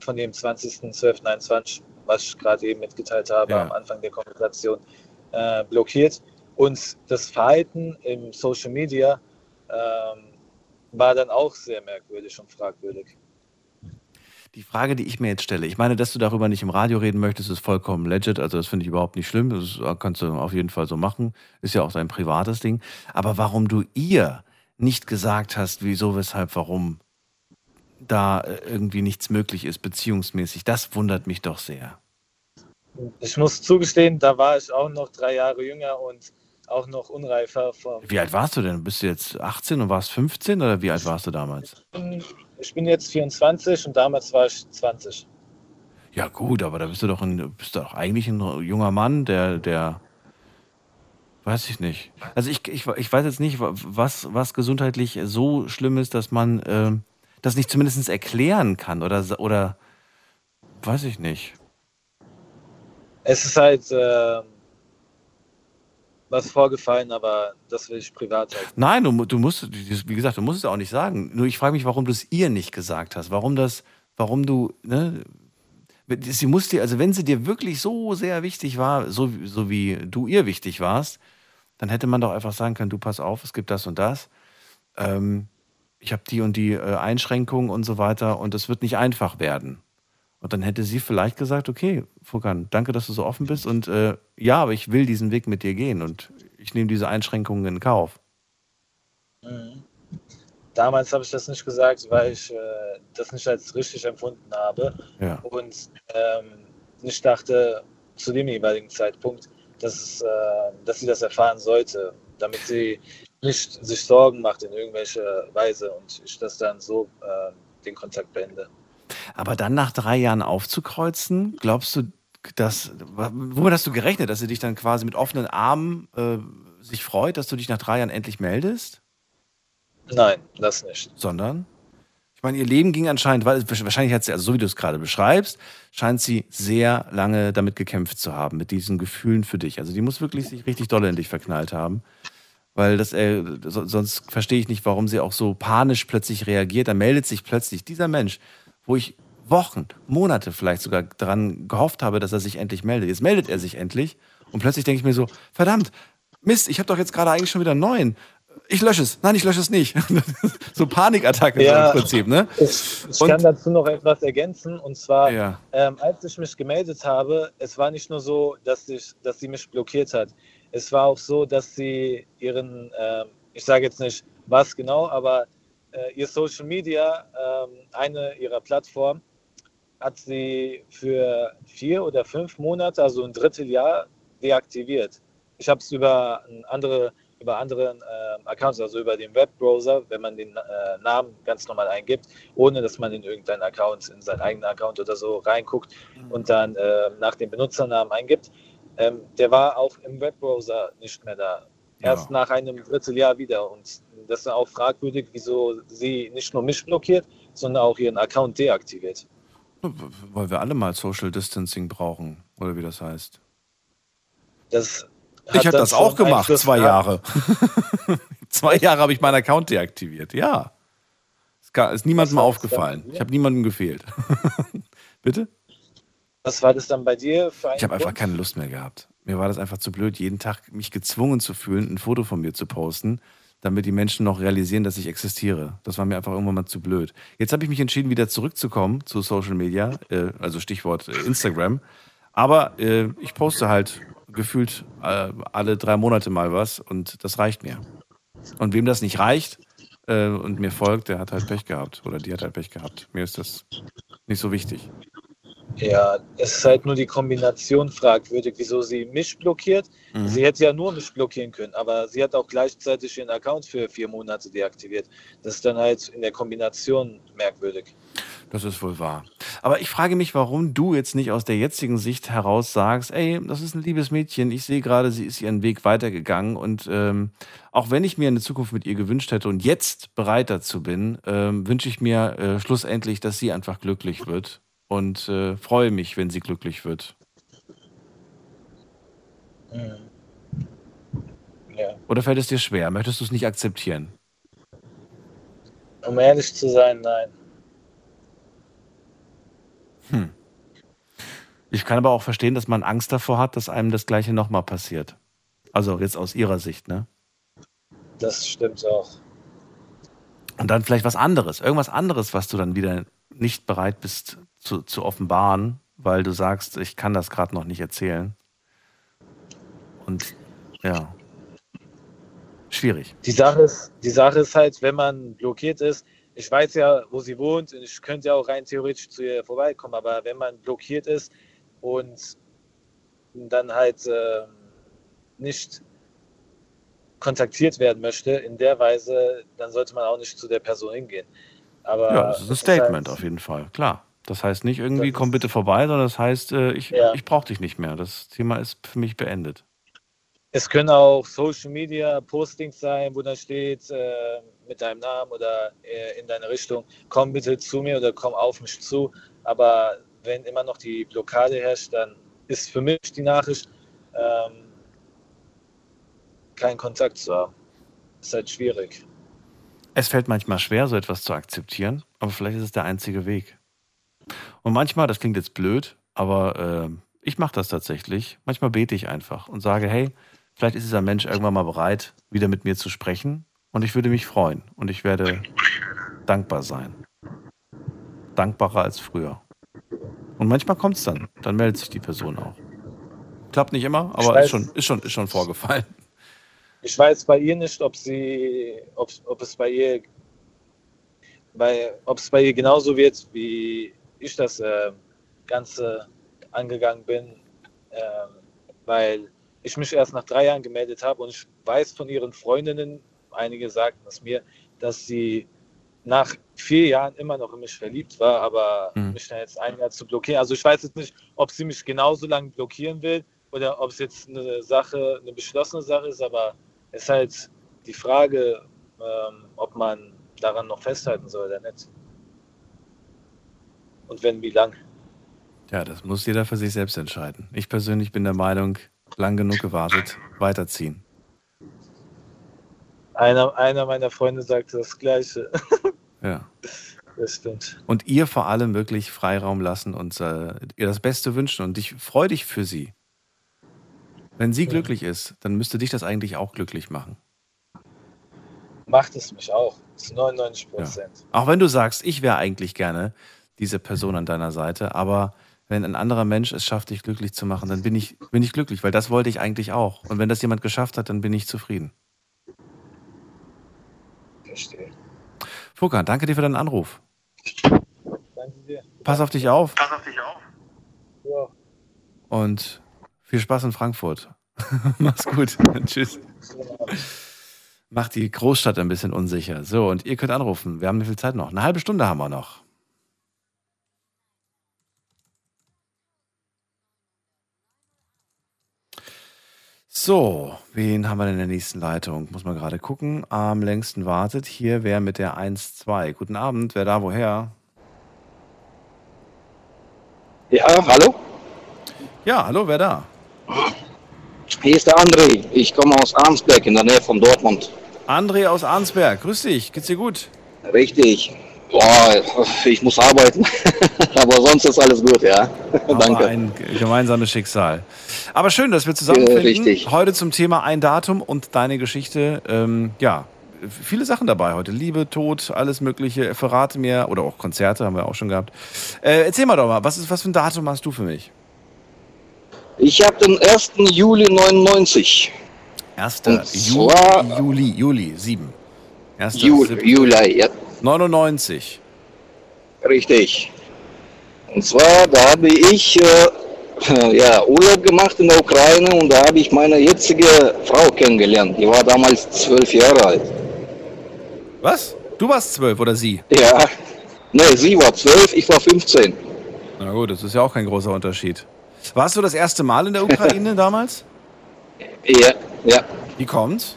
von dem 20.12.21, was ich gerade eben mitgeteilt habe, Ja. am Anfang der Konversation, äh, blockiert. Und das Verhalten im Social Media ähm, war dann auch sehr merkwürdig und fragwürdig. Die Frage, die ich mir jetzt stelle, ich meine, dass du darüber nicht im Radio reden möchtest, ist vollkommen legit. Also das finde ich überhaupt nicht schlimm. Das kannst du auf jeden Fall so machen. Ist ja auch dein privates Ding. Aber warum du ihr nicht gesagt hast, wieso, weshalb, warum da äh, irgendwie nichts möglich ist, beziehungsmäßig, das wundert mich doch sehr. Ich muss zugestehen, da war ich auch noch drei Jahre jünger und auch noch unreifer. Wie alt warst du denn? Bist du jetzt 18 und warst 15 oder wie alt warst du damals? ich bin jetzt 24 und damals war ich 20. Ja gut, aber da bist du doch, ein, bist du doch eigentlich ein junger Mann, der, der, weiß ich nicht. Also ich, ich, ich weiß jetzt nicht, was, was gesundheitlich so schlimm ist, dass man ähm, das nicht zumindest erklären kann oder, oder weiß ich nicht. Es ist halt äh, was vorgefallen, aber das will ich privat halt. Nein, du, du musst, wie gesagt, du musst es auch nicht sagen. Nur ich frage mich, warum du es ihr nicht gesagt hast. Warum das, warum du, ne? Sie muss dir, also wenn sie dir wirklich so sehr wichtig war, so, so wie du ihr wichtig warst, dann hätte man doch einfach sagen können, du pass auf, es gibt das und das. Ähm, ich habe die und die äh, Einschränkungen und so weiter und es wird nicht einfach werden. Und dann hätte sie vielleicht gesagt, okay, Furkan, danke, dass du so offen bist und äh, ja, aber ich will diesen Weg mit dir gehen und ich nehme diese Einschränkungen in Kauf. Mhm. Damals habe ich das nicht gesagt, weil ich äh, das nicht als richtig empfunden habe Ja. und ähm, nicht dachte zu dem jeweiligen Zeitpunkt, dass, es, äh, dass sie das erfahren sollte, damit sie nicht sich Sorgen macht in irgendwelcher Weise und ich das dann so äh, den Kontakt beende. Aber dann nach drei Jahren aufzukreuzen, glaubst du, dass, womit hast du gerechnet, dass sie dich dann quasi mit offenen Armen äh, sich freut, dass du dich nach drei Jahren endlich meldest? Nein, das nicht. Sondern? Ich meine, ihr Leben ging anscheinend, weil wahrscheinlich hat sie, also so wie du es gerade beschreibst, scheint sie sehr lange damit gekämpft zu haben, mit diesen Gefühlen für dich. Also die muss wirklich sich richtig doll in dich verknallt haben. Weil das, äh, so, sonst verstehe ich nicht, warum sie auch so panisch plötzlich reagiert. Da meldet sich plötzlich dieser Mensch, wo ich Wochen, Monate vielleicht sogar daran gehofft habe, dass er sich endlich meldet. Jetzt meldet er sich endlich und plötzlich denke ich mir so, verdammt, Mist, ich habe doch jetzt gerade eigentlich schon wieder einen neuen. Ich lösche es. Nein, ich lösche es nicht. so Panikattacke Ja. im Prinzip, ne? Ich, ich Und- kann dazu noch etwas ergänzen und zwar, Ja. ähm, als ich mich gemeldet habe, es war nicht nur so, dass, ich, dass sie mich blockiert hat. Es war auch so, dass sie ihren, ähm, ich sage jetzt nicht was genau, aber äh, ihr Social Media, eine ihrer Plattformen, hat sie für vier oder fünf Monate, also ein Dritteljahr, deaktiviert. Ich habe es über andere, über anderen ähm, Accounts, also über den Webbrowser, wenn man den äh, Namen ganz normal eingibt, ohne dass man in irgendeinen Account, in seinen eigenen Account oder so reinguckt und dann äh, nach dem Benutzernamen eingibt. Ähm, der war auch im Webbrowser nicht mehr da. Erst nach einem Dritteljahr wieder. Und das ist auch fragwürdig, wieso sie nicht nur mich blockiert, sondern auch ihren Account deaktiviert. Weil wir alle mal Social Distancing brauchen, oder wie das heißt. Das Ich habe das auch gemacht, Einfluss zwei gehabt. Jahre. zwei Jahre habe ich meinen Account deaktiviert, ja. Ist, niemandem aufgefallen. Ich habe niemandem gefehlt. Bitte? Was war das dann bei dir für ein Ich habe einfach keine Lust mehr gehabt. Mir war das einfach zu blöd, jeden Tag mich gezwungen zu fühlen, ein Foto von mir zu posten, damit die Menschen noch realisieren, dass ich existiere. Das war mir einfach irgendwann mal zu blöd. Jetzt habe ich mich entschieden, wieder zurückzukommen zu Social Media, äh, also Stichwort äh, Instagram. Aber äh, ich poste halt gefühlt äh, alle drei Monate mal was und das reicht mir. Und wem das nicht reicht äh, und mir folgt, der hat halt Pech gehabt oder die hat halt Pech gehabt. Mir ist das nicht so wichtig. Ja, es ist halt nur die Kombination fragwürdig, wieso sie mich blockiert. Mhm. Sie hätte ja nur mich blockieren können, aber sie hat auch gleichzeitig ihren Account für vier Monate deaktiviert. Das ist dann halt in der Kombination merkwürdig. Das ist wohl wahr. Aber ich frage mich, warum du jetzt nicht aus der jetzigen Sicht heraus sagst, ey, das ist ein liebes Mädchen, ich sehe gerade, sie ist ihren Weg weitergegangen und ähm, auch wenn ich mir eine Zukunft mit ihr gewünscht hätte und jetzt bereit dazu bin, ähm, wünsche ich mir äh, schlussendlich, dass sie einfach glücklich wird und äh, freue mich, wenn sie glücklich wird. Ja. Oder fällt es dir schwer? Möchtest du es nicht akzeptieren? Um ehrlich zu sein, nein. Hm. Ich kann aber auch verstehen, dass man Angst davor hat, dass einem das Gleiche nochmal passiert. Also jetzt aus ihrer Sicht, ne? Das stimmt auch. Und dann vielleicht was anderes, irgendwas anderes, was du dann wieder nicht bereit bist zu, zu offenbaren, weil du sagst, ich kann das gerade noch nicht erzählen. Und ja, schwierig. Die Sache, ist, die Sache ist halt, wenn man blockiert ist, ich weiß ja, wo sie wohnt und ich könnte ja auch rein theoretisch zu ihr vorbeikommen, aber wenn man blockiert ist und dann halt äh, nicht kontaktiert werden möchte in der Weise, dann sollte man auch nicht zu der Person hingehen. Aber Ja, das ist ein es halt- Statement auf jeden Fall, klar. Das heißt nicht irgendwie, komm bitte vorbei, sondern das heißt, äh, ich, Ja. ich brauche dich nicht mehr. Das Thema ist für mich beendet. Es können auch Social Media Postings sein, wo dann steht äh, mit deinem Namen oder äh, in deine Richtung, komm bitte zu mir oder komm auf mich zu. Aber wenn immer noch die Blockade herrscht, dann ist für mich die Nachricht, ähm, keinen Kontakt zu haben. Ist halt schwierig. Es fällt manchmal schwer, so etwas zu akzeptieren, aber vielleicht ist es der einzige Weg. Und manchmal, das klingt jetzt blöd, aber äh, ich mache das tatsächlich. Manchmal bete ich einfach und sage, hey, vielleicht ist dieser Mensch irgendwann mal bereit, wieder mit mir zu sprechen. Und ich würde mich freuen und ich werde dankbar sein. Dankbarer als früher. Und manchmal kommt es dann. Dann meldet sich die Person auch. Klappt nicht immer, aber weiß- ist schon, ist, schon, ist schon vorgefallen. Ich weiß bei ihr nicht, ob sie, ob, ob es bei ihr, bei, ob es bei ihr genauso wird, wie ich das äh, Ganze angegangen bin, ähm, weil ich mich erst nach drei Jahren gemeldet habe und ich weiß von ihren Freundinnen, einige sagten es mir, dass sie nach vier Jahren immer noch in mich verliebt war, aber Mhm. mich dann jetzt ein Jahr zu blockieren. Also ich weiß jetzt nicht, ob sie mich genauso lange blockieren will oder ob es jetzt eine Sache, eine beschlossene Sache ist, aber es ist halt die Frage, ähm, ob man daran noch festhalten soll oder nicht. Und wenn, wie lang? Ja, das muss jeder für sich selbst entscheiden. Ich persönlich bin der Meinung, lang genug gewartet, weiterziehen. Einer, einer meiner Freunde sagte das Gleiche. Ja. Das stimmt. Und ihr vor allem wirklich Freiraum lassen und äh, ihr das Beste wünschen und ich freue dich für sie. Wenn sie glücklich ist, dann müsste dich das eigentlich auch glücklich machen. Macht es mich auch. Zu 99 Prozent. Auch wenn du sagst, ich wäre eigentlich gerne diese Person an deiner Seite, aber wenn ein anderer Mensch es schafft, dich glücklich zu machen, dann bin ich, bin ich glücklich, weil das wollte ich eigentlich auch. Und wenn das jemand geschafft hat, dann bin ich zufrieden. Verstehe. Fuka, danke dir für deinen Anruf. Danke dir. Pass auf dich auf Pass auf dich auf. Ja. und viel Spaß in Frankfurt. Mach's gut. Tschüss. Macht die Großstadt ein bisschen unsicher. So, und ihr könnt anrufen. Wir haben wie viel Zeit noch? Eine halbe Stunde haben wir noch. So, wen haben wir denn in der nächsten Leitung? Muss man gerade gucken. Am längsten wartet. Hier wer mit der 1-2. Guten Abend, wer da woher? Ja, hallo? Ja, hallo, wer da? Hier ist der André. Ich komme aus Arnsberg in der Nähe von Dortmund. André aus Arnsberg. Grüß dich. Geht's dir gut? Richtig. Boah, ich muss arbeiten. Aber sonst ist alles gut, ja. Danke. ein gemeinsames Schicksal. Aber schön, dass wir zusammenfinden. Richtig. Heute zum Thema ein Datum und deine Geschichte. Ähm, ja, viele Sachen dabei heute. Liebe, Tod, alles Mögliche. Verrate mir, oder auch Konzerte haben wir auch schon gehabt. Äh, erzähl mal doch mal, was, ist, was für ein Datum hast du für mich? Ich habe den 1. Juli 99. 1. Und Ju zwar- Juli, Juli, 7. 1. Juli. Juli, ja. 99. Richtig. Und zwar, da habe ich äh, ja, Urlaub gemacht in der Ukraine und da habe ich meine jetzige Frau kennengelernt. Die war damals zwölf Jahre alt. Was? Du warst zwölf oder sie? Ja, ne, sie war zwölf, ich war 15. Na gut, das ist ja auch kein großer Unterschied. Warst du das erste Mal in der Ukraine damals? Ja, ja. Wie kommt's?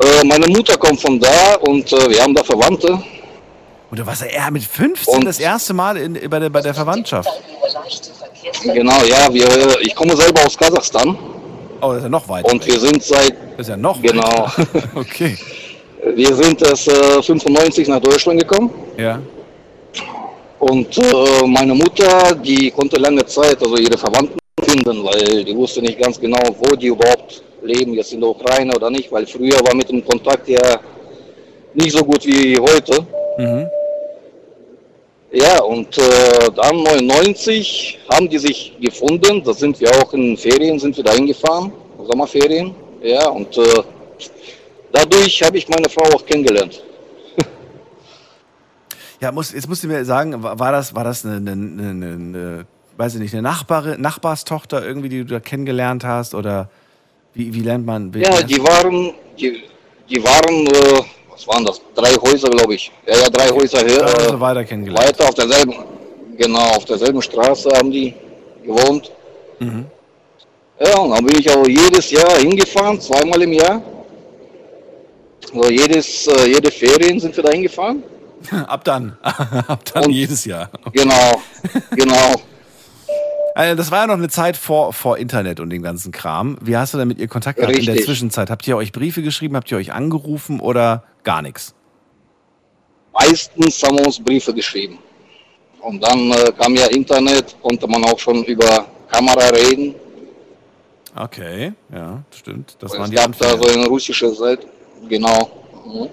Äh, meine Mutter kommt von da und äh, wir haben da Verwandte. Und du warst ja eher mit 15 das erste Mal in, bei, der, bei der Verwandtschaft. Genau, ja, wir, ich komme selber aus Kasachstan. Oh, das ist ja noch weiter. Und wir sind seit. Das ist ja noch Genau. weiter. Okay. Wir sind erst äh, 95 nach Deutschland gekommen. Ja. Und äh, meine Mutter, die konnte lange Zeit also ihre Verwandten finden, weil die wusste nicht ganz genau, wo die überhaupt leben, jetzt in der Ukraine oder nicht, weil früher war mit dem Kontakt ja nicht so gut wie heute. Mhm. Ja, und äh, dann 99 haben die sich gefunden. Da sind wir auch in Ferien, sind wir da hingefahren, Sommerferien. Ja, und äh, dadurch habe ich meine Frau auch kennengelernt. Ja, muss, jetzt musst du mir sagen, war das, war das eine, eine, eine, eine weiß ich nicht, eine Nachbarin, Nachbarstochter irgendwie, die du da kennengelernt hast? Oder wie, wie lernt man? Wie, Ja, die waren, die, die waren, äh, was waren das? Drei Häuser, glaube ich. Ja, ja, drei Häuser her. Also Äh, weiter kennengelernt. weiter auf derselben, genau, auf derselben Straße haben die gewohnt. Mhm. Ja, und dann bin ich auch jedes Jahr hingefahren, zweimal im Jahr. Also jedes, äh, jede Ferien sind wir da hingefahren. Ab dann. Ab dann jedes Jahr. Genau, genau. Äh, Das war ja noch eine Zeit vor, vor Internet und dem ganzen Kram. Wie hast du denn mit ihr Kontakt gehabt in der Richtig. Zwischenzeit? Habt ihr euch Briefe geschrieben? Habt ihr euch angerufen oder gar nichts? Meistens haben wir uns Briefe geschrieben. Und dann äh, kam ja Internet, konnte man auch schon über Kamera reden. Okay, ja, stimmt. Das es waren die gab da Anfänge. so eine russische Seite. Genau. Mhm.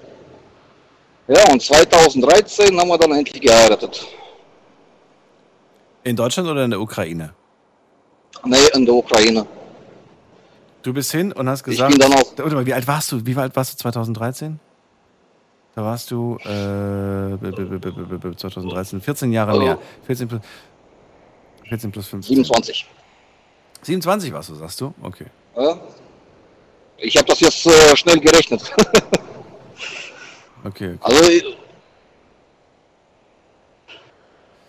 Ja, und 2013 haben wir dann endlich geheiratet. In Deutschland oder in der Ukraine? Nee, in der Ukraine. Du bist hin und hast Ich gesagt. bin dann auch- Warte mal, wie alt warst du? Wie alt warst du 2013? Da warst du äh, b- b- b- b- b- b- 2013, 14 Jahre Oh. mehr. 14 plus, 14 plus 15. 27. 27 warst du, sagst du? Okay. Ja. Ich habe das jetzt äh, schnell gerechnet. Okay. Also,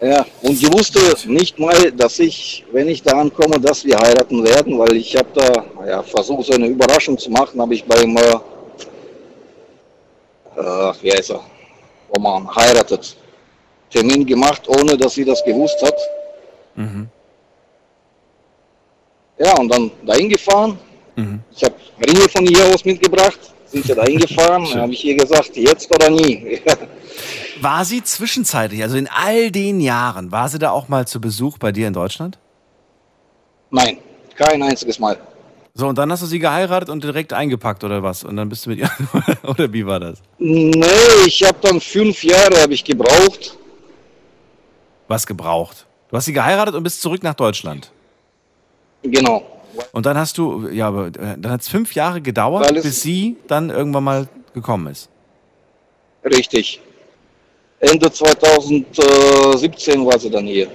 ja, und die wusste nicht mal, dass ich, wenn ich da ankomme, dass wir heiraten werden, weil ich habe da ja, versucht, so eine Überraschung zu machen, habe ich beim, äh, äh, wie heißt er, wo man heiratet, Termin gemacht, ohne dass sie das gewusst hat. Mhm. Ja, und dann dahin gefahren. Mhm. Ich habe Ringe von hier aus mitgebracht, sind wir dahin gefahren, dann habe ich ihr gesagt, jetzt oder nie. War sie zwischenzeitlich, also in all den Jahren, war sie da auch mal zu Besuch bei dir in Deutschland? Nein, kein einziges Mal. So, und dann hast du sie geheiratet und direkt eingepackt oder was? Und dann bist du mit ihr. oder wie war das? Nee, ich habe dann fünf Jahre habe ich gebraucht. Was gebraucht? Du hast sie geheiratet und bist zurück nach Deutschland. Genau. Und dann hast du, ja, aber äh, dann hat es fünf Jahre gedauert, Alles- bis sie dann irgendwann mal gekommen ist. Richtig. Ende 2017 war sie dann hier.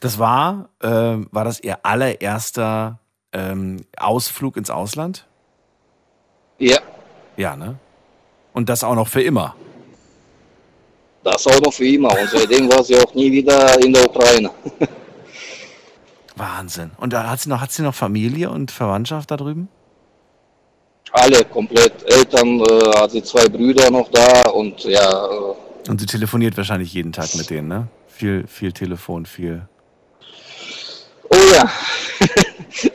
Das war, äh, war das ihr allererster ähm, Ausflug ins Ausland? Ja, Ja, ne? Und das auch noch für immer. das auch noch für immer. Und seitdem war sie auch nie wieder in der Ukraine. Wahnsinn. Und da hat sie noch, hat sie noch Familie und Verwandtschaft da drüben? Alle komplett. Eltern, äh, hat sie zwei Brüder noch da und ja, äh, Und sie telefoniert wahrscheinlich jeden Tag mit denen, ne? Viel, viel Telefon, viel. Oh ja.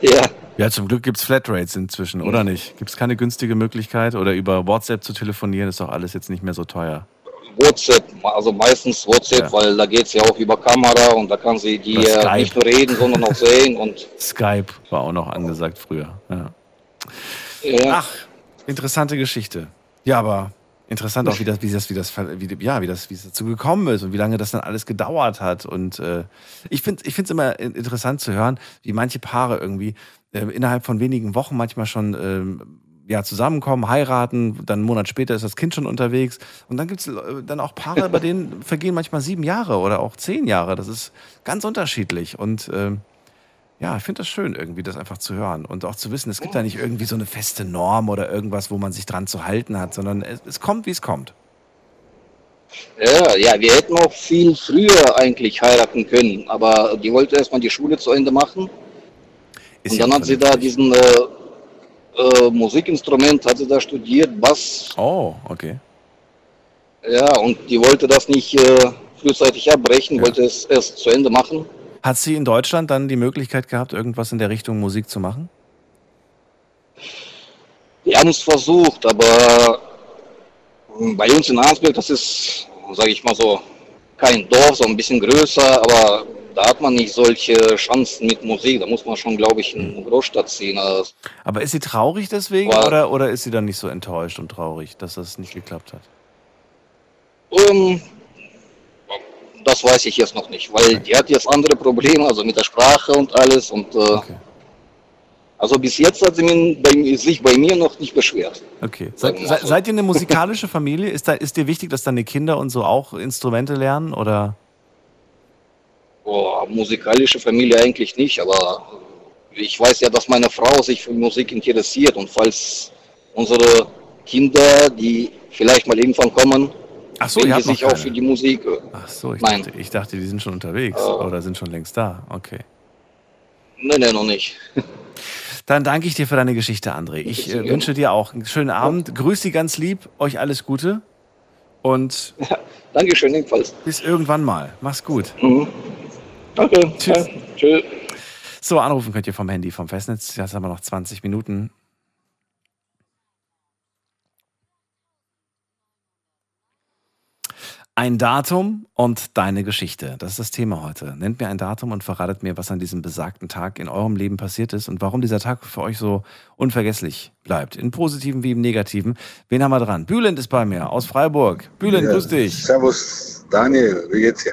ja. Ja, zum Glück gibt's Flatrates inzwischen, oder nicht? Gibt's keine günstige Möglichkeit? Oder über WhatsApp zu telefonieren, ist doch alles jetzt nicht mehr so teuer. WhatsApp, also meistens WhatsApp, weil da geht es ja auch über Kamera und da kann sie die äh, nicht nur reden, sondern auch sehen und Skype war auch noch angesagt früher. Ja. ja. Ach, interessante Geschichte. Ja, aber interessant auch, wie das, wie das, wie das, wie, ja, wie das, wie es dazu gekommen ist und wie lange das dann alles gedauert hat. Und äh, ich finde, ich finde es immer in- interessant zu hören, wie manche Paare irgendwie äh, innerhalb von wenigen Wochen manchmal schon ähm, ja, zusammenkommen, heiraten, dann einen Monat später ist das Kind schon unterwegs. Und dann gibt es dann auch Paare, bei denen vergehen manchmal sieben Jahre oder auch zehn Jahre. Das ist ganz unterschiedlich. Und ähm, ja, ich finde das schön, irgendwie das einfach zu hören und auch zu wissen, es gibt da nicht irgendwie so eine feste Norm oder irgendwas, wo man sich dran zu halten hat, sondern es, es kommt, wie es kommt. Ja, ja, wir hätten auch viel früher eigentlich heiraten können, aber die wollte erstmal die Schule zu Ende machen. Ist und ja dann hat sie da diesen äh, äh, Musikinstrument, hat sie da studiert, Bass. Oh, okay. Ja, und die wollte das nicht äh, frühzeitig abbrechen, wollte es erst zu Ende machen. Hat sie in Deutschland dann die Möglichkeit gehabt, irgendwas in der Richtung Musik zu machen? Wir haben es versucht, aber ähm, bei uns in Arnsberg, das ist, sage ich mal so, kein Dorf, so ein bisschen größer, aber da hat man nicht solche Chancen mit Musik. Da muss man schon, glaube ich, in eine Großstadt ziehen. Also, Aber ist sie traurig deswegen oder, oder ist sie dann nicht so enttäuscht und traurig, dass das nicht geklappt hat? ähm, das weiß ich jetzt noch nicht, weil die hat jetzt andere Probleme, also mit der Sprache und alles. Und äh, also bis jetzt hat sie mir bei, sich bei mir noch nicht beschwert. Okay. Seid, se, seid ihr eine musikalische Familie? Ist, da, ist dir wichtig, dass deine Kinder und so auch Instrumente lernen? Oder? Boah, musikalische Familie eigentlich nicht, aber ich weiß ja, dass meine Frau sich für Musik interessiert und falls unsere Kinder, die vielleicht mal irgendwann kommen, Ach so, die sich auch für die Musik. äh, Ach so, ich. Dachte, ich dachte, die sind schon unterwegs Oh. oder sind schon längst da. Okay. Nein, nein, noch nicht. Dann danke ich dir für deine Geschichte, André. Ich äh, wünsche dir auch einen schönen Abend. Grüß Sie ganz lieb. Euch alles Gute. Und Dankeschön, ebenfalls. bis irgendwann mal. Mach's gut. Mhm. Danke. Tschüss. Ja, tschüss. So, anrufen könnt ihr vom Handy, vom Festnetz. Jetzt haben wir noch 20 Minuten. Ein Datum und deine Geschichte. Das ist das Thema heute. Nennt mir ein Datum und verratet mir, was an diesem besagten Tag in eurem Leben passiert ist und warum dieser Tag für euch so unvergesslich bleibt. In positiven wie im negativen. Wen haben wir dran? Bülent ist bei mir aus Freiburg. Bülent, Ja, grüß dich. Servus, Daniel, wie geht's dir?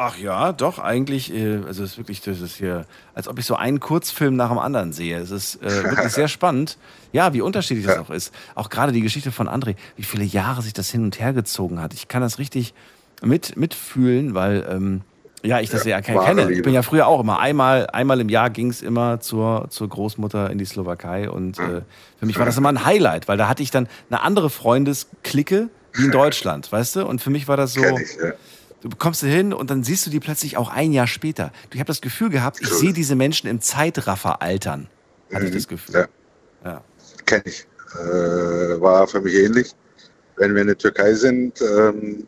Ach ja, doch, eigentlich, äh, also es ist wirklich, das ist hier, als ob ich so einen Kurzfilm nach dem anderen sehe. Es ist äh, wirklich sehr spannend. Ja, wie unterschiedlich das auch ist. Auch gerade die Geschichte von André, wie viele Jahre sich das hin und her gezogen hat. Ich kann das richtig mit, mitfühlen, weil, ähm, ja, ich das ja, wahre kenne. Ich bin ja früher auch immer, einmal, einmal im Jahr ging es immer zur, zur Großmutter in die Slowakei und äh, für mich war das immer ein Highlight, weil da hatte ich dann eine andere Freundesklicke wie in Deutschland, weißt du? Und für mich war das so, Kenn ich, ja. Du kommst da hin und dann siehst du die plötzlich auch ein Jahr später. Du, ich habe das Gefühl gehabt, ich sehe diese Menschen im Zeitraffer altern. Hatte ich das Gefühl. Ja. Ja. Kenn ich. Äh, war für mich ähnlich. Wenn wir in der Türkei sind, ähm,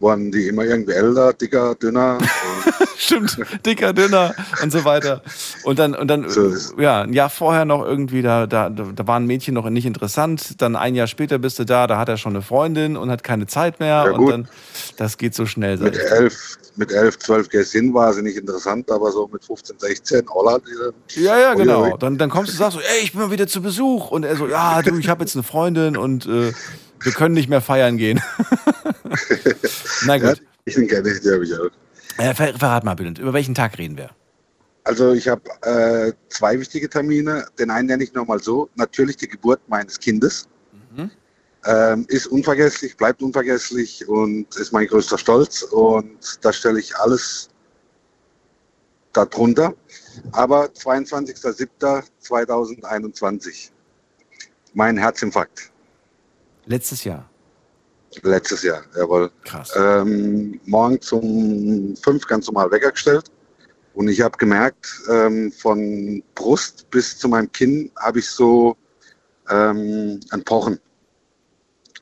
waren die immer irgendwie älter, dicker, dünner. Stimmt, dicker, dünner und so weiter. Und dann, und dann ja, ein Jahr vorher noch irgendwie, da, da, da war ein Mädchen noch nicht interessant. Dann ein Jahr später bist du da, da hat er schon eine Freundin und hat keine Zeit mehr. Ja, und gut. dann, das geht so schnell. mit elf, mit elf, zwölf gehst hin, war sie nicht interessant, aber so mit 15, 16, Holland. Ja, ja, genau. Dann, dann kommst du und sagst so, ey, ich bin mal wieder zu Besuch. Und er so, ja, du, ich habe jetzt eine Freundin und äh, wir können nicht mehr feiern gehen. Na gut. Ich kenne ich, die habe ich auch. Äh, ver verrat mal, Bülent, über welchen Tag reden wir? Also ich habe äh, zwei wichtige Termine. Den einen nenne ich nochmal so. Natürlich die Geburt meines Kindes. Mhm. Ähm, ist unvergesslich, bleibt unvergesslich und ist mein größter Stolz. Und da stelle ich alles darunter. Aber 22.07.2021. Mein Herzinfarkt. Letztes Jahr. Letztes Jahr, jawohl. Krass. Ähm, morgens um fünf ganz normal Wecker gestellt. Und ich habe gemerkt, ähm, von Brust bis zu meinem Kinn habe ich so ähm, ein Pochen.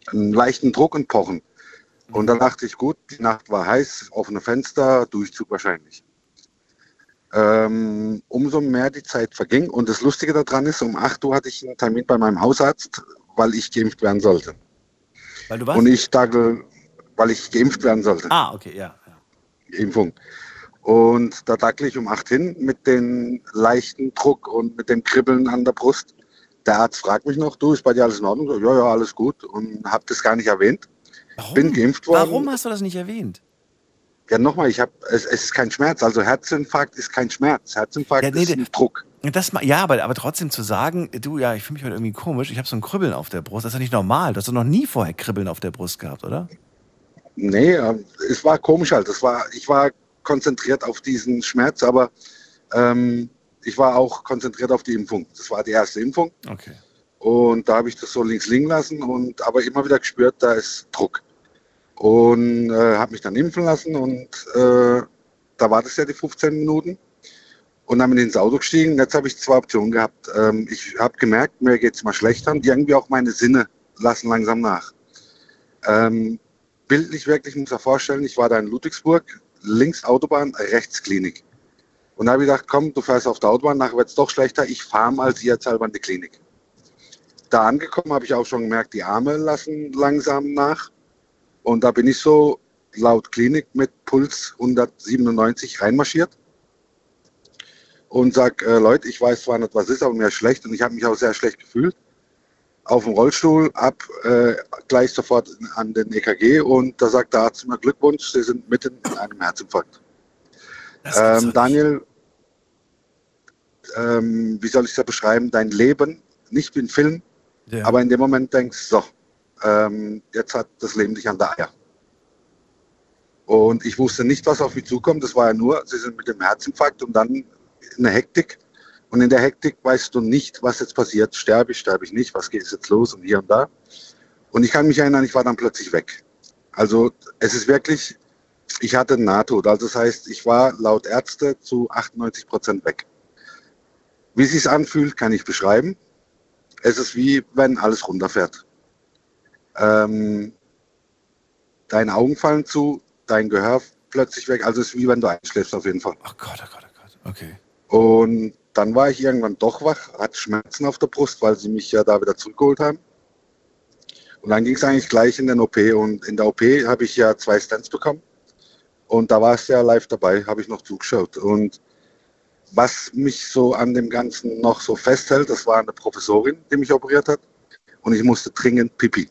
Einen leichten Druck und Pochen. Und dann dachte ich, gut, die Nacht war heiß, offene Fenster, Durchzug wahrscheinlich. Ähm, umso mehr die Zeit verging. Und das Lustige daran ist, um 8 Uhr hatte ich einen Termin bei meinem Hausarzt, weil ich geimpft werden sollte. Weil du was? Und ich dachte, weil ich geimpft werden sollte. Ah, okay, ja. Impfung. Und da dackle ich um 8 hin mit dem leichten Druck und mit dem Kribbeln an der Brust. Der Arzt fragt mich noch, du, ist bei dir alles in Ordnung? So, ja, ja, alles gut. Und habe das gar nicht erwähnt. Bin geimpft worden. Warum hast du das nicht erwähnt? Ja, nochmal, ich habe, es, es ist kein Schmerz. Also Herzinfarkt ist kein Schmerz. Herzinfarkt Ja, nee, ist ein Druck. Das, ja, aber, aber trotzdem zu sagen, du, ja, ich fühle mich heute irgendwie komisch, ich habe so ein Kribbeln auf der Brust, das ist ja nicht normal. Du hast doch noch nie vorher Kribbeln auf der Brust gehabt, oder? Nee, äh, es war komisch halt. Es war, ich war konzentriert auf diesen Schmerz, aber ähm, ich war auch konzentriert auf die Impfung. Das war die erste Impfung. Okay. Und da habe ich das so links liegen lassen und aber immer wieder gespürt, da ist Druck. Und äh, habe mich dann impfen lassen und äh, da war das ja die 15 Minuten. Und dann bin ich ins Auto gestiegen. Jetzt habe ich zwei Optionen gehabt. Ähm, ich habe gemerkt, mir geht es mal schlechter und irgendwie auch meine Sinne lassen langsam nach. Ähm, bildlich wirklich, muss ich mir vorstellen, ich war da in Ludwigsburg, links Autobahn, rechts Klinik. Und da habe ich gedacht, komm, du fährst auf der Autobahn, nachher wird es doch schlechter, ich fahre mal sicherheitshalber in die Klinik. Da angekommen habe ich auch schon gemerkt, die Arme lassen langsam nach. Und da bin ich so laut Klinik mit Puls 197 reinmarschiert und sag, äh, Leute, ich weiß zwar nicht, was ist, aber mir ist schlecht und ich habe mich auch sehr schlecht gefühlt. Auf dem Rollstuhl, ab äh, gleich sofort an den EKG und da sagt der Arzt mir Glückwunsch, Sie sind mitten in einem Herzinfarkt. Ähm, Daniel, ähm, wie soll ich das beschreiben? Dein Leben, nicht wie ein Film, Ja. aber in dem Moment denkst so, ähm, jetzt hat das Leben dich an der Eier. Und ich wusste nicht, was auf mich zukommt. Das war ja nur, sie sind mit dem Herzinfarkt und dann eine Hektik. Und in der Hektik weißt du nicht, was jetzt passiert. Sterbe ich, sterbe ich nicht, was geht jetzt los und hier und da. Und ich kann mich erinnern, ich war dann plötzlich weg. Also es ist wirklich, ich hatte Nahtod. Also das heißt, ich war laut Ärzte zu 98 Prozent weg. Wie es sich anfühlt, kann ich beschreiben. Es ist wie, wenn alles runterfährt. Ähm, deine Augen fallen zu, dein Gehör plötzlich weg. Also es ist wie wenn du einschläfst auf jeden Fall. Oh Gott, oh Gott, oh Gott. Okay. Und dann war ich irgendwann doch wach, hatte Schmerzen auf der Brust, weil sie mich ja da wieder zurückgeholt haben. Und dann ging es eigentlich gleich in den OP. Und in der OP habe ich ja zwei Stents bekommen. Und da war es ja live dabei, habe ich noch zugeschaut. Und was mich so an dem Ganzen noch so festhält, das war eine Professorin, die mich operiert hat. Und ich musste dringend Pipi.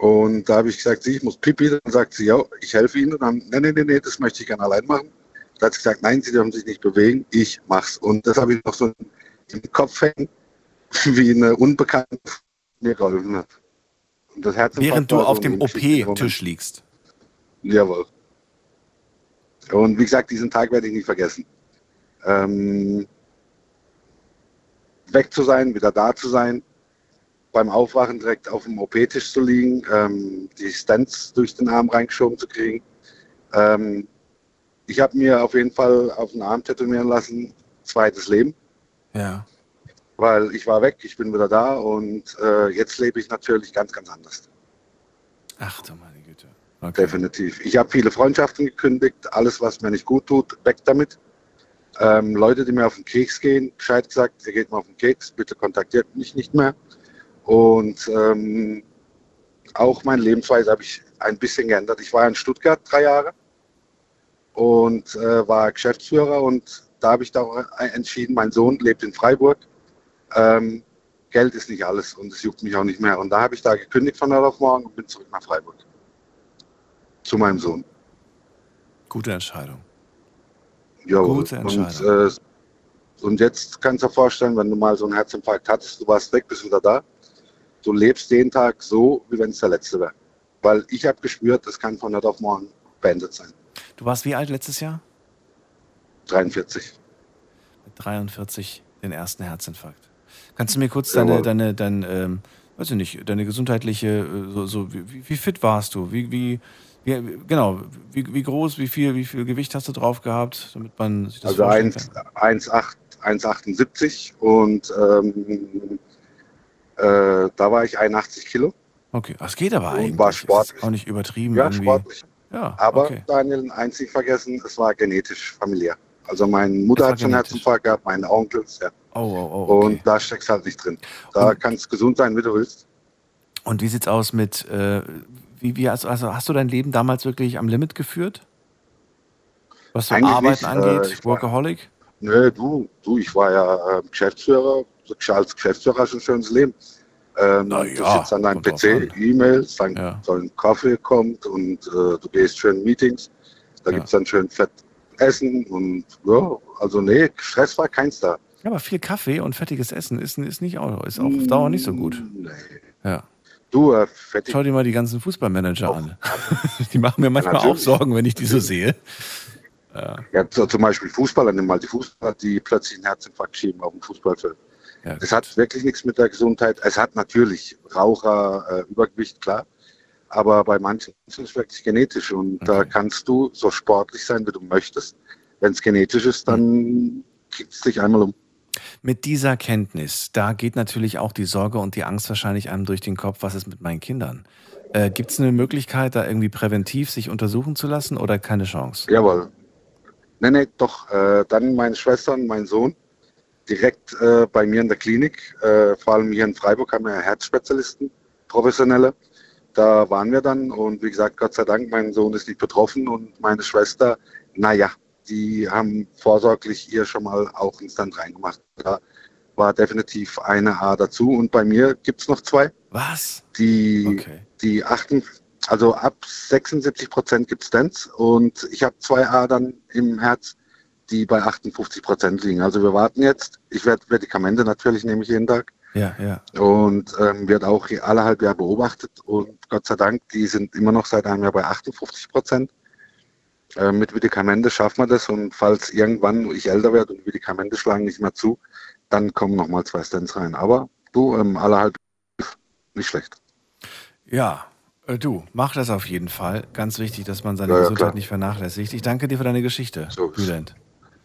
Und da habe ich gesagt, sie, ich muss Pipi. Dann sagt sie, ja, ich helfe Ihnen. Und dann, nee, nee, nee, nee, das möchte ich gerne allein machen. Da hat sie gesagt, nein, Sie dürfen sich nicht bewegen, ich mach's. Und das habe ich noch so im Kopf hängen, wie eine Unbekannte mir geholfen hat. Und das Während du auf dem OP-Tisch liegst. Jawohl. Und wie gesagt, diesen Tag werde ich nie vergessen. Ähm, weg zu sein, wieder da zu sein, beim Aufwachen direkt auf dem OP-Tisch zu liegen, ähm, die Stents durch den Arm reingeschoben zu kriegen. Ähm, ich habe mir auf jeden Fall auf den Arm tätowieren lassen, zweites Leben, Ja. weil ich war weg, ich bin wieder da und äh, jetzt lebe ich natürlich ganz, ganz anders. Ach du meine Güte. Okay. Definitiv. Ich habe viele Freundschaften gekündigt, alles, was mir nicht gut tut, weg damit. Ähm, Leute, die mir auf den Keks gehen, Bescheid gesagt, ihr geht mir auf den Keks, bitte kontaktiert mich nicht mehr. Und ähm, auch meine Lebensweise habe ich ein bisschen geändert. Ich war in Stuttgart drei Jahre und äh, war Geschäftsführer und da habe ich da entschieden, mein Sohn lebt in Freiburg. Ähm, Geld ist nicht alles und es juckt mich auch nicht mehr. Und da habe ich da gekündigt von heute auf morgen und bin zurück nach Freiburg. Zu meinem Sohn. Gute Entscheidung. Ja, Gute und, Entscheidung. äh, und jetzt kannst du dir vorstellen, wenn du mal so einen Herzinfarkt hattest, du warst weg, bist wieder da. Du lebst den Tag so, wie wenn es der letzte wäre. Weil ich habe gespürt, das kann von heute auf morgen beendet sein. Du warst wie alt letztes Jahr? 43. Mit 43 den ersten Herzinfarkt. Kannst du mir kurz deine, Jawohl. deine, dein, ähm, weiß ich nicht, deine gesundheitliche, äh, so, so wie, wie- fit warst du? Wie, wie, wie genau, wie, wie groß, wie viel, wie viel Gewicht hast du drauf gehabt, damit man sich das Also vorstellen 1 kann? 1,8 1,78 und ähm, äh, da war ich 81 Kilo. Okay, das geht aber Und eigentlich. war sportlich. auch nicht übertrieben. Ja, irgendwie. sportlich. Ja, Aber okay. Daniel, eins nicht vergessen, es war genetisch familiär. Also meine Mutter hat schon. Herzinfarkt gehabt, meine Onkels, ja. Oh, oh, oh, okay. Und da steckst halt nicht drin. Da kannst du gesund sein, wie du willst. Und wie sieht's aus mit, äh, wie, wie hast, also hast du dein Leben damals wirklich am Limit geführt? Was so Eigentlich Arbeiten nicht, angeht, äh, ich war- Workaholic? Nö, du, du, ich war ja äh, Geschäftsführer. Als Geschäftsführer hast du ein schönes Leben. Ähm, Na du ja, sitzt an deinem PC, E-Mails, dann soll ein Kaffee kommt und äh, du gehst schön in Meetings. Da gibt's dann schön fett Essen und ja, also nee, Stress war keins da. Ja, aber viel Kaffee und fettiges Essen ist, ist nicht auch, ist auch auf Dauer nicht so gut. Ja. Du, äh, fettig. Schau dir mal die ganzen Fußballmanager an. die machen mir manchmal auch. Sorgen, wenn ich die so sehe. Ja. Ja, so, zum Beispiel Fußballer, nimm mal die Fußballer, die plötzlich einen Herzinfarkt schieben auf dem Fußballfeld. Es hat wirklich nichts mit der Gesundheit. Es hat natürlich Raucher, äh, Übergewicht, klar. Aber bei manchen ist es wirklich genetisch. Und da kannst du so sportlich sein, wie du möchtest. Wenn es genetisch ist, dann kickt es dich einmal um. Mit dieser Kenntnis, da geht natürlich auch die Sorge und die Angst wahrscheinlich einem durch den Kopf, was ist mit meinen Kindern? Äh, Gibt es eine Möglichkeit, da irgendwie präventiv sich untersuchen zu lassen oder keine Chance? Jawohl. Nee, nee, doch. Äh, dann meine Schwester und mein Sohn direkt äh, bei mir in der Klinik. Äh, vor allem hier in Freiburg haben wir Herzspezialisten, professionelle. Da waren wir dann und wie gesagt, Gott sei Dank, mein Sohn ist nicht betroffen und meine Schwester, naja, die haben vorsorglich ihr schon mal auch ins Stand reingemacht. Da war definitiv eine A dazu und bei mir gibt es noch zwei. Was? Die, die achten, also ab 76 Prozent gibt es Stents und ich habe zwei Adern im Herz, die bei 58 Prozent liegen. Also wir warten jetzt. Ich werde Medikamente natürlich nehme ich jeden Tag Ja, ja. und ähm, wird auch alle halb Jahr beobachtet und Gott sei Dank, die sind immer noch seit einem Jahr bei 58 Prozent. Äh, mit Medikamente schafft man das und falls irgendwann ich älter werde und die Medikamente schlagen nicht mehr zu, dann kommen nochmal zwei Stents rein. Aber du, ähm, alle halb nicht schlecht. Ja, äh, du, mach das auf jeden Fall. Ganz wichtig, dass man seine Ja, Gesundheit klar. nicht vernachlässigt. Ich danke dir für deine Geschichte, Bülent.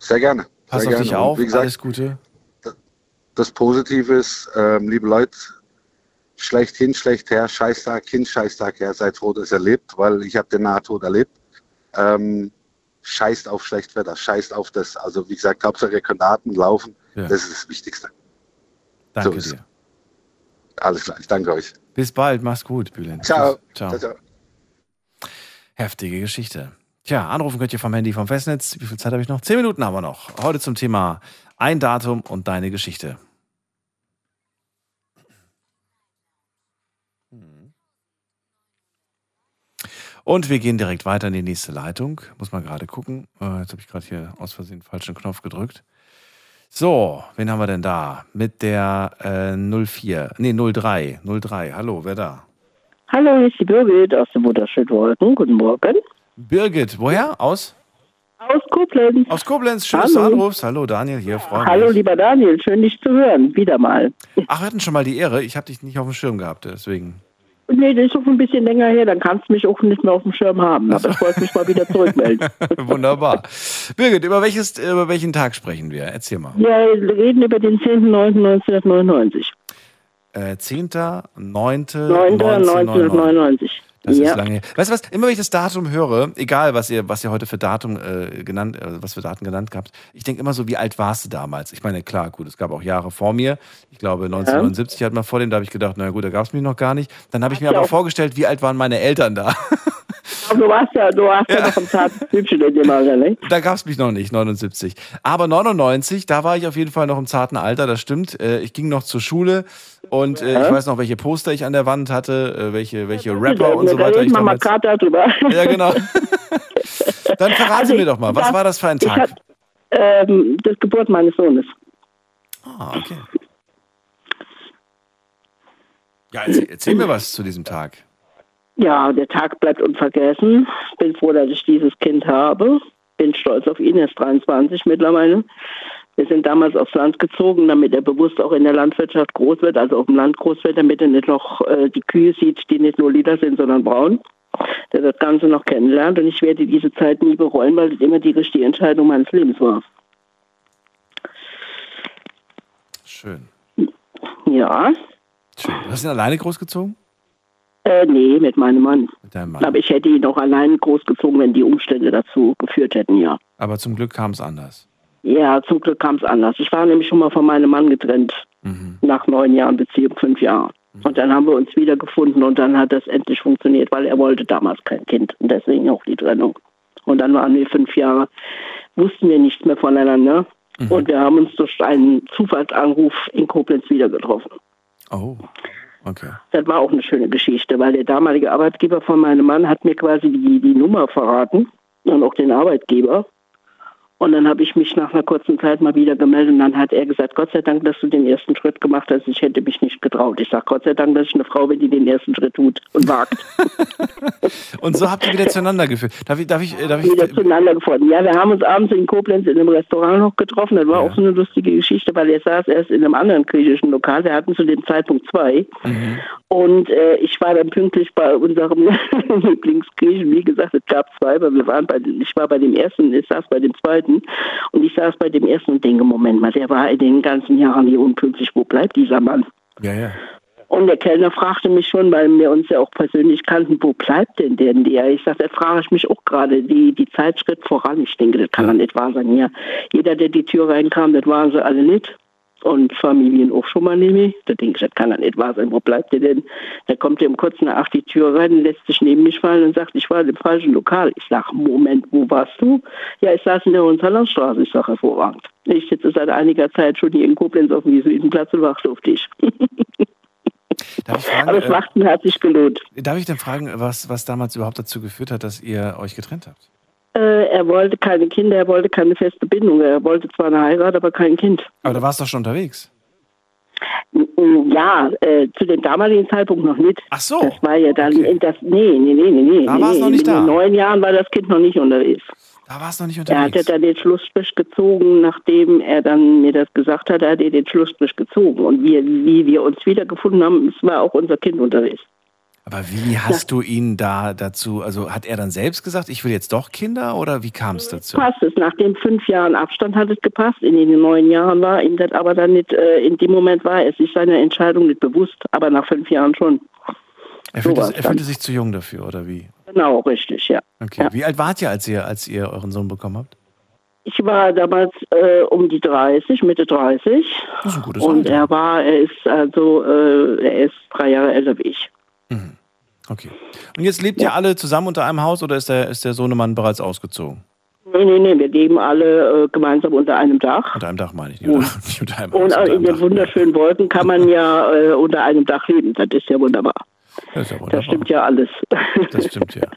Sehr gerne. Pass sehr auf gerne. dich auf, gesagt, alles Gute. das Positive ist, ähm, liebe Leute, schlecht hin, schlecht her, Scheißtag hin, Scheißtag her, seid froh, dass ihr lebt, weil ich habe den Nahtod erlebt. Ähm, scheißt auf Schlechtwetter, scheißt auf das. Also wie gesagt, Hauptsache Granaten laufen, Ja. das ist das Wichtigste. Danke es. dir. Alles klar, ich danke euch. Bis bald, mach's gut, Bülent. Ciao. Ciao. Ciao, ciao. Heftige Geschichte. Tja, anrufen könnt ihr vom Handy vom Festnetz. Wie viel Zeit habe ich noch? Zehn Minuten haben wir noch. Heute zum Thema ein Datum und deine Geschichte. Und wir gehen direkt weiter in die nächste Leitung. Muss mal gerade gucken. Äh, jetzt habe ich gerade hier aus Versehen den falschen Knopf gedrückt. So, wen haben wir denn da? Mit der äh, 04, nee 03, 03. Hallo, wer da? Hallo, hier ist die Birgit aus den wunderschönen Wolken. Guten Morgen. Birgit, woher? Aus? Aus Koblenz. Aus Koblenz, schön, dass du anrufst. Hallo Daniel, hier, freue Hallo, mich. lieber Daniel, schön dich zu hören. Wieder mal. Ach, wir hatten schon mal die Ehre. Ich habe dich nicht auf dem Schirm gehabt, deswegen. Nee, das ist auch ein bisschen länger her, dann kannst du mich auch nicht mehr auf dem Schirm haben. Aber ich wollte mich mal wieder zurückmelden. Wunderbar. Birgit, über, welches, über welchen Tag sprechen wir? Erzähl mal. Wir reden über den 10.09.1999. Äh, 10.9.1999. 9.1999. Das ja. ist lange her. Weißt du was? Immer wenn ich das Datum höre, egal was ihr, was ihr heute für Datum äh, genannt, äh, was für Daten genannt habt, ich denke immer so, wie alt warst du damals? Ich meine, klar, gut, es gab auch Jahre vor mir. Ich glaube, 1979 hat man vor dem, da habe ich gedacht, na gut, da gab es mich noch gar nicht. Dann habe ich mir Ja. aber vorgestellt, wie alt waren meine Eltern da? Aber du warst ja, du warst ja, noch ein zartes Bübchen in dem Alter, ne? Da gab es mich noch nicht, 79. Aber 99, da war ich auf jeden Fall noch im zarten Alter, das stimmt. Äh, Ich ging noch zur Schule und äh, ich weiß noch, welche Poster ich an der Wand hatte, äh, welche, welche Rapper und so da weiter. reden Ich mal damals, gerade darüber. ja, genau. Dann verrate Also mir doch mal, was war das für ein Tag? hab, ähm, das Geburt meines Sohnes. Ah, okay. Ja, erzähl, erzähl mir was zu diesem Tag. Ja, der Tag bleibt unvergessen. Bin froh, dass ich dieses Kind habe. Bin stolz auf ihn, er ist 23 mittlerweile. Wir sind damals aufs Land gezogen, damit er bewusst auch in der Landwirtschaft groß wird, also auf dem Land groß wird, damit er nicht noch äh, die Kühe sieht, die nicht nur lila sind, sondern braun. Der das Ganze noch kennenlernt und ich werde diese Zeit nie bereuen, weil es immer die richtige Entscheidung meines Lebens war. Schön. Ja, Schön. Du hast ihn alleine großgezogen? Äh, nee, mit meinem Mann. Mit deinem Mann. Aber ich hätte ihn auch allein großgezogen, wenn die Umstände dazu geführt hätten, ja. Aber zum Glück kam es anders. Ja, zum Glück kam es anders. Ich war nämlich schon mal von meinem Mann getrennt. Nach neun Jahren Beziehung, fünf Jahren. Und dann haben wir uns wiedergefunden und dann hat das endlich funktioniert, weil er wollte damals kein Kind. Und deswegen auch die Trennung. Und dann waren wir fünf Jahre, wussten wir nichts mehr voneinander. Und wir haben uns durch einen Zufallsanruf in Koblenz wieder getroffen. Oh, okay. Das war auch eine schöne Geschichte, weil der damalige Arbeitgeber von meinem Mann hat mir quasi die, die Nummer verraten und auch den Arbeitgeber. Und dann habe ich mich nach einer kurzen Zeit mal wieder gemeldet und dann hat er gesagt, Gott sei Dank, dass du den ersten Schritt gemacht hast. Ich hätte mich nicht getraut. Ich sage, Gott sei Dank, dass ich eine Frau bin, die den ersten Schritt tut und wagt. Und so habt ihr wieder zueinander geführt. Darf ich, darf ich, äh, darf ich, wieder zueinander gefunden. Ja, wir haben uns abends in Koblenz in einem Restaurant noch getroffen. Das war auch so eine lustige Geschichte, weil er saß erst in einem anderen griechischen Lokal. Wir hatten zu dem Zeitpunkt zwei. Und äh, ich war dann pünktlich bei unserem Lieblingsgriechen. Wie gesagt, es gab zwei, weil wir waren bei, ich war bei dem ersten, ich saß bei dem zweiten. Und ich saß bei dem ersten und denke, Moment mal, der war in den ganzen Jahren hier unpünktlich. Wo bleibt dieser Mann? Ja, ja. Und der Kellner fragte mich schon, weil wir uns ja auch persönlich kannten, wo bleibt denn der? der? Ich sagte, das frage ich mich auch gerade. Die, die Zeit schritt voran. Ich denke, das kann doch nicht wahr sein. Ja, jeder, der die Tür reinkam, das waren sie alle nicht. Und Familien auch schon mal nämlich. Da denke ich, das kann doch nicht wahr sein. Wo bleibt der denn? Da kommt er um kurz nach acht die Tür rein, lässt sich neben mich fallen und sagt, ich war im falschen Lokal. Ich sage, Moment, wo warst du? Ja, ich saß in der Hohenzollernstraße. Ich sage, hervorragend. Ich sitze seit einiger Zeit schon hier in Koblenz auf dem Jesuitenplatz und warte auf dich. fragen, Aber es äh, macht hat sich gelohnt. darf ich denn fragen, was, was damals überhaupt dazu geführt hat, dass ihr euch getrennt habt? Äh, er wollte keine Kinder, er wollte keine feste Bindung. Er wollte zwar eine Heirat, aber kein Kind. Aber da warst du doch schon unterwegs. Ja, äh, zu dem damaligen Zeitpunkt noch nicht. Ach so. Das war ja dann, in das, nee, nee, nee, nee, nee. Da nee, war's noch nicht in da. In neun Jahren war das Kind noch nicht unterwegs. Da warst du noch nicht Er unterwegs. hatte dann den Schlussstrich gezogen, nachdem er dann mir das gesagt hat, hat er den Schlussstrich gezogen. Und wir, wie wir uns wiedergefunden haben, es war auch unser Kind unterwegs. Aber wie hast du ihn da dazu, also hat er dann selbst gesagt, ich will jetzt doch Kinder oder wie kam es dazu? Passt es. Nach den fünf Jahren Abstand hat es gepasst. In den neun Jahren war ihm das aber dann nicht, äh, in dem Moment war er sich seiner Entscheidung nicht bewusst, aber nach fünf Jahren schon. Er fühlte, Sowas er fühlte sich zu jung dafür, oder wie? Genau, richtig, ja. Okay. Wie alt wart ihr, als ihr, als ihr euren Sohn bekommen habt? Ich war damals äh, um die 30, Mitte 30. Das ist ein gutes Und Alter. er war, er ist also, äh, er ist drei Jahre älter wie ich. Okay. Und jetzt lebt ihr alle zusammen unter einem Haus oder ist der, ist der Sohnemann bereits ausgezogen? Nee, nee, nee, wir leben alle äh, gemeinsam unter einem Dach. Unter einem Dach meine ich, nicht, unter, nicht unter einem Und Haus, in den wunderschönen Wolken kann man ja äh, unter einem Dach leben. Das ist ja wunderbar. Das ist ja Das wunderbar. stimmt ja alles. Das stimmt ja.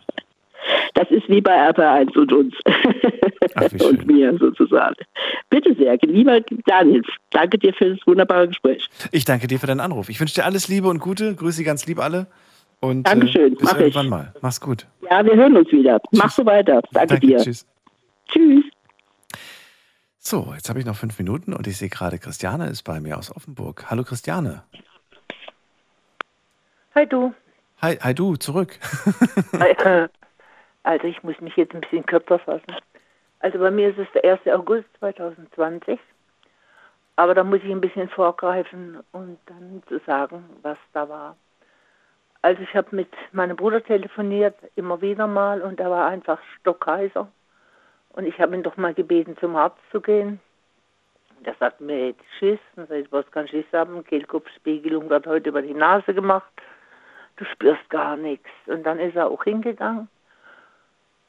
Das ist wie bei RP1 und uns. und mir sozusagen. Bitte sehr, lieber Daniel, danke dir für das wunderbare Gespräch. Ich danke dir für deinen Anruf. Ich wünsche dir alles Liebe und Gute. Grüße ganz lieb alle. Und Dankeschön, äh, bis mach ich. irgendwann mal. Mach's gut. Ja, wir hören uns wieder. Mach so weiter. Danke, Danke, dir. tschüss. Tschüss. So, jetzt habe ich noch fünf Minuten und ich sehe gerade, Christiane ist bei mir aus Offenburg. Hallo Christiane. Hi du. Hi, hi du, zurück. Hi, Also ich muss mich jetzt ein bisschen kürzer fassen. Also bei mir ist es der 1. August 2020. Aber da muss ich ein bisschen vorgreifen und dann zu sagen, was da war. Also ich habe mit meinem Bruder telefoniert, immer wieder mal, und er war einfach stockheiser. Und ich habe ihn doch mal gebeten, zum Arzt zu gehen. Der sagt mir, er hätte Schiss. Und sag ich, was kann Schiss haben? Kehlkopfspiegelung wird heute über die Nase gemacht. Du spürst gar nichts. Und dann ist er auch hingegangen.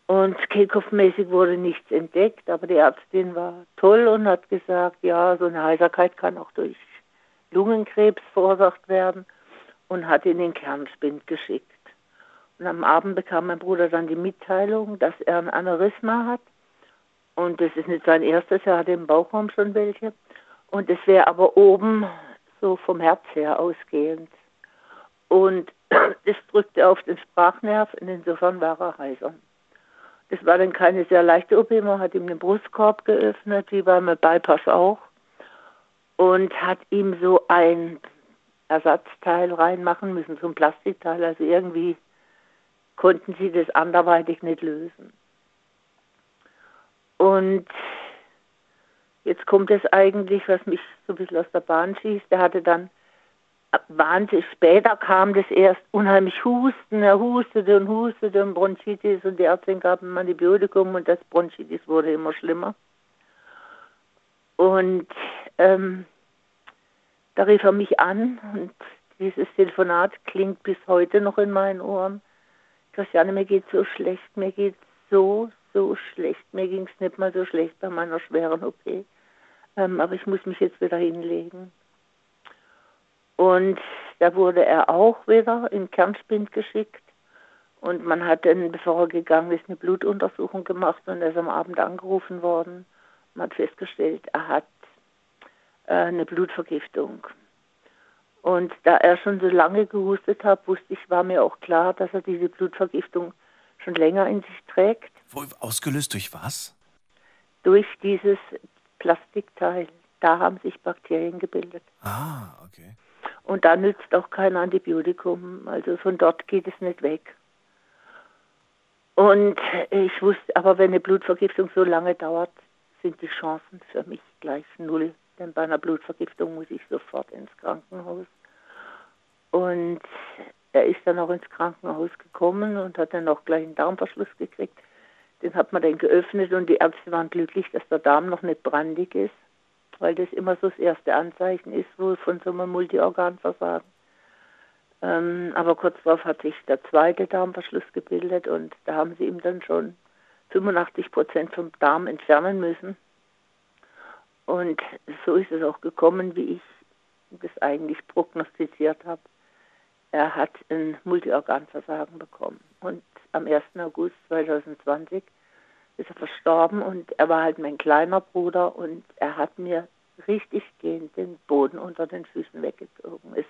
Und kehlkopfmäßig wurde nichts entdeckt, aber die Ärztin war toll und hat gesagt, ja, so eine Heiserkeit kann auch durch Lungenkrebs verursacht werden und hat ihn in den Kernspind geschickt. Und am Abend bekam mein Bruder dann die Mitteilung, dass er ein Aneurysma hat. Und das ist nicht sein erstes, er hatte im Bauchraum schon welche. Und es wäre aber oben so vom Herz her ausgehend. Und das drückte auf den Sprachnerv und insofern war er heiser. Das war dann keine sehr leichte OP, man hat ihm den Brustkorb geöffnet, wie beim Bypass auch. Und hat ihm so ein Ersatzteil reinmachen müssen, so ein Plastikteil. Also irgendwie konnten sie das anderweitig nicht lösen. Und jetzt kommt es eigentlich, was mich so ein bisschen aus der Bahn schießt. Der hatte dann wahnsinnig später kam das erst unheimlich Husten. Er hustete und hustete und Bronchitis und die Ärztin gab ihm Antibiotikum und das Bronchitis wurde immer schlimmer. Und ähm, da rief er mich an und dieses Telefonat klingt bis heute noch in meinen Ohren. Christiane, mir geht so schlecht, mir geht so, so schlecht. Mir ging es nicht mal so schlecht bei meiner schweren OP. Ähm, aber ich muss mich jetzt wieder hinlegen. Und da wurde er auch wieder in Kernspind geschickt. Und man hat dann, bevor er gegangen ist, eine Blutuntersuchung gemacht und er ist am Abend angerufen worden. Man hat festgestellt, er hat äh, eine Blutvergiftung. Und da er schon so lange gehustet hat, wusste ich, war mir auch klar, dass er diese Blutvergiftung schon länger in sich trägt. Ausgelöst durch was? Durch dieses Plastikteil. Da haben sich Bakterien gebildet. Ah, okay. Und da nützt auch kein Antibiotikum. Also von dort geht es nicht weg. Und ich wusste, aber wenn eine Blutvergiftung so lange dauert, sind die Chancen für mich gleich null. Denn bei einer Blutvergiftung muss ich sofort ins Krankenhaus. Und er ist dann auch ins Krankenhaus gekommen und hat dann auch gleich einen Darmverschluss gekriegt. Den hat man dann geöffnet und die Ärzte waren glücklich, dass der Darm noch nicht brandig ist, weil das immer so das erste Anzeichen ist wohl von so einem Multiorganversagen. Ähm, aber kurz darauf hat sich der zweite Darmverschluss gebildet und da haben sie ihm dann schon 85 Prozent vom Darm entfernen müssen. Und so ist es auch gekommen, wie ich das eigentlich prognostiziert habe. Er hat ein Multiorganversagen bekommen. Und am 1. August 2020 ist er verstorben und er war halt mein kleiner Bruder und er hat mir richtig gehend den Boden unter den Füßen weggezogen. Es,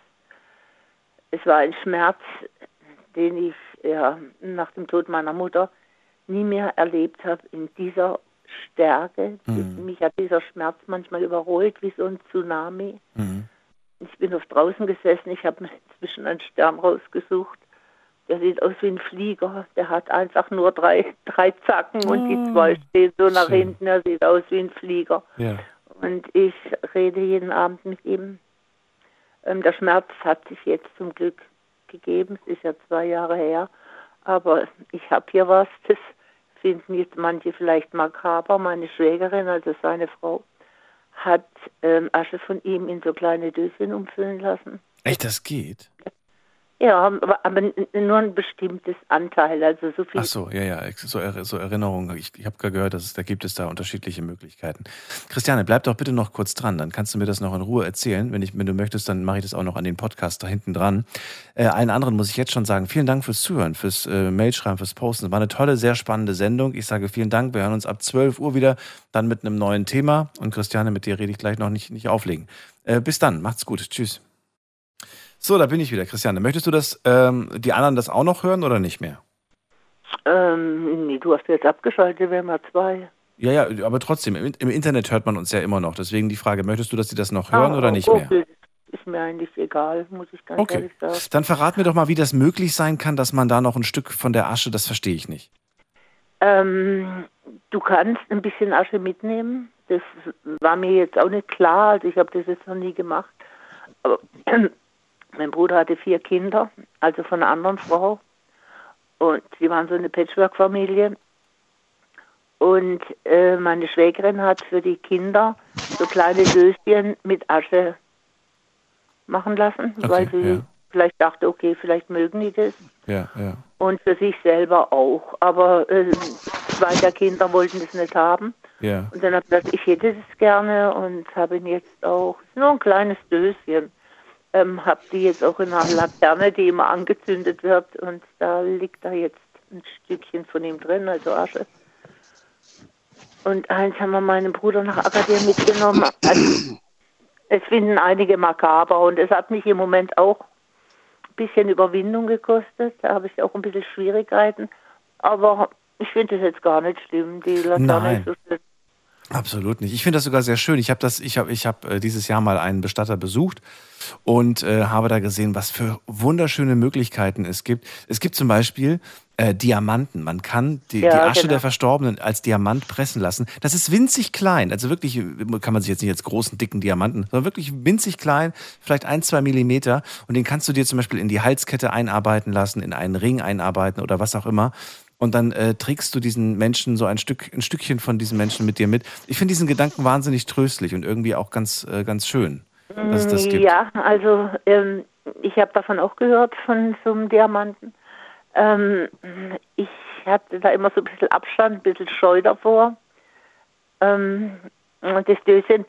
es war ein Schmerz, den ich ja, nach dem Tod meiner Mutter nie mehr erlebt habe in dieser Stärke. Mhm. Mich hat dieser Schmerz manchmal überrollt wie so ein Tsunami. Mhm. Ich bin auf draußen gesessen, ich habe mir inzwischen einen Stern rausgesucht. Der sieht aus wie ein Flieger. Der hat einfach nur drei, drei Zacken und die zwei stehen so nach Schön. hinten. Er sieht aus wie ein Flieger. Ja. Und ich rede jeden Abend mit ihm. Ähm, der Schmerz hat sich jetzt zum Glück abgegeben. Es ist ja zwei Jahre her. Aber ich habe hier was, das finden jetzt manche vielleicht makaber. Meine Schwägerin, also seine Frau, hat ähm, Asche von ihm in so kleine Döschen umfüllen lassen. Echt, das geht? Ja, aber, aber nur ein bestimmtes Anteil, also so viel. Ach so, ja, ja, so, so Erinnerungen. Ich, ich habe gerade gehört, dass da gibt es da unterschiedliche Möglichkeiten. Christiane, bleib doch bitte noch kurz dran, dann kannst du mir das noch in Ruhe erzählen. Wenn, ich, wenn du möchtest, dann mache ich das auch noch an den Podcast da hinten dran. Äh, allen anderen muss ich jetzt schon sagen, vielen Dank fürs Zuhören, fürs äh, Mailschreiben, fürs Posten. War eine tolle, sehr spannende Sendung. Ich sage vielen Dank. Wir hören uns ab 12 Uhr wieder, dann mit einem neuen Thema. Und Christiane, mit dir rede ich gleich noch nicht, nicht auflegen. Äh, bis dann, macht's gut. Tschüss. So, da bin ich wieder, Christiane. Möchtest du das, ähm, die anderen das auch noch hören oder nicht mehr? Ähm, nee, du hast jetzt abgeschaltet, wir haben ja zwei. Ja, ja, aber trotzdem, im, im Internet hört man uns ja immer noch. Deswegen die Frage, möchtest du, dass sie das noch hören Ah, oder nicht mehr? okay. Ist mir eigentlich egal, muss ich ganz Okay. ehrlich sagen. Dann verrat mir doch mal, wie das möglich sein kann, dass man da noch ein Stück von der Asche, das verstehe ich nicht. Ähm, du kannst ein bisschen Asche mitnehmen. Das war mir jetzt auch nicht klar, also ich habe das jetzt noch nie gemacht. Aber mein Bruder hatte vier Kinder, also von einer anderen Frau. Und sie waren so eine Patchwork-Familie. Und äh, meine Schwägerin hat für die Kinder so kleine Döschen mit Asche machen lassen, weil sie ja. vielleicht dachte, okay, vielleicht mögen die das Ja, ja. und für sich selber auch. Aber äh, zwei der Kinder wollten das nicht haben. Ja. Und dann habe ich gesagt, ich hätte das gerne und habe ihn jetzt auch, ist nur ein kleines Döschen, ähm, habe die jetzt auch in einer Laterne, die immer angezündet wird und da liegt da jetzt ein Stückchen von ihm drin, also Asche. Und eins haben wir meinem Bruder nach Agadir mitgenommen. Also, es finden einige makaber und es hat mich im Moment auch ein bisschen Überwindung gekostet. Da habe ich auch ein bisschen Schwierigkeiten. Aber ich finde es jetzt gar nicht schlimm. Die Laterne Nein. ist so schön. Absolut nicht. Ich finde das sogar sehr schön. Ich habe das, ich habe, ich habe äh, dieses Jahr mal einen Bestatter besucht und äh, habe da gesehen, was für wunderschöne Möglichkeiten es gibt. Es gibt zum Beispiel äh, Diamanten. Man kann die, Ja, die Asche genau. der Verstorbenen als Diamant pressen lassen. Das ist winzig klein. Also wirklich kann man sich jetzt nicht als großen, dicken Diamanten, sondern wirklich winzig klein, vielleicht ein, zwei Millimeter. Und den kannst du dir zum Beispiel in die Halskette einarbeiten lassen, in einen Ring einarbeiten oder was auch immer. Und dann äh, trägst du diesen Menschen so ein Stück, ein Stückchen von diesem Menschen mit dir mit. Ich finde diesen Gedanken wahnsinnig tröstlich und irgendwie auch ganz, äh, ganz schön, dass es das gibt. Ja, also ähm, ich habe davon auch gehört, von so einem Diamanten. Ähm, ich hatte da immer so ein bisschen Abstand, ein bisschen Scheu davor. Ähm, und das Döschen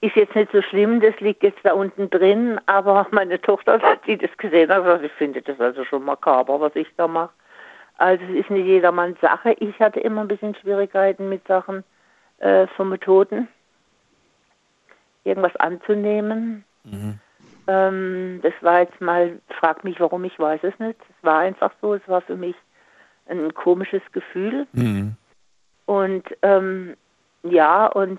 ist jetzt nicht so schlimm, das liegt jetzt da unten drin, aber meine Tochter, die das gesehen hat, sagt, ich finde das also schon makaber, was ich da mache. Also es ist nicht jedermanns Sache. Ich hatte immer ein bisschen Schwierigkeiten mit Sachen äh, vom Toten, irgendwas anzunehmen. Ähm, das war jetzt mal, frag mich warum, ich weiß es nicht. Es war einfach so, es war für mich ein komisches Gefühl. Mhm. Und ähm, ja, und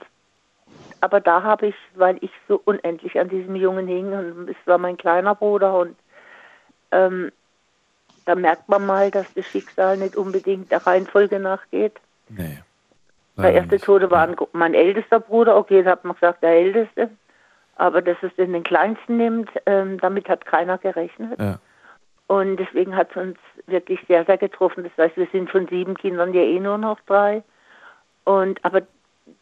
aber da habe ich, weil ich so unendlich an diesem Jungen hing und es war mein kleiner Bruder und ähm, da merkt man mal, dass das Schicksal nicht unbedingt der Reihenfolge nachgeht. Nee. Der erste Tode war ein, mein ältester Bruder, okay, da hat man gesagt, der älteste. Aber dass es den, den kleinsten nimmt, ähm, damit hat keiner gerechnet. Ja. Und deswegen hat es uns wirklich sehr, sehr getroffen. Das heißt, wir sind von sieben Kindern ja eh nur noch drei. Und aber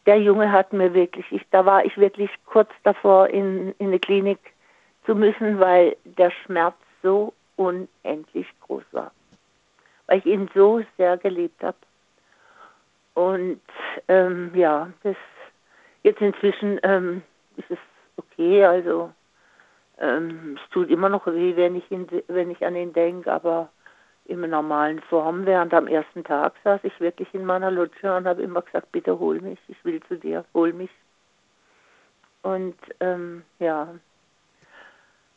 der Junge hat mir wirklich, ich, da war ich wirklich kurz davor, in, in eine Klinik zu müssen, weil der Schmerz so unendlich groß war. Weil ich ihn so sehr geliebt habe. Und ähm, ja, das jetzt inzwischen ähm, ist es okay, also ähm, es tut immer noch weh, wenn ich, ihn, wenn ich an ihn denke, aber in einer normalen Form. Während am ersten Tag saß ich wirklich in meiner Lutsche und habe immer gesagt, bitte hol mich, ich will zu dir, hol mich. Und ähm, ja,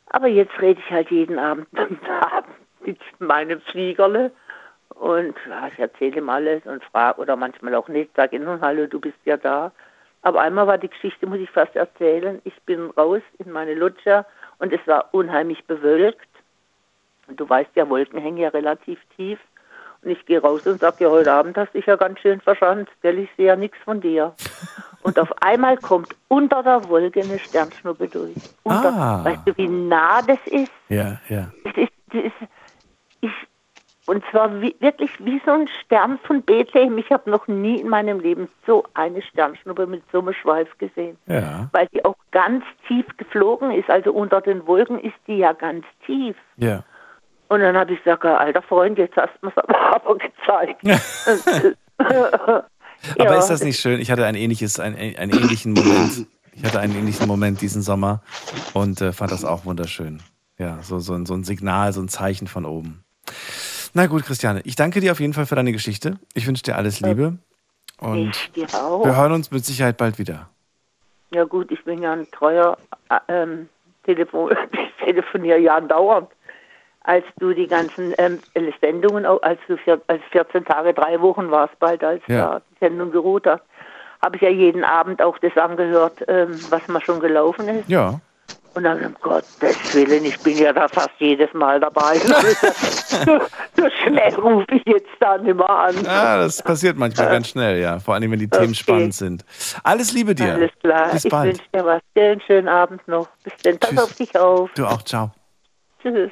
aber jetzt rede ich halt jeden Abend mit meinem Fliegerle und ja, ich erzähle ihm alles und frage, oder manchmal auch nicht, sage ihm, hallo, du bist ja da. Aber einmal war die Geschichte, muss ich fast erzählen, ich bin raus in meine Lutscher und es war unheimlich bewölkt. Und du weißt ja, Wolken hängen ja relativ tief. Und ich gehe raus und sage, ja, heute Abend hast du dich ja ganz schön verschanzt, gell, ich sehe ja nichts von dir. Und auf einmal kommt unter der Wolke eine Sternschnuppe durch. Unter, Ah. Weißt du, wie nah das ist? Ja, ja. Das ist, das ist Und zwar wie, wirklich wie so ein Stern von Bethlehem. Ich habe noch nie in meinem Leben so eine Sternschnuppe mit so einem Schweif gesehen. Ja. Weil die auch ganz tief geflogen ist. Also unter den Wolken ist die ja ganz tief. Ja. Und dann habe ich gesagt, alter Freund, jetzt hast du mir es aber gezeigt. Aber Ja. ist das nicht schön? Ich hatte ein ähnliches, ein, einen ähnlichen Moment. Ich hatte einen ähnlichen Moment diesen Sommer und äh, fand das auch wunderschön. Ja, so, so, ein, so ein Signal, so ein Zeichen von oben. Na gut, Christiane, ich danke dir auf jeden Fall für deine Geschichte. Ich wünsche dir alles Liebe. Und wir hören uns mit Sicherheit bald wieder. Ja gut, ich bin ja ein treuer äh, ähm, Telefon, ich telefoniere ja andauernd. Als du die ganzen ähm, Sendungen, als du vier, als 14 Tage, drei Wochen warst bald, als Ja. die Sendung geruht hat, habe ich ja jeden Abend auch das angehört, ähm, was mal schon gelaufen ist. Ja. Und dann, um Gottes Willen, ich bin ja da fast jedes Mal dabei. so, so schnell rufe ich jetzt da nicht mehr an. Ah, das passiert manchmal ganz schnell, ja. Vor allem, wenn die Themen spannend sind. Alles Liebe dir. Alles klar. Bis ich bald. wünsche dir was. Einen schönen Abend noch. Bis dann. Pass auf dich auf. Du auch, ciao. Tschüss.